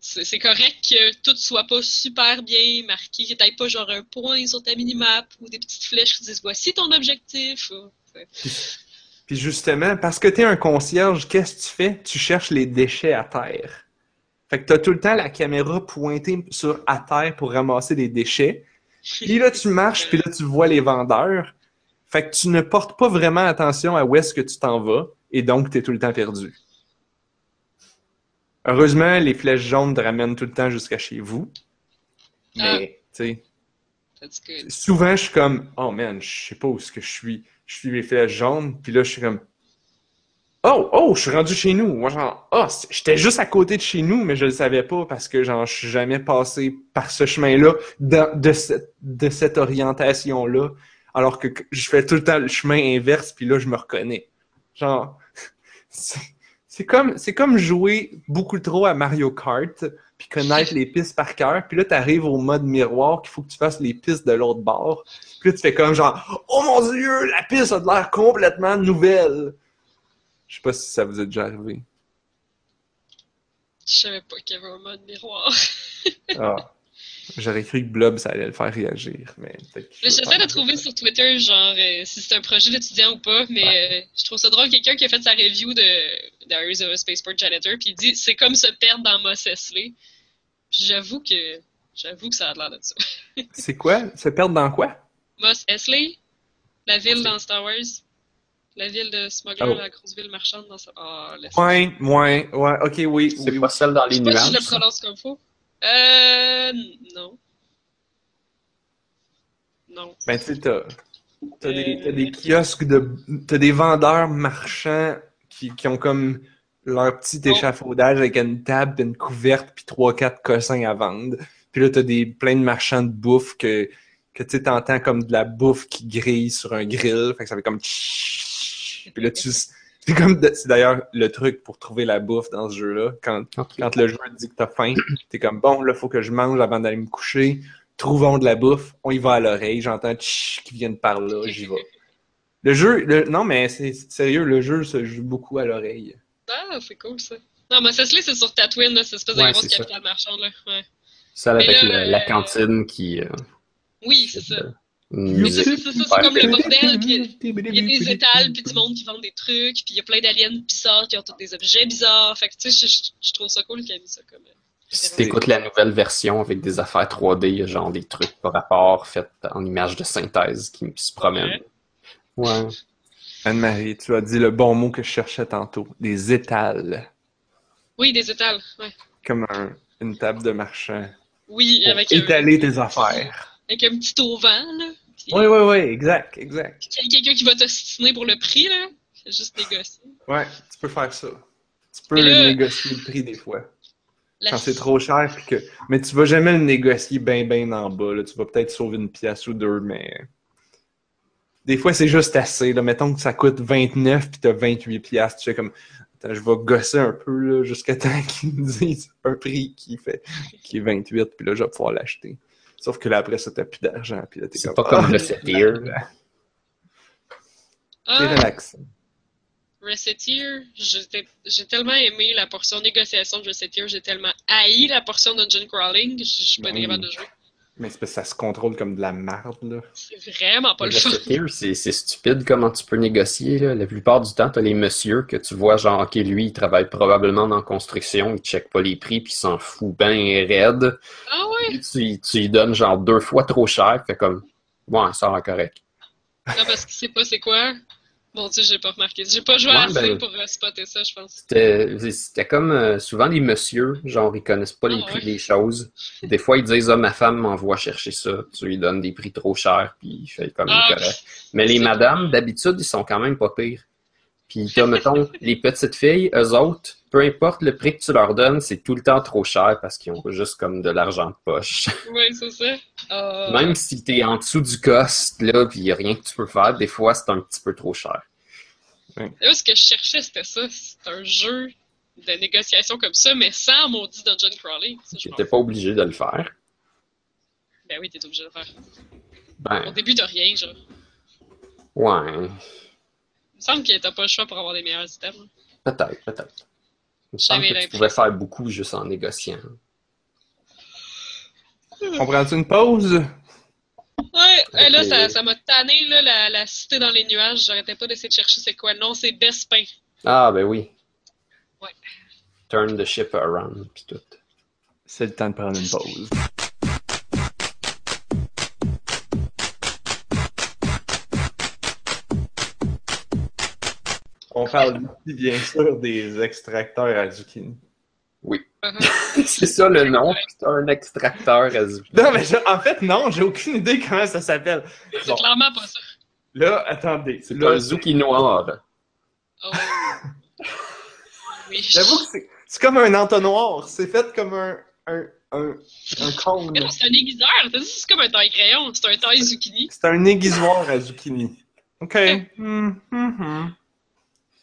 c'est correct que tout soit pas super bien marqué, que t'aies pas genre un point sur ta minimap ou des petites flèches qui disent voici ton objectif. c'est- Puis justement, parce que t'es un concierge, qu'est-ce que tu fais? Tu cherches les déchets à terre. Fait que t'as tout le temps la caméra pointée sur à terre pour ramasser des déchets. Puis là, tu marches, puis là, tu vois les vendeurs. Fait que tu ne portes pas vraiment attention à où est-ce que tu t'en vas, et donc t'es tout le temps perdu. Heureusement, les flèches jaunes te ramènent tout le temps jusqu'à chez vous. Mais, tu sais, souvent, je suis comme, oh man, je sais pas où est-ce que je suis. Je suis les flèches jaunes, puis là, je suis comme, oh, oh, je suis rendu chez nous. Moi, genre, oh, j'étais juste à côté de chez nous, mais je le savais pas parce que, genre, je suis jamais passé par ce chemin-là, de, cette- orientation-là, alors que je fais tout le temps le chemin inverse, puis là, je me reconnais. Genre, (laughs) c'est c'est comme, c'est comme jouer beaucoup trop à Mario Kart, puis connaître les pistes par cœur, puis là, t'arrives au mode miroir qu'il faut que tu fasses les pistes de l'autre bord. Puis là, tu fais comme genre, oh mon dieu, la piste a de l'air complètement nouvelle. Je sais pas si ça vous est déjà arrivé. Je savais pas qu'il y avait un mode miroir. (laughs) Ah. J'aurais cru que Blob, ça allait le faire réagir, mais peut-être J'essaie de trouver sur Twitter, genre, euh, si c'est un projet d'étudiant ou pas, mais euh, je trouve ça drôle, quelqu'un qui a fait sa review de Diaries of a Spaceport Janitor, puis il dit c'est comme se perdre dans Moss Eisley. J'avoue que j'avoue que ça a l'air de ça. C'est quoi? Se perdre dans quoi? Moss Eisley, la ville dans Star Wars, la ville de Smuggler, Oh. la grosse ville marchande dans ça. Ah, laisse- Ouais, ouais, ouais, ok, oui. C'est oui, pas celle dans Je les sais pas si nuages. je le prononce comme faut. Euh. Non. Non. Ben, tu sais, t'as, t'as des, t'as des kiosques de. T'as des vendeurs marchands qui, qui ont comme leur petit Oh. échafaudage avec une table, puis une couverte, puis trois, quatre cossins à vendre. Puis là, t'as des, plein de marchands de bouffe que, que tu sais, t'entends comme de la bouffe qui grille sur un grill. Fait que ça fait comme. Puis là, tu. C'est comme. de- C'est d'ailleurs le truc pour trouver la bouffe dans ce jeu-là. Quand, quand le joueur dit que t'as faim, t'es comme bon, là, faut que je mange avant d'aller me coucher. Trouvons de la bouffe, on y va à l'oreille, j'entends qui viennent par là, j'y vais. Le jeu, le... non, mais c'est sérieux, le jeu se joue beaucoup à l'oreille. Ah, c'est cool ça. Non, mais Cecily, c'est sur Tatooine, là, cette espèce de Ouais, grosse c'est ça. capitale marchande, là. Ouais. Celle avec là, le- la euh, cantine qui. euh, Oui, c'est ça. Mais ça, musique c'est ça, c'est super comme le bordel, puis il y a (laughs) des étals, puis du monde qui vend des trucs, puis il y a plein d'aliens bizarres qui ont tous des objets bizarres. Fait que, tu sais, je, trouve ça cool qu'il ait mis ça comme. euh, Si t'écoutes la nouvelle version avec des affaires 3D, il y a genre des trucs par rapport faits en images de synthèse qui se promènent. Ouais. Anne-Marie, tu as dit le bon mot que je cherchais tantôt. Des étals. Oui, des étals, ouais. Comme un- une table de marchand. Oui, Pour avec, un, étaler tes affaires. Avec un petit auvent, là. Puis Oui, oui, oui, exact, exact. quelqu'un qui va t'ostiner pour le prix, là. Fait juste négocier. Ouais, tu peux faire ça. Tu peux négocier le prix des fois. Quand c'est trop cher, puis que... mais tu vas jamais le négocier ben ben en bas. Là. Tu vas peut-être sauver une pièce ou deux, mais des fois c'est juste assez. Là. Mettons que ça coûte 29 puis t'as 28 pièces, tu fais comme Attends, je vais gosser un peu là, jusqu'à temps (laughs) qu'ils me disent un prix qui fait qui est 28 puis là je vais pouvoir l'acheter. Sauf que là après ça t'as plus d'argent puis là t'es C'est comme pas comme Ah, Recettear. T'es Ah, relax. Recettear, j'étais- j'ai tellement aimé la portion négociation de Recettear, j'ai tellement haï la portion dungeon crawling, je suis pas Oui. capable de jouer. Mais c'est parce que ça se contrôle comme de la merde là. C'est vraiment pas le fun. Recettear, c'est stupide comment tu peux négocier. Là. La plupart du temps, t'as les messieurs que tu vois, genre, ok, lui, il travaille probablement dans la construction, il check pas les prix, puis il s'en fout bien raide. Ah ouais? Puis tu, tu lui donnes genre deux fois trop cher, fait comme, ouais, ça va correct. Non, parce qu'il sait pas c'est quoi? Bon Dieu, j'ai pas remarqué. J'ai pas joué Ouais, assez ben- pour euh, spotter ça, je pense. C'était comme euh, souvent les messieurs, genre ils connaissent pas les Ah, prix ouais. des choses. Des fois ils disent ah ma femme m'envoie chercher ça, tu lui donnes des prix trop chers puis il fait comme Ah, correct. Mais les madames d'habitude ils sont quand même pas pires. Puis t'as mettons les petites filles, eux autres, peu importe le prix que tu leur donnes, c'est tout le temps trop cher parce qu'ils ont juste comme de l'argent de poche. (laughs) Ouais, c'est ça. Euh, Même si t'es en dessous du cost là, puis y a rien que tu peux faire, des fois c'est un petit peu trop cher. Là, ce que je cherchais, c'était ça. C'est un jeu de négociation comme ça, mais sans maudit dungeon m'en T'es pas obligé de le faire. Ben oui, t'es obligé de le faire. Ben Au début, t'as rien, genre. ouais. Il me semble que t'as pas le choix pour avoir des meilleurs items. Peut-être, peut-être. Il me semble que tu pouvais faire beaucoup juste en négociant. On prend-tu une pause? Ouais, et là, ça ça m'a tanné, là, la, la cité dans les nuages. J'arrêtais pas d'essayer de chercher c'est quoi. Non, c'est Bespin. Ah, ben oui. Ouais. Turn the ship around, pis tout. C'est le temps de prendre une pause. On parle ici, bien sûr, des extracteurs à zucchini. Uh-huh. (laughs) C'est ça le nom, c'est un extracteur à zucchini. Non, mais je- en fait, non, j'ai aucune idée comment ça s'appelle. C'est Bon, clairement pas ça. là, attendez. C'est Là, un zucchini noir. Oh. Oui. J'avoue que c'est- c'est comme un entonnoir. C'est fait comme un, un, un, un cône. Mais non, c'est un aiguiseur. C'est comme un taille-crayon. C'est un taille zucchini. C'est un aiguisoir à zucchini. OK. Hum, hum, hum.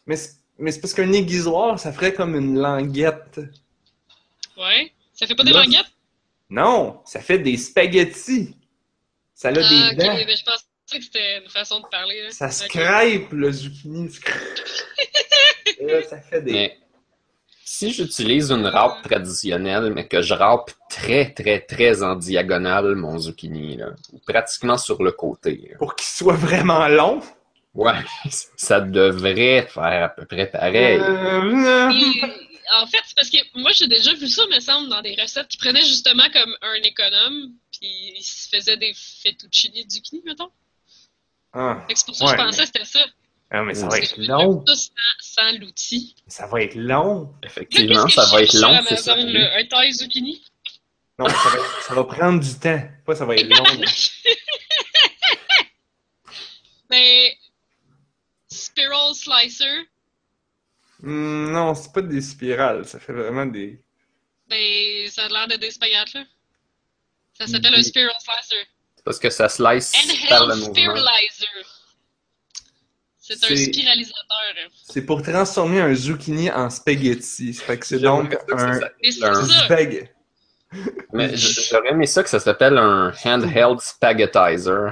Mais c'est parce qu'un aiguisoir, ça ferait comme une languette. Ouais. Ça fait pas des Là, languettes? Non, ça fait des spaghettis. Ça a Ah, des ok. dents. Mais je pensais que c'était une façon de parler. là. Ça scrape le zucchini. (laughs) Là, ça fait des. Mais si j'utilise une râpe traditionnelle, mais que je râpe très, très, très en diagonale mon zucchini, là, ou pratiquement sur le côté, là, Pour qu'il soit vraiment long? Ouais, (laughs) ça devrait faire à peu près pareil. Euh, Et, en fait, c'est parce que moi, j'ai déjà vu ça, me semble, dans des recettes qui prenaient justement comme un économe, puis ils se faisaient des fettuccini de zucchini, mettons. Ah, c'est pour ça que Ouais, je pensais que c'était ça. Ah, mais ça va être long. tout sans, sans l'outil. Ça va être long. Effectivement, ça va être long, c'est ça. Un taille zucchini? Non, ça va, ça va prendre du temps. Pas ça va être long. (laughs) Mais. Hmm, non, c'est pas des spirales. Ça fait vraiment des. ben, ça a l'air de des spaghettes, là. Ça s'appelle un. Spiral Slicer. Parce que ça slice par le mouvement. Spiralizer. C'est un spiralisateur. C'est pour transformer un zucchini en spaghetti. Fait que c'est donc un un ça. spag. Mais j'aurais aimé ça que ça s'appelle un handheld spaghettizer.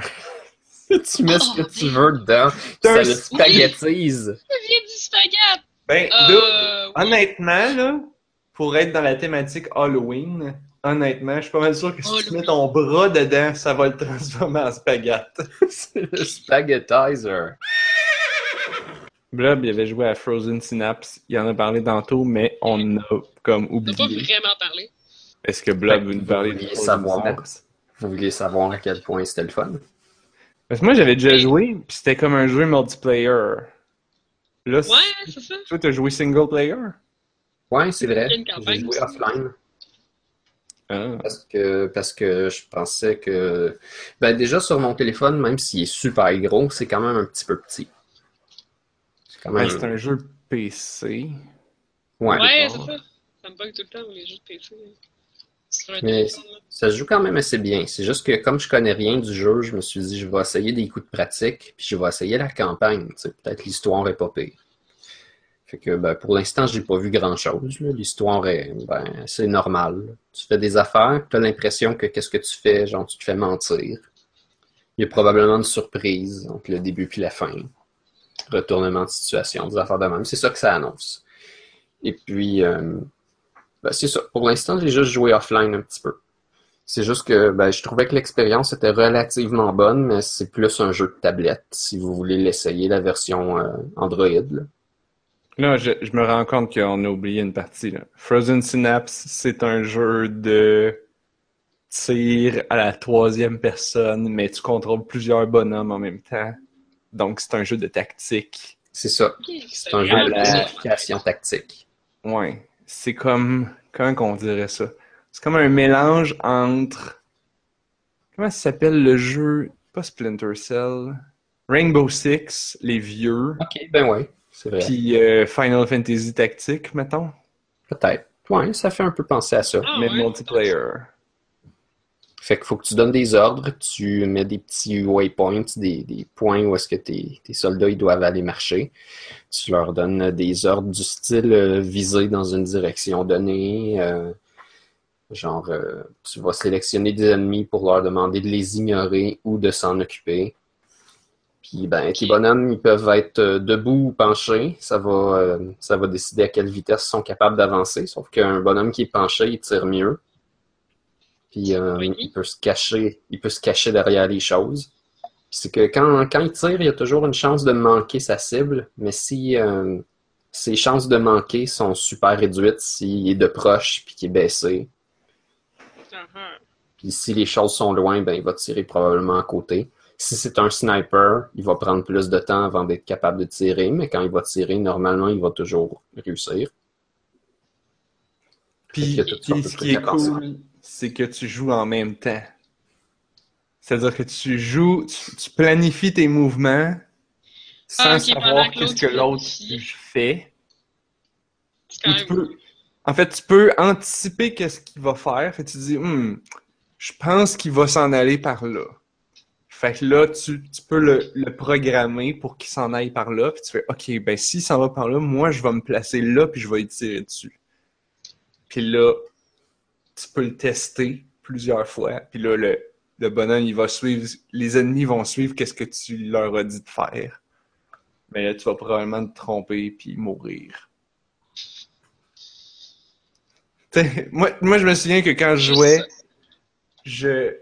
(laughs) tu mets ce que tu veux dedans, ça un le spaghettise. Ça vient du spaghette! Ben, Euh, honnêtement, là, pour être dans la thématique Halloween, honnêtement, je suis pas mal sûr que si tu mets ton bras dedans, ça va le transformer en spaghetti. (laughs) C'est le spaghettizer. Blob, il avait joué à Frozen Synapse. Il en a parlé tantôt, mais on a comme on n'a pas oublié. vraiment parlé. Est-ce que Blob Ouais, veut nous parler de Frozen savoir. Synapse? Vous vouliez savoir à quel point c'était le fun? Parce que moi, j'avais déjà joué, puis c'était comme un jeu multiplayer. Là, Ouais, c'est ça. toi, t'as joué single player? Ouais, c'est vrai. J'ai joué offline Ah. parce que, parce que je pensais que. Ben, déjà sur mon téléphone, même s'il est super gros, c'est quand même un petit peu petit. C'est quand Ouais, même. c'est un jeu PC. Ouais. Ouais, c'est ça. Ça me bug tout le temps les jeux de PC. Mais-. Ça se joue quand même assez bien. C'est juste que comme je connais rien du jeu, je me suis dit je vais essayer des coups de pratique, puis je vais essayer la campagne. Peut-être l'histoire est pas pire. Fait que ben, pour l'instant, j'ai pas vu grand chose. L'histoire est ben, c'est normal. Tu fais des affaires, tu as l'impression que qu'est-ce que tu fais, genre tu te fais mentir. Il y a probablement une surprise entre le début puis la fin. Retournement de situation, des affaires de même. C'est ça que ça annonce. Et puis euh, ben, c'est ça. Pour l'instant, j'ai juste joué offline un petit peu. C'est juste que ben, je trouvais que l'expérience était relativement bonne, mais c'est plus un jeu de tablette si vous voulez l'essayer, la version euh, Android. là. Là, je, je me rends compte qu'on a oublié une partie. Là. Frozen Synapse, c'est un jeu de tir à la troisième personne, mais tu contrôles plusieurs bonhommes en même temps. Donc, c'est un jeu de tactique. C'est ça. C'est un jeu de planification tactique. Ouais. C'est comme. Comment qu'on dirait ça? C'est comme un mélange entre. Comment ça s'appelle le jeu? Pas Splinter Cell. Rainbow Six, les vieux. Ok, ben ouais, c'est vrai. Puis euh, Final Fantasy Tactique, mettons. Peut-être. Ouais, ça fait un peu penser à ça. Ah, mais ouais. multiplayer. Fait qu'il faut que tu donnes des ordres, tu mets des petits waypoints, des, des points où est-ce que tes, tes soldats ils doivent aller marcher. Tu leur donnes des ordres du style euh, viser dans une direction donnée. euh, genre, euh, tu vas sélectionner des ennemis pour leur demander de les ignorer ou de s'en occuper. Puis, ben, tes Ok. bonhommes, ils peuvent être debout ou penchés. Ça va, ça va décider à quelle vitesse ils sont capables d'avancer. Sauf qu'un bonhomme qui est penché, il tire mieux. Puis euh, Oui. il peut se cacher, il peut se cacher derrière les choses. Puis C'est que quand, quand il tire, il y a toujours une chance de manquer sa cible, mais si euh, ses chances de manquer sont super réduites s'il est de proche puis qu'il est baissé. Ah. Puis si les choses sont loin, ben il va tirer probablement à côté. Si c'est un sniper, il va prendre plus de temps avant d'être capable de tirer, mais quand il va tirer, normalement, il va toujours réussir. Puis, Fait qu'il y a toutes sortes puis de ce qui est cool, c'est que tu joues en même temps. C'est-à-dire que tu joues, tu, tu planifies tes mouvements sans Ah, savoir que qu'est-ce que l'autre fait. Tu peux-. En fait, tu peux anticiper qu'est-ce qu'il va faire. Fait tu dis, Hmm, je pense qu'il va s'en aller par là. Fait que là, tu, tu peux le, le programmer pour qu'il s'en aille par là. Puis tu fais, OK, ben s'il s'en va par là, moi, je vais me placer là, puis je vais y tirer dessus. Puis là, tu peux le tester plusieurs fois. Puis là, le, le bonhomme, il va suivre, les ennemis vont suivre qu'est-ce que tu leur as dit de faire. Mais là, tu vas probablement te tromper puis mourir. Moi, moi, je me souviens que quand je jouais, je,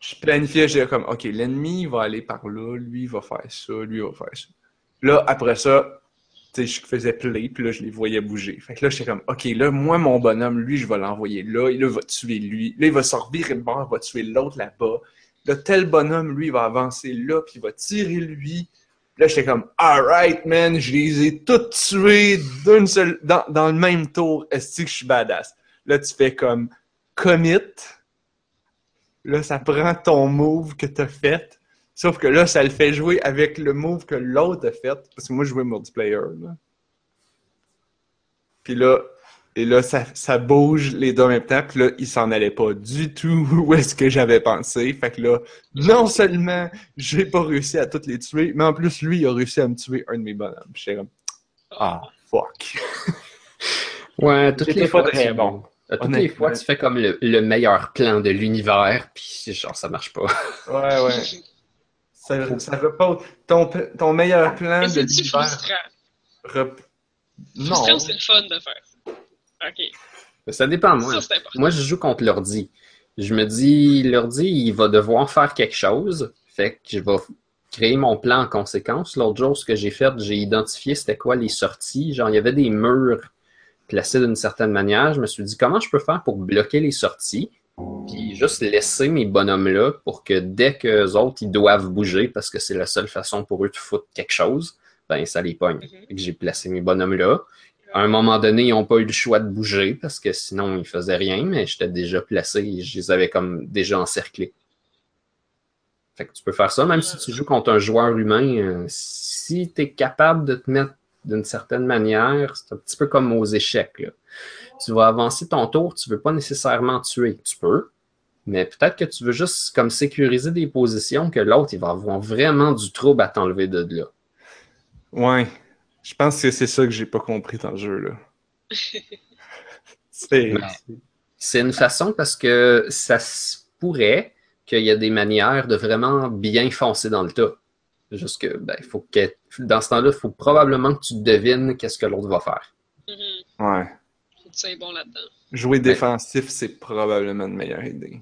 je planifiais, j'étais comme, OK, l'ennemi va aller par là, lui va faire ça, lui va faire ça. Là, après ça, je faisais play, puis là, je les voyais bouger. Fait que là, j'étais comme, OK, là, moi, mon bonhomme, lui, je vais l'envoyer là, là, il va tuer lui. Là, il va sortir de bord, il va tuer l'autre là-bas. Là, tel bonhomme, lui, il va avancer là, puis il va tirer lui. Là, j'étais comme, alright, man, je les ai tous tués d'une seule, dans, dans le même tour. Est-ce que je suis badass? Là, tu fais comme, commit. Là, ça prend ton move que t'as fait. Sauf que là, ça le fait jouer avec le move que l'autre a fait. Parce que moi, je jouais multiplayer, là. Puis là, et là, ça, ça bouge les deux en même temps. Puis là, il s'en allait pas du tout (laughs) où est-ce que j'avais pensé. Fait que là, non seulement j'ai pas réussi à toutes les tuer, mais en plus, lui, il a réussi à me tuer un de mes bonhommes. J'étais comme, ah, fuck. (laughs) Ouais, toutes les fois, très bon. euh, Toutes les fois, tu fais comme le, le meilleur plan de l'univers, puis genre, ça marche pas. Ouais, ouais. (laughs) Ça, ça repose. Ton, ton meilleur plan Mais de l'hiver. frustrant? rep- Non. C'est le fun de faire ça? Ok. Mais Ça dépend, moi. Ça. Moi, je joue contre l'ordi. Je me dis, l'ordi, il va devoir faire quelque chose. Fait que je vais créer mon plan en conséquence. L'autre jour, ce que j'ai fait, j'ai identifié c'était quoi les sorties. Genre, il y avait des murs placés d'une certaine manière. Je me suis dit, comment je peux faire pour bloquer les sorties? Puis juste laisser mes bonhommes là pour que dès que les autres, ils doivent bouger parce que c'est la seule façon pour eux de foutre quelque chose, ben ça les pogne. Que j'ai placé mes bonhommes là. À un moment donné, ils n'ont pas eu le choix de bouger parce que sinon, ils faisaient rien, mais j'étais déjà placé et je les avais comme déjà encerclés. Fait que tu peux faire ça, même si tu joues contre un joueur humain, euh, si tu es capable de te mettre d'une certaine manière, c'est un petit peu comme aux échecs. là. Tu vas avancer ton tour, tu veux pas nécessairement tuer. Tu peux, mais peut-être que tu veux juste comme sécuriser des positions que l'autre, il va avoir vraiment du trouble à t'enlever de là. Ouais. Je pense que c'est ça que j'ai pas compris dans le jeu, là. (laughs) C'est. Non. C'est une façon parce que ça se pourrait qu'il y a des manières de vraiment bien foncer dans le tas. Juste que, ben, il faut que, dans ce temps-là, il faut probablement que tu devines qu'est-ce que l'autre va faire. Mhm. Ouais. Sois bon là-dedans. Jouer défensif, c'est probablement une meilleure idée.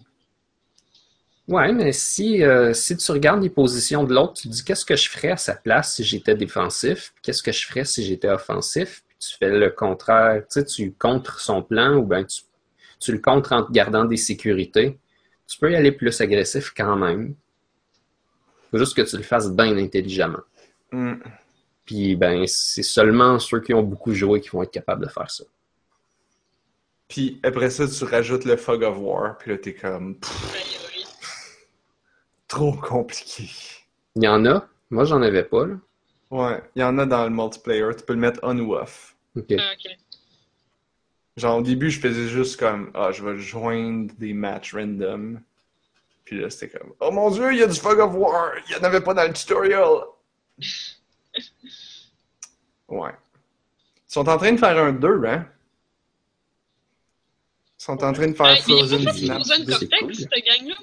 Ouais, mais si, euh, si tu regardes les positions de l'autre, tu te dis qu'est-ce que je ferais à sa place si j'étais défensif, puis qu'est-ce que je ferais si j'étais offensif, puis tu fais le contraire, tu sais, tu contres son plan ou ben tu, tu le contres en te gardant des sécurités. Tu peux y aller plus agressif quand même. Faut juste que tu le fasses bien intelligemment. Hmm. Puis ben c'est seulement ceux qui ont beaucoup joué qui vont être capables de faire ça. Puis après ça, tu rajoutes le Fog of War, puis là, t'es comme. pff, trop compliqué. Il y en a, moi j'en avais pas là. Ouais, il y en a dans le multiplayer, tu peux le mettre on ou off. Ok. Ah, ok. Genre, au début, je faisais juste comme, ah, je vais joindre des matchs random. Puis là, c'était comme, oh mon dieu, il y a du Fog of War! Il n'y en avait pas dans le tutorial! (laughs) Ouais. Ils sont en train de faire un 2, hein? Ils sont en train de faire Ah, est Frozen Synapse. Frozen c'est Cortex, cool. cette gang-là?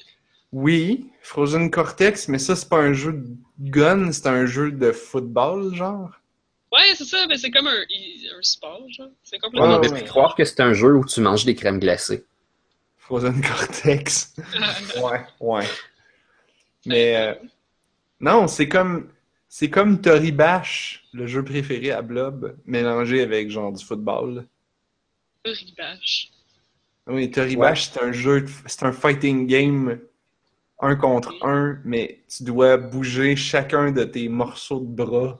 Oui, Frozen Cortex, mais ça, c'est pas un jeu de gun, c'est un jeu de football, genre. Ouais, c'est ça, mais c'est comme un, un sport, genre. C'est On complètement. aurait ouais. pu croire que c'était un jeu où tu manges des crèmes glacées. Frozen Cortex. Ah, (laughs) Ouais, ouais. Mais euh, non, c'est comme c'est comme Tori Bash, le jeu préféré à Blob, mélangé avec genre du football. Ribache. Oui, Tori Ouais. Bash, c'est un jeu, c'est un fighting game un contre un, mais tu dois bouger chacun de tes morceaux de bras.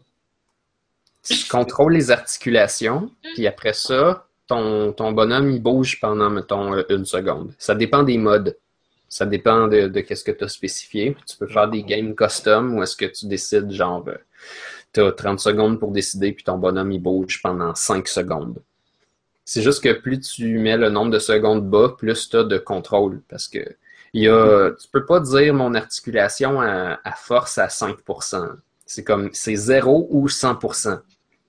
Tu contrôles les articulations, puis après ça, ton, ton bonhomme, il bouge pendant, mettons, euh, une seconde. Ça dépend des modes. Ça dépend de, de qu'est-ce que tu as spécifié. Tu peux faire des games custom où est-ce que tu décides, genre, tu as 30 secondes pour décider, puis ton bonhomme, il bouge pendant 5 secondes. C'est juste que plus tu mets le nombre de secondes bas, plus tu as de contrôle. Parce que il y a, tu peux pas dire mon articulation à, à force à 5%. C'est comme, c'est 0 ou 100%.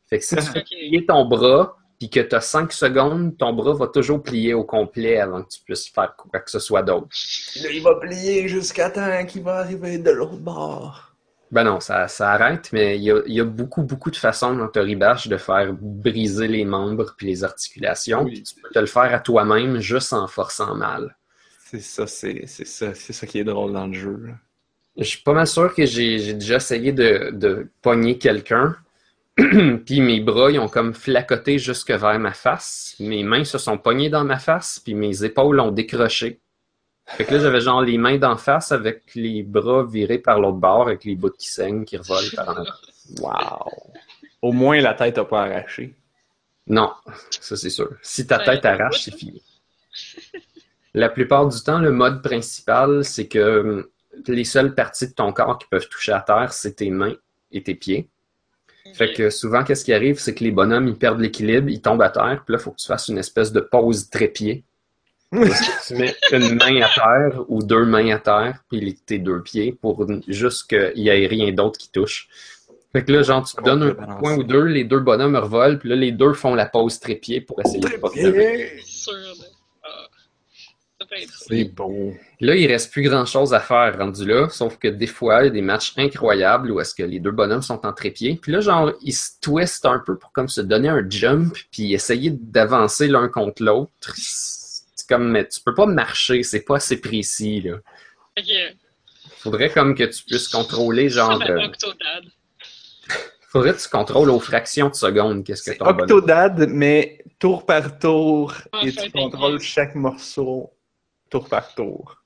Fait que si tu fais (laughs) plier ton bras, puis que tu as 5 secondes, ton bras va toujours plier au complet avant que tu puisses faire quoi que ce soit d'autre. Là, il va plier jusqu'à temps qu'il va arriver de l'autre bord. Ben non, ça, ça arrête, mais il y a, il y a beaucoup, beaucoup de façons dans Tori Bash de faire briser les membres puis les articulations. Oui. Puis tu peux te le faire à toi-même juste en forçant mal. C'est ça, c'est c'est ça, c'est ça qui est drôle dans le jeu. là. Je suis pas mal sûr que j'ai j'ai déjà essayé de, de pogner quelqu'un. (clears throat) puis mes bras, ils ont comme flacoté jusque vers ma face. Mes mains se sont pognées dans ma face, puis mes épaules ont décroché. Fait que là, j'avais genre les mains d'en face avec les bras virés par l'autre bord, avec les bouts qui saignent, qui revolent par en avant. Wow! Au moins, la tête a pas arraché. Non, ça c'est sûr. Si ta Ouais, tête arrache, c'est fini. La plupart du temps, le mode principal, c'est que hum, les seules parties de ton corps qui peuvent toucher à terre, c'est tes mains et tes pieds. Fait que souvent, qu'est-ce qui arrive, c'est que les bonhommes, ils perdent l'équilibre, ils tombent à terre, puis là, il faut que tu fasses une espèce de pause trépied. Tu mets une main à terre ou deux mains à terre, puis tes deux pieds, pour juste qu'il n'y ait rien d'autre qui touche. Fait que là, genre, tu te donnes un poing ou deux, les deux bonhommes revolent, puis là, les deux font la pause trépied pour essayer de pas. C'est sûr, là. Peintre. C'est beau. Là, il reste plus grand chose à faire rendu là, sauf que des fois, il y a des matchs incroyables où est-ce que les deux bonhommes sont en trépied. Puis là, genre, ils se twistent un peu pour comme se donner un jump, puis essayer d'avancer l'un contre l'autre. C'est comme, mais tu peux pas marcher, c'est pas assez précis, là. Faudrait comme que tu puisses contrôler, genre, euh, Octodad. (laughs) faudrait que tu contrôles aux fractions de secondes qu'est-ce que bonhomme... Octodad, mais tour par tour, Ah, et tu bien. contrôles chaque morceau tour par tour.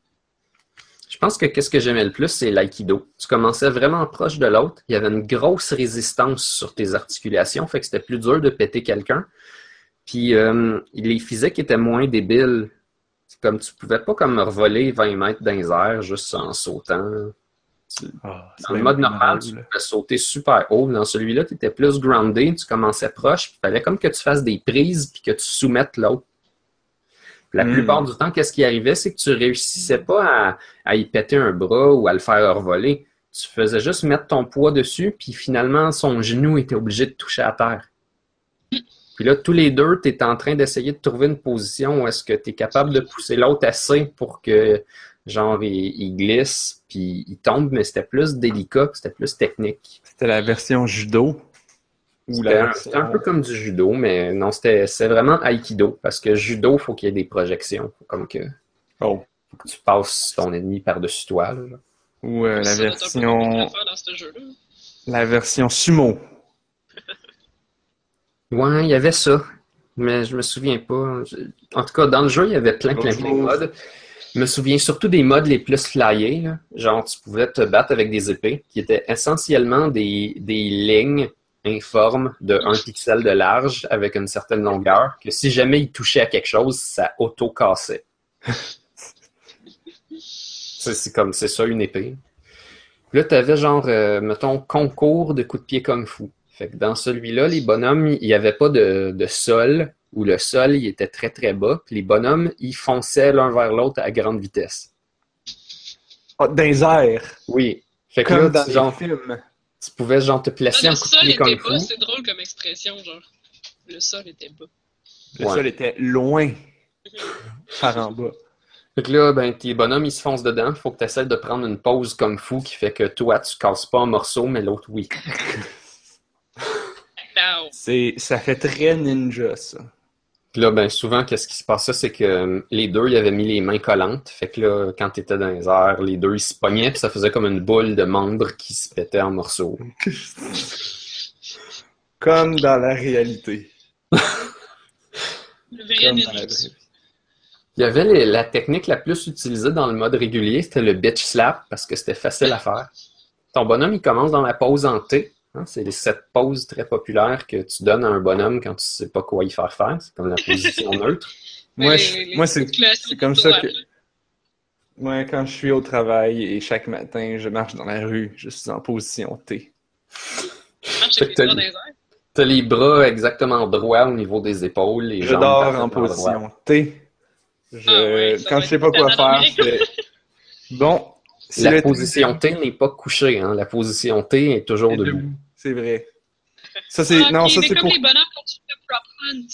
Je pense que qu'est-ce que j'aimais le plus, c'est l'aïkido. Tu commençais vraiment proche de l'autre. Il y avait une grosse résistance sur tes articulations, fait que c'était plus dur de péter quelqu'un. Puis euh, les physiques étaient moins débiles. C'est comme tu pouvais pas comme revoler 20 mètres dans les airs juste en sautant. Ah, Dans le bien mode normal, mal, tu pouvais sauter super haut. Dans celui-là, tu étais plus groundé, tu commençais proche. Il fallait comme que tu fasses des prises puis que tu soumettes l'autre. La Hmm. plupart du temps, qu'est-ce qui arrivait, c'est que tu réussissais pas à, à y péter un bras ou à le faire revoler. Tu faisais juste mettre ton poids dessus, puis finalement, son genou était obligé de toucher à terre. Puis là, tous les deux, tu es en train d'essayer de trouver une position où est-ce que tu es capable de pousser l'autre assez pour que, genre, il, il glisse, puis il tombe, mais c'était plus délicat, puis c'était plus technique. C'était la version judo. C'était un, version... c'était un peu comme du judo, mais non, c'était c'est vraiment aikido, parce que judo, faut qu'il y ait des projections. Comme que, Oh. faut que tu passes ton ennemi par-dessus toi. là. Ou euh, la version... dans ce. La version sumo. Ouais, il y avait ça, mais je me souviens pas. En tout cas, dans le jeu, il y avait plein, plein, plein de modes. Je me souviens surtout des modes les plus flyés. là. Genre, tu pouvais te battre avec des épées, qui étaient essentiellement des, des lignes informes de 1 pixel de large avec une certaine longueur, que si jamais il touchait à quelque chose, ça auto-cassait. (laughs) c'est c'est comme, c'est ça, une épée. Là, tu avais genre, euh, mettons, concours de coups de pied kung fu. Fait que dans celui-là, les bonhommes, il n'y avait pas de, de sol, où le sol, il était très, très bas. Puis les bonhommes, ils fonçaient l'un vers l'autre à grande vitesse. Ah, dans les airs. Oui. Fait que Comme là, dans tu, les genre, films. tu pouvais genre te placer Ah, un le coup de sol pied était kung bas, c'est drôle comme expression, genre. Le sol était bas. Le Ouais. sol était loin (laughs) par en bas. Fait que là, ben, tes bonhommes, ils se foncent dedans. Faut que tu essaies de prendre une pause kung fu qui fait que toi, tu casses pas en morceaux, mais l'autre, oui. (laughs) C'est, ça fait très ninja, ça. Puis là, ben, souvent, qu'est-ce qui se passait, c'est que euh, les deux, ils avaient mis les mains collantes. Fait que là, quand t'étais dans les airs, les deux, ils se pognaient, puis ça faisait comme une boule de membres qui se pétait en morceaux. (laughs) Comme dans la réalité. (laughs) Le vrai Comme dans la ninja. vraie vie. Il y avait les- la technique la plus utilisée dans le mode régulier, c'était le bitch slap, parce que c'était facile à faire. Ton bonhomme, il commence dans la pose en T. hein, c'est cette pose très populaire que tu donnes à un bonhomme quand tu sais pas quoi y faire faire. C'est comme la position (laughs) neutre. Moi, je- moi c'est, c'est comme ça que. Moi, quand je suis au travail et chaque matin, je marche dans la rue, je suis en position T. T'as- les bras exactement droits au niveau des épaules. Les Je jambes dors en position T. Je- Ah quand je sais être pas quoi faire, je fais... Bon, c'est La le position T n'est pas couchée. Hein. La position T est toujours debout. debout. C'est vrai. Ça, c'est... Ah, non, ça, c'est comme pour... les bonhommes quand tu fais prop hunt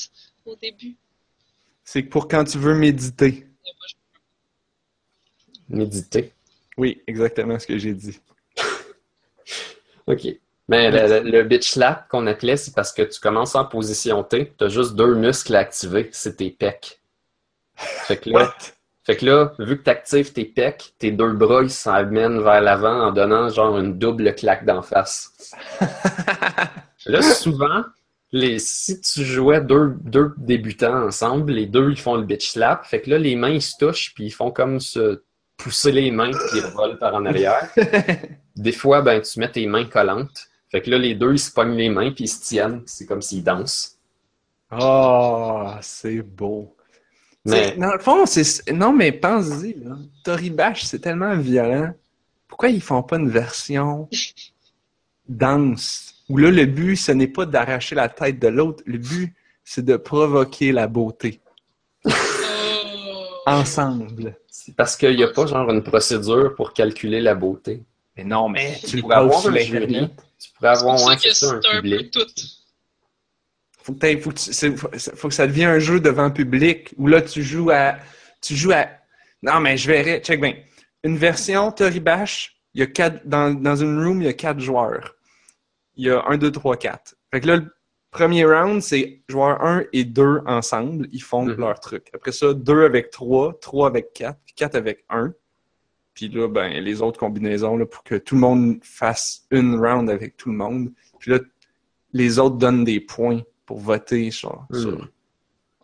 au début. c'est pour quand tu veux méditer. Méditer. Oui, exactement ce que j'ai dit. (laughs) OK. Mais le, le- le bitch slap qu'on appelait, c'est parce que tu commences en position T, tu as juste deux muscles à activer, c'est tes pecs. Fait que là, What? Fait que là vu que tu actives tes pecs, tes deux bras, ils s'amènent vers l'avant en donnant genre une double claque d'en face. (laughs) Là, souvent, les, si tu jouais deux, deux débutants ensemble, les deux, ils font le bitch slap. Fait que là, les mains, ils se touchent, puis ils font comme se pousser les mains, puis ils revolent par en arrière. (laughs) Des fois, ben, tu mets tes mains collantes. Fait que là, les deux, ils se pognent les mains, puis ils se tiennent. C'est comme s'ils dansent. Oh, c'est beau. Mais Dans le fond, c'est... Non, mais pense-y, là. Toribash, c'est tellement violent. Pourquoi ils font pas une version danse? Où là, le but, ce n'est pas d'arracher la tête de l'autre. Le but, c'est de provoquer la beauté. (laughs) Ensemble. c'est parce qu'il n'y a pas genre une procédure pour calculer la beauté. Mais non, mais tu pourrais avoir un jury, tu pourrais avoir c'est ça, un un peu tout. Faut que, faut, que faut- ça devienne un jeu devant public où là tu joues à tu joues à Non, mais je verrais. Check bien. Une version Toribash, il y a quatre, dans, dans une room, il y a quatre joueurs. Il y a un, deux, trois, quatre. Fait que là, le premier round, c'est joueur 1 et 2 ensemble. Ils font Mhm. leur truc. Après ça, 2 avec 3, 3 avec 4, puis 4 avec 1. Puis là, ben, les autres combinaisons, là, pour que tout le monde fasse une round avec tout le monde. Puis là, les autres donnent des points pour voter sur. Mhm. sur-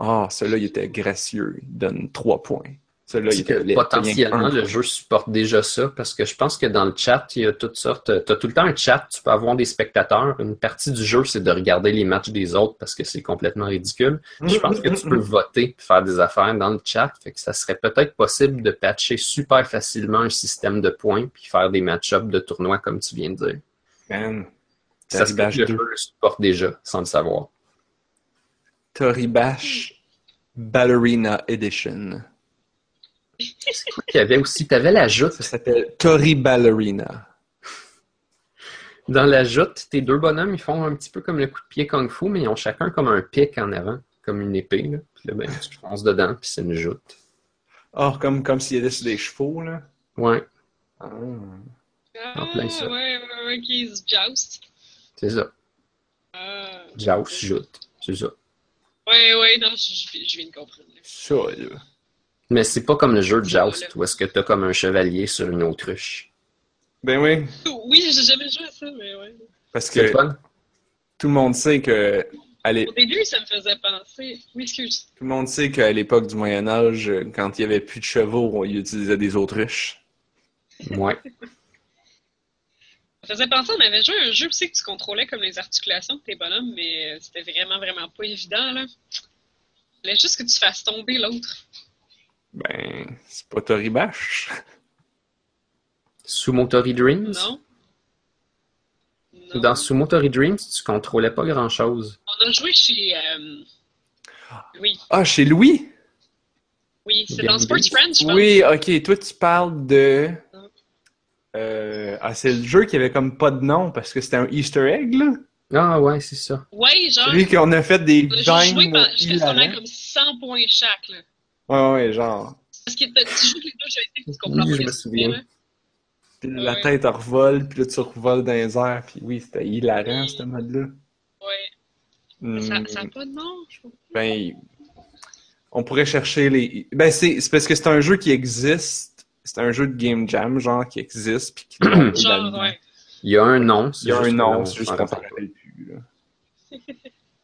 Ah, celui-là, il était gracieux. Il donne 3 points. Celui-là, il que était potentiellement, que un le jeu supporte déjà ça parce que je pense que dans le chat, il y a toutes sortes. Tu as tout le temps un chat, tu peux avoir des spectateurs. Une partie du jeu, c'est de regarder les matchs des autres parce que c'est complètement ridicule. Puis je pense que tu peux voter et faire des affaires dans le chat. Fait que ça serait peut-être possible de patcher super facilement un système de points puis faire des match-ups de tournois comme tu viens de dire. Man. Ça se peut Toribash que le 2. jeu le supporte déjà sans le savoir. Toribash Ballerina Edition. Il y avait aussi, tu avais la joute. Ça s'appelle Tori Ballerina. Dans la joute, tes deux bonhommes, ils font un petit peu comme le coup de pied kung fu, mais ils ont chacun comme un pic en avant, comme une épée. Là. Puis là, ben, tu fonces dedans, puis c'est une joute. Oh, comme, comme s'il était sur des chevaux, là. Ouais, Ah. Ah, En plein ça. ouais, ouais, ouais, qui se joust. c'est ça. Ah. Joust, joute, c'est ça. Ouais, ouais, non, je, je- je viens de comprendre. là. Mais c'est pas comme le jeu de. Joust, où est-ce que t'as comme un chevalier sur une autruche? Ben oui, Oui, j'ai jamais joué à ça, mais ouais. parce que tout le monde sait que l'é- Au début, ça me faisait penser. Oui, excuse. tout le monde sait qu'à l'époque du Moyen Âge, euh, quand il y avait plus de chevaux, on y utilisait des autruches. Ouais. (laughs) Ça faisait penser, on avait joué à un jeu aussi que tu contrôlais comme les articulations de tes bonhommes, mais euh, c'était vraiment, vraiment pas évident, là. Il fallait juste que tu fasses tomber l'autre. Ben, c'est pas Toribash. Sumotori Dreams? Non? Non. Dans Sumotori Dreams, tu contrôlais pas grand-chose. On a joué chez. euh, Oui, Ah, chez Louis? oui, c'est dans Sports. Friends, je pense. Oui, ok. Toi, tu parles de. Euh, Ah, c'est le jeu qui avait comme pas de nom parce que c'était un Easter egg, là. Ah ouais, c'est ça. Ouais, genre. Celui qu'on a fait des on a joué comme 100 points chaque, là. Ouais, ouais, genre. Parce que tu joues les deux jeux et tu comprends Oui, je me souviens. là. Puis la tête revole, puis là, tu revoles dans les airs. Puis oui, c'était hilarant, ce mode-là. Ouais. Ça Hmm. n'a pas de nom, je trouve. Ben, on pourrait chercher les. Ben, c'est c'est parce que c'est un jeu qui existe. C'est un jeu de game jam, genre, qui existe. Puis qui (clears throat) Genre, ouais. Il y a un nom. Il y a un nom, c'est juste qu'on s'en rappelle plus. Là. (laughs)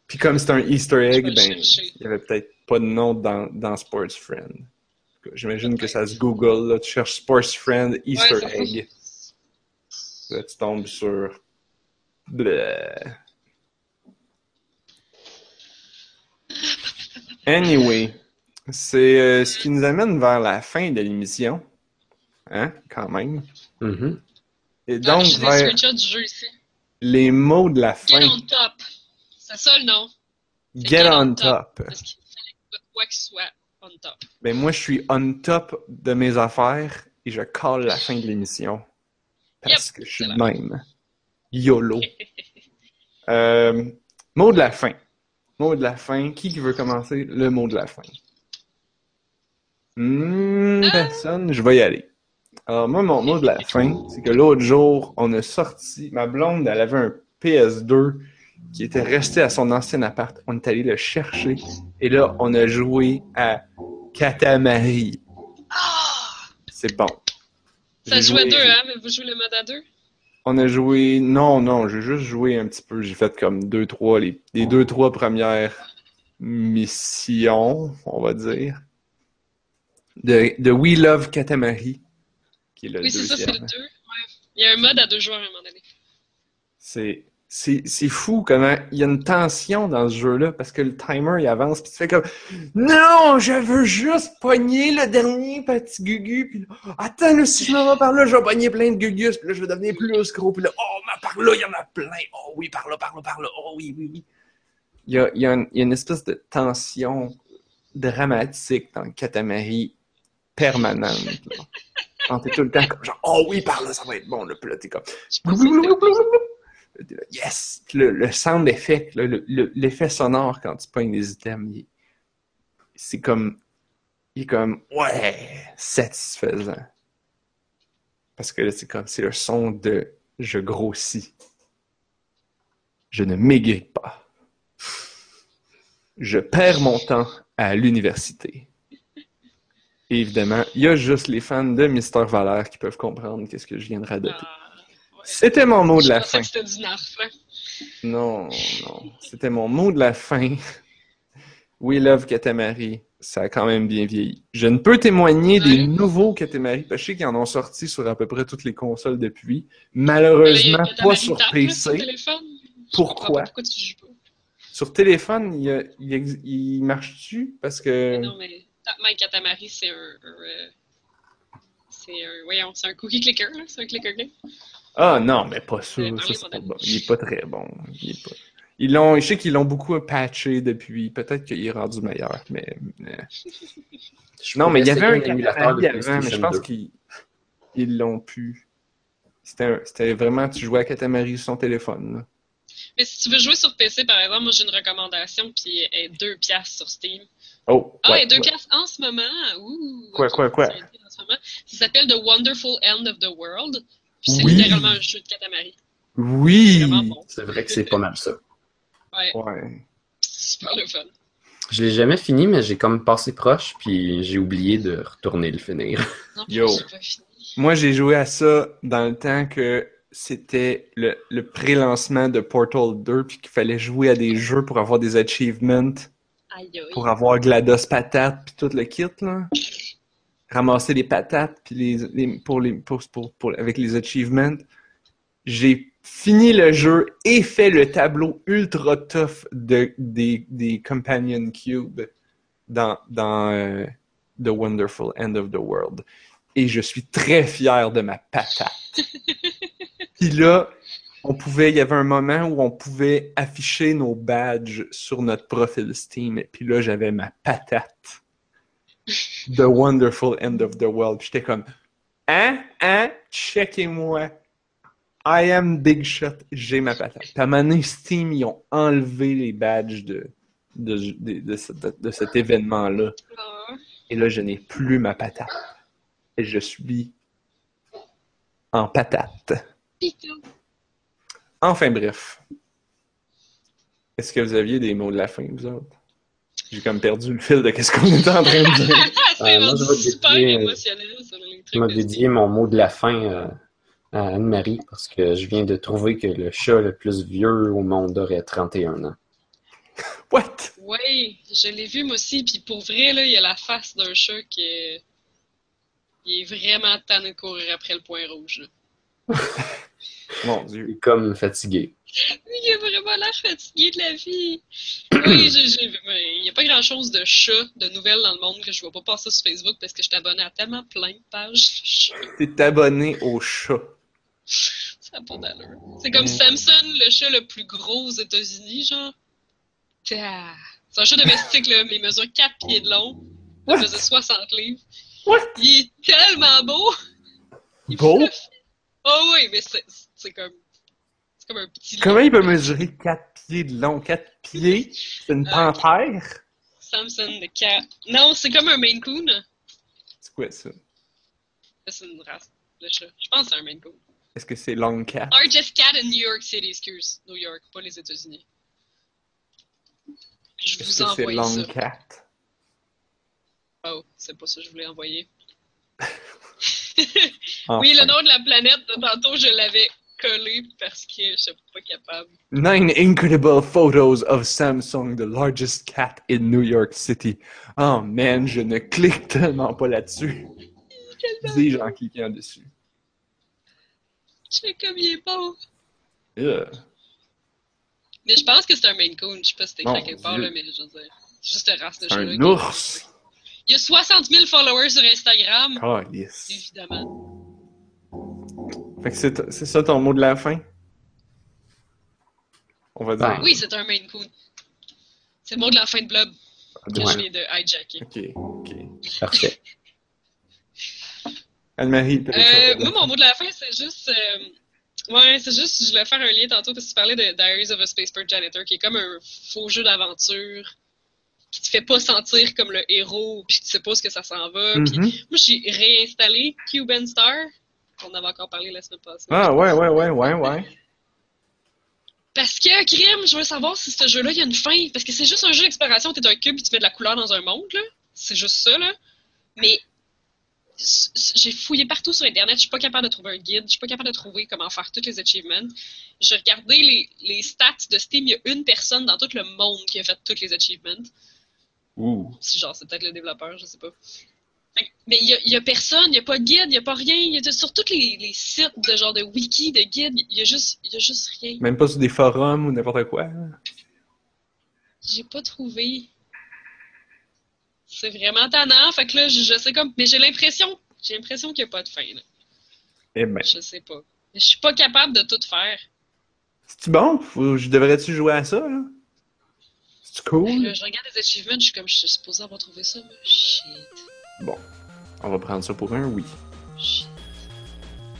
Puis comme c'est un Easter egg, ben, il y avait peut-être pas de nom dans, dans Sports Friend. J'imagine que ça se Google, là. Tu cherches Sports Friend Easter Ouais, egg. Là, tu tombes sur. Bleh. Anyway, c'est euh, ce qui nous amène vers la fin de l'émission. Hein, quand même. Mhm. Et donc, vers screenshots du jeu ici. les mots de la Get fin. on top. C'est ça le nom. Get on top. Parce qu'il fallait que quoi que soit on top. Ben moi, je suis on top de mes affaires et je colle la fin de l'émission. Parce Yep, que je suis de même. YOLO. (laughs) Euh, mot de la fin. Mot de la fin. Qui qui veut commencer? Le mot de la fin? Hmm, Ah. personne, je vais y aller. Alors, moi, mon mot de la fin, c'est que l'autre jour, on a sorti. Ma blonde, elle avait un PS2 qui était resté à son ancien appart. On est allé le chercher. Et là, on a joué à Katamari. Ah! C'est bon. Ça J'ai joue à joué- deux, hein? Mais vous jouez le mode à deux? On a joué. Non, non, j'ai juste joué un petit peu. J'ai fait comme deux, trois, les, les deux, trois premières missions, on va dire. De, de We Love Katamari, qui est le Oui, c'est ça, c'est le deux. Ouais. Il y a un mode à deux joueurs à un moment donné. C'est, c'est, c'est fou comment il y a une tension dans ce jeu-là parce que le timer il avance puis tu fais comme Non, je veux juste pogner le dernier petit gugu puis là, attends là, si je m'en vais par là, je vais pogner plein de gugus puis là je vais devenir plus gros puis là oh mais par là il y en a plein oh oui par là par là par là oh oui oui oui il y a, il y a, une, il y a une espèce de tension dramatique dans le Katamari permanente (laughs) t'es tout le temps comme genre oh oui par là ça va être bon là puis là t'es comme (laughs) Yes! Le, le sound effect, là, le- le- l'effet sonore quand tu pognes les items, c'est comme il est comme ouais, satisfaisant. Parce que là, c'est comme c'est le son de je grossis. Je ne maigris pas. Je perds mon temps à l'université. Évidemment, il y a juste les fans de Mister Valère qui peuvent comprendre qu'est-ce que je viens de radoter. Ah, ouais. C'était mon mot de la fin. que. Non, non. C'était mon mot de la fin. We love Katamari. Ça a quand même bien vieilli. Je ne peux témoigner des nouveaux Katamari. parce que Je sais qu'ils en ont sorti sur à peu près toutes les consoles depuis. Malheureusement, pas sur sur PC. Je Pourquoi? Pourquoi tu joues pas? Sur téléphone, il, il il marche-tu? Parce que. Non, mais Tap My Katamari, c'est un. un, euh, c'est un. Voyons, c'est un cookie clicker, là. C'est un clicker game. Ah non, mais pas ça. Euh, ça c'est pas bon. Il est pas très bon. Il est pas... Ils l'ont, je sais qu'ils l'ont beaucoup patché depuis. Peut-être qu'il est rendu meilleur, mais. Je Non, mais il y avait un émulateur de Katamari avant, mais je pense 2. qu'ils ils l'ont pu. C'était un- C'était vraiment, tu jouais à Katamari sur son téléphone. là. Mais si tu veux jouer sur PC, par exemple, moi j'ai une recommandation, puis elle est 2 piastres sur Steam. Oh, Ah, ouais, et 2 ouais. piastres en ce moment. Ouh, Quoi, quoi, quoi? c'est en ce moment. Ça s'appelle The Wonderful End of the World. Puis c'est Oui. littéralement un jeu de Katamari. C'est Oui! vraiment bon. C'est vrai que c'est pas mal ça. Ouais, Ouais. c'est super le fun. Je l'ai jamais fini, mais j'ai comme passé proche, puis j'ai oublié de retourner le finir. Non, Yo. pas fini. Moi, j'ai joué à ça dans le temps que c'était le, le pré-lancement de Portal 2, puis qu'il fallait jouer à des jeux pour avoir des achievements, Aïe, aïe. pour avoir GLaDOS patate, puis tout le kit, là. Ramasser les patates, puis les, les- pour les, pour, pour- pour- avec les achievements. J'ai fini le jeu et fait le tableau ultra tough de, des, des Companion Cube dans, dans euh, The Wonderful End of the World. Et je suis très fier de ma patate. (laughs) Puis là, on pouvait, il y avait un moment où on pouvait afficher nos badges sur notre profil Steam. Et puis là, j'avais ma patate. The Wonderful End of the World. J'étais comme, hein, hein, checkez-moi. I am Big Shot, j'ai ma patate. À un moment donné, Steam, ils ont enlevé les badges de, de, de, de ce- de- de cet événement-là. Et là, je n'ai plus ma patate. Et je suis en patate. Enfin bref. Est-ce que vous aviez des mots de la fin, vous autres? J'ai comme perdu le fil de qu'est-ce qu'on était en train de dire. (laughs) C'est Euh, moi, je super dédier, euh, émotionnel Je m'a dédié mon mot de la fin euh, à Anne-Marie parce que je viens de trouver que le chat le plus vieux au monde aurait 31 ans. (laughs) What? Oui, je l'ai vu moi aussi, puis pour vrai, là, il y a la face d'un chat qui est... Il est vraiment tanné de courir après le point rouge. (laughs) Mon Dieu. Il est comme fatigué. Il a vraiment l'air fatigué de la vie. Oui, (clears throat) j'ai- j'ai- il n'y a pas grand-chose de chat, de nouvelles dans le monde que je vois pas passer sur Facebook parce que je suis abonné à tellement plein de pages. (laughs) T'es abonné au chat. Ça n'a pas d'allure. C'est comme Samson, le chat le plus gros aux États-Unis, genre. C'est un chat domestique, là, mais il mesure 4 pieds de long. Il faisait 60 livres. What? Il est tellement beau! Il est Beau? Oh oui, mais c'est c'est comme. C'est comme un petit. Comment lion. il peut mesurer 4 pieds de long? 4 pieds? C'est une Euh, panthère? Samson the cat. Non, c'est comme un Maine Coon. C'est quoi ça? C'est une race, le chat. Je pense que c'est un Maine Coon. Est-ce que c'est long cat? Largest cat in New York City, excuse. New York, pas les États-Unis. Je vous que c'est envoie long ça. cat? Oh, c'est pas ça que je voulais envoyer. Enfin. (laughs) (laughs) Oui, le nom de la planète, de tantôt, je l'avais collé parce que je suis pas capable. Nine incredible photos of Samsung, the largest cat in New York City. Oh man, je ne clique tellement pas là-dessus. Dis-je en cliquant dessus. Je fais comme il est bon. Ugh. Mais je pense que c'est un Maine Coon. Je sais pas si écrit quelque part, là, mais je veux dire. c'est Juste une race de chat. un ours. Il y a 60 000 followers sur Instagram. Oh, yes. Évidemment. Fait que c'est c'est ça ton mot de la fin? On va dire. Ben, Oui, c'est un Maine Coon. C'est le mot de la fin de Blob que Ouais. je viens de hijacker. Ok, ok. Parfait. (laughs) Anne-Marie, peut-être Euh, moi, mon mot de la fin, c'est juste. euh, ouais, c'est juste, je voulais faire un lien tantôt parce que tu parlais de Diaries of a Spaceport Janitor, qui est comme un faux jeu d'aventure qui te fait pas sentir comme le héros, puis tu sais pas ce que ça s'en va. Puis Mhm. moi, j'ai réinstallé Cuban Star. On avait encore parlé la semaine passée. Ah, ouais, ouais, ouais, ouais, ouais. Parce que, crime, je veux savoir si ce jeu-là, il y a une fin. Parce que c'est juste un jeu d'exploration, t'es un cube et tu mets de la couleur dans un monde, là. C'est juste ça, là. Mais j'ai fouillé partout sur Internet, je suis pas capable de trouver un guide, je suis pas capable de trouver comment faire tous les achievements. J'ai regardé les, les stats de Steam, il y a une personne dans tout le monde qui a fait tous les achievements. Ouh. Si genre, c'est peut-être le développeur, je sais pas. Mais il y a, a personne, il y a pas de guide, il y a pas rien. Y a sur tous les, les sites de genre de wiki, de guide, il y a juste, y a juste rien. Même pas sur des forums ou n'importe quoi. J'ai pas trouvé. C'est vraiment tannant, fait que là, je, je sais comme. Mais j'ai l'impression. J'ai l'impression qu'il n'y a pas de fin, là. Eh ben. Je sais pas. Mais je suis pas capable de tout faire. C'est-tu bon? Faut- je devrais-tu jouer à ça, là? C'est cool? là, je regarde les achievements, je suis comme, je suis supposée avoir trouvé ça, mais shit. Bon. On va prendre ça pour un oui. Shit.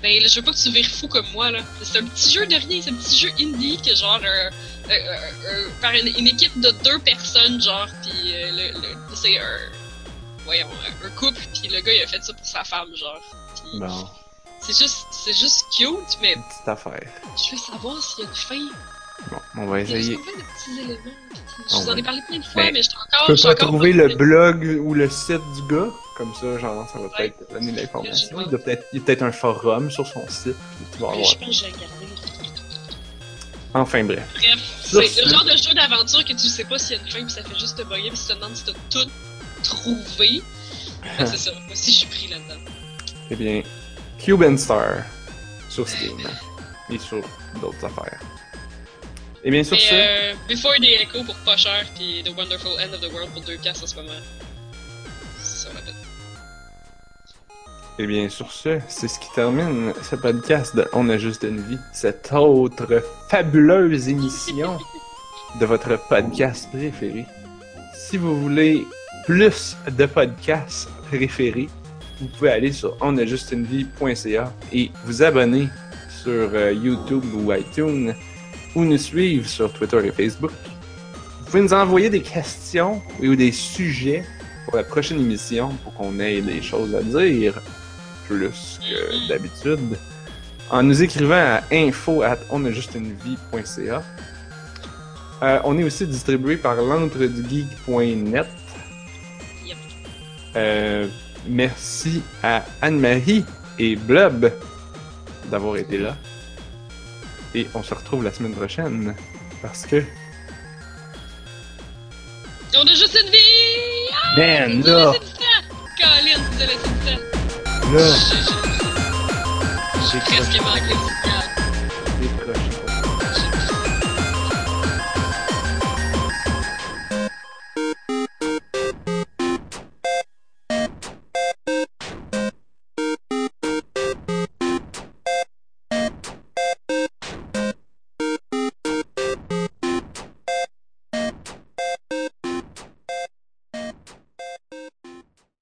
Ben là, je veux pas que tu vires fou comme moi, là. C'est un petit jeu de rien, c'est un petit jeu indie que genre. euh, euh, euh, euh, par une, une équipe de deux personnes, genre, pis euh, le, le- c'est un. Voyons, un- un couple, pis le gars il a fait ça pour sa femme, genre. Pis Bon. c'est juste, c'est juste cute, mais Une petite affaire. je veux savoir s'il y a une fin. Bon, on va essayer. juste plein de petits éléments. pis Je On vous en ai parlé plein de fois, Ben, mais je suis Tu encore. peux je suis pas encore trouver le blog ou le site du gars? Comme ça, genre, ça va Ouais. peut-être donner l'information. Il, y a peut-être un forum sur son site. puis tu vas avoir. Je pense que j'ai regardé. Enfin, bref. Bref, c'est ce- le genre de jeu d'aventure que tu sais pas s'il y a une fin pis ça fait juste te bugger pis tu te demandes si t'as tout trouvé. Ben, c'est ça, (laughs) moi aussi je suis pris là-dedans. Eh bien, Cuban Star sur Steam et sur d'autres affaires. Eh bien, ce, euh, Before the Echo pour pas cher pis The Wonderful End of the World pour 2 piastres en ce moment. Ça eh bien, sur ce, c'est ce qui termine ce podcast de On a juste une vie, cette autre fabuleuse émission (laughs) de votre podcast préféré. Si vous voulez plus de podcasts préférés, vous pouvez aller sur onajustunevie.ca et vous abonner sur euh, YouTube ou iTunes ou nous suivre sur Twitter et Facebook. Vous pouvez nous envoyer des questions ou des sujets pour la prochaine émission pour qu'on ait des choses à dire plus que d'habitude en nous écrivant à info at onajustunevie.ca. Euh, on est aussi distribué par l'entredugeek.net. Yep. Euh, merci à Anne-Marie et Blob d'avoir été là. Et on se retrouve la semaine prochaine parce que On a juste une vie! Ah! Man, as là. laissé du temps! Colin, tu as laissé du temps! là, J'ai- presque manqué c'est prochain.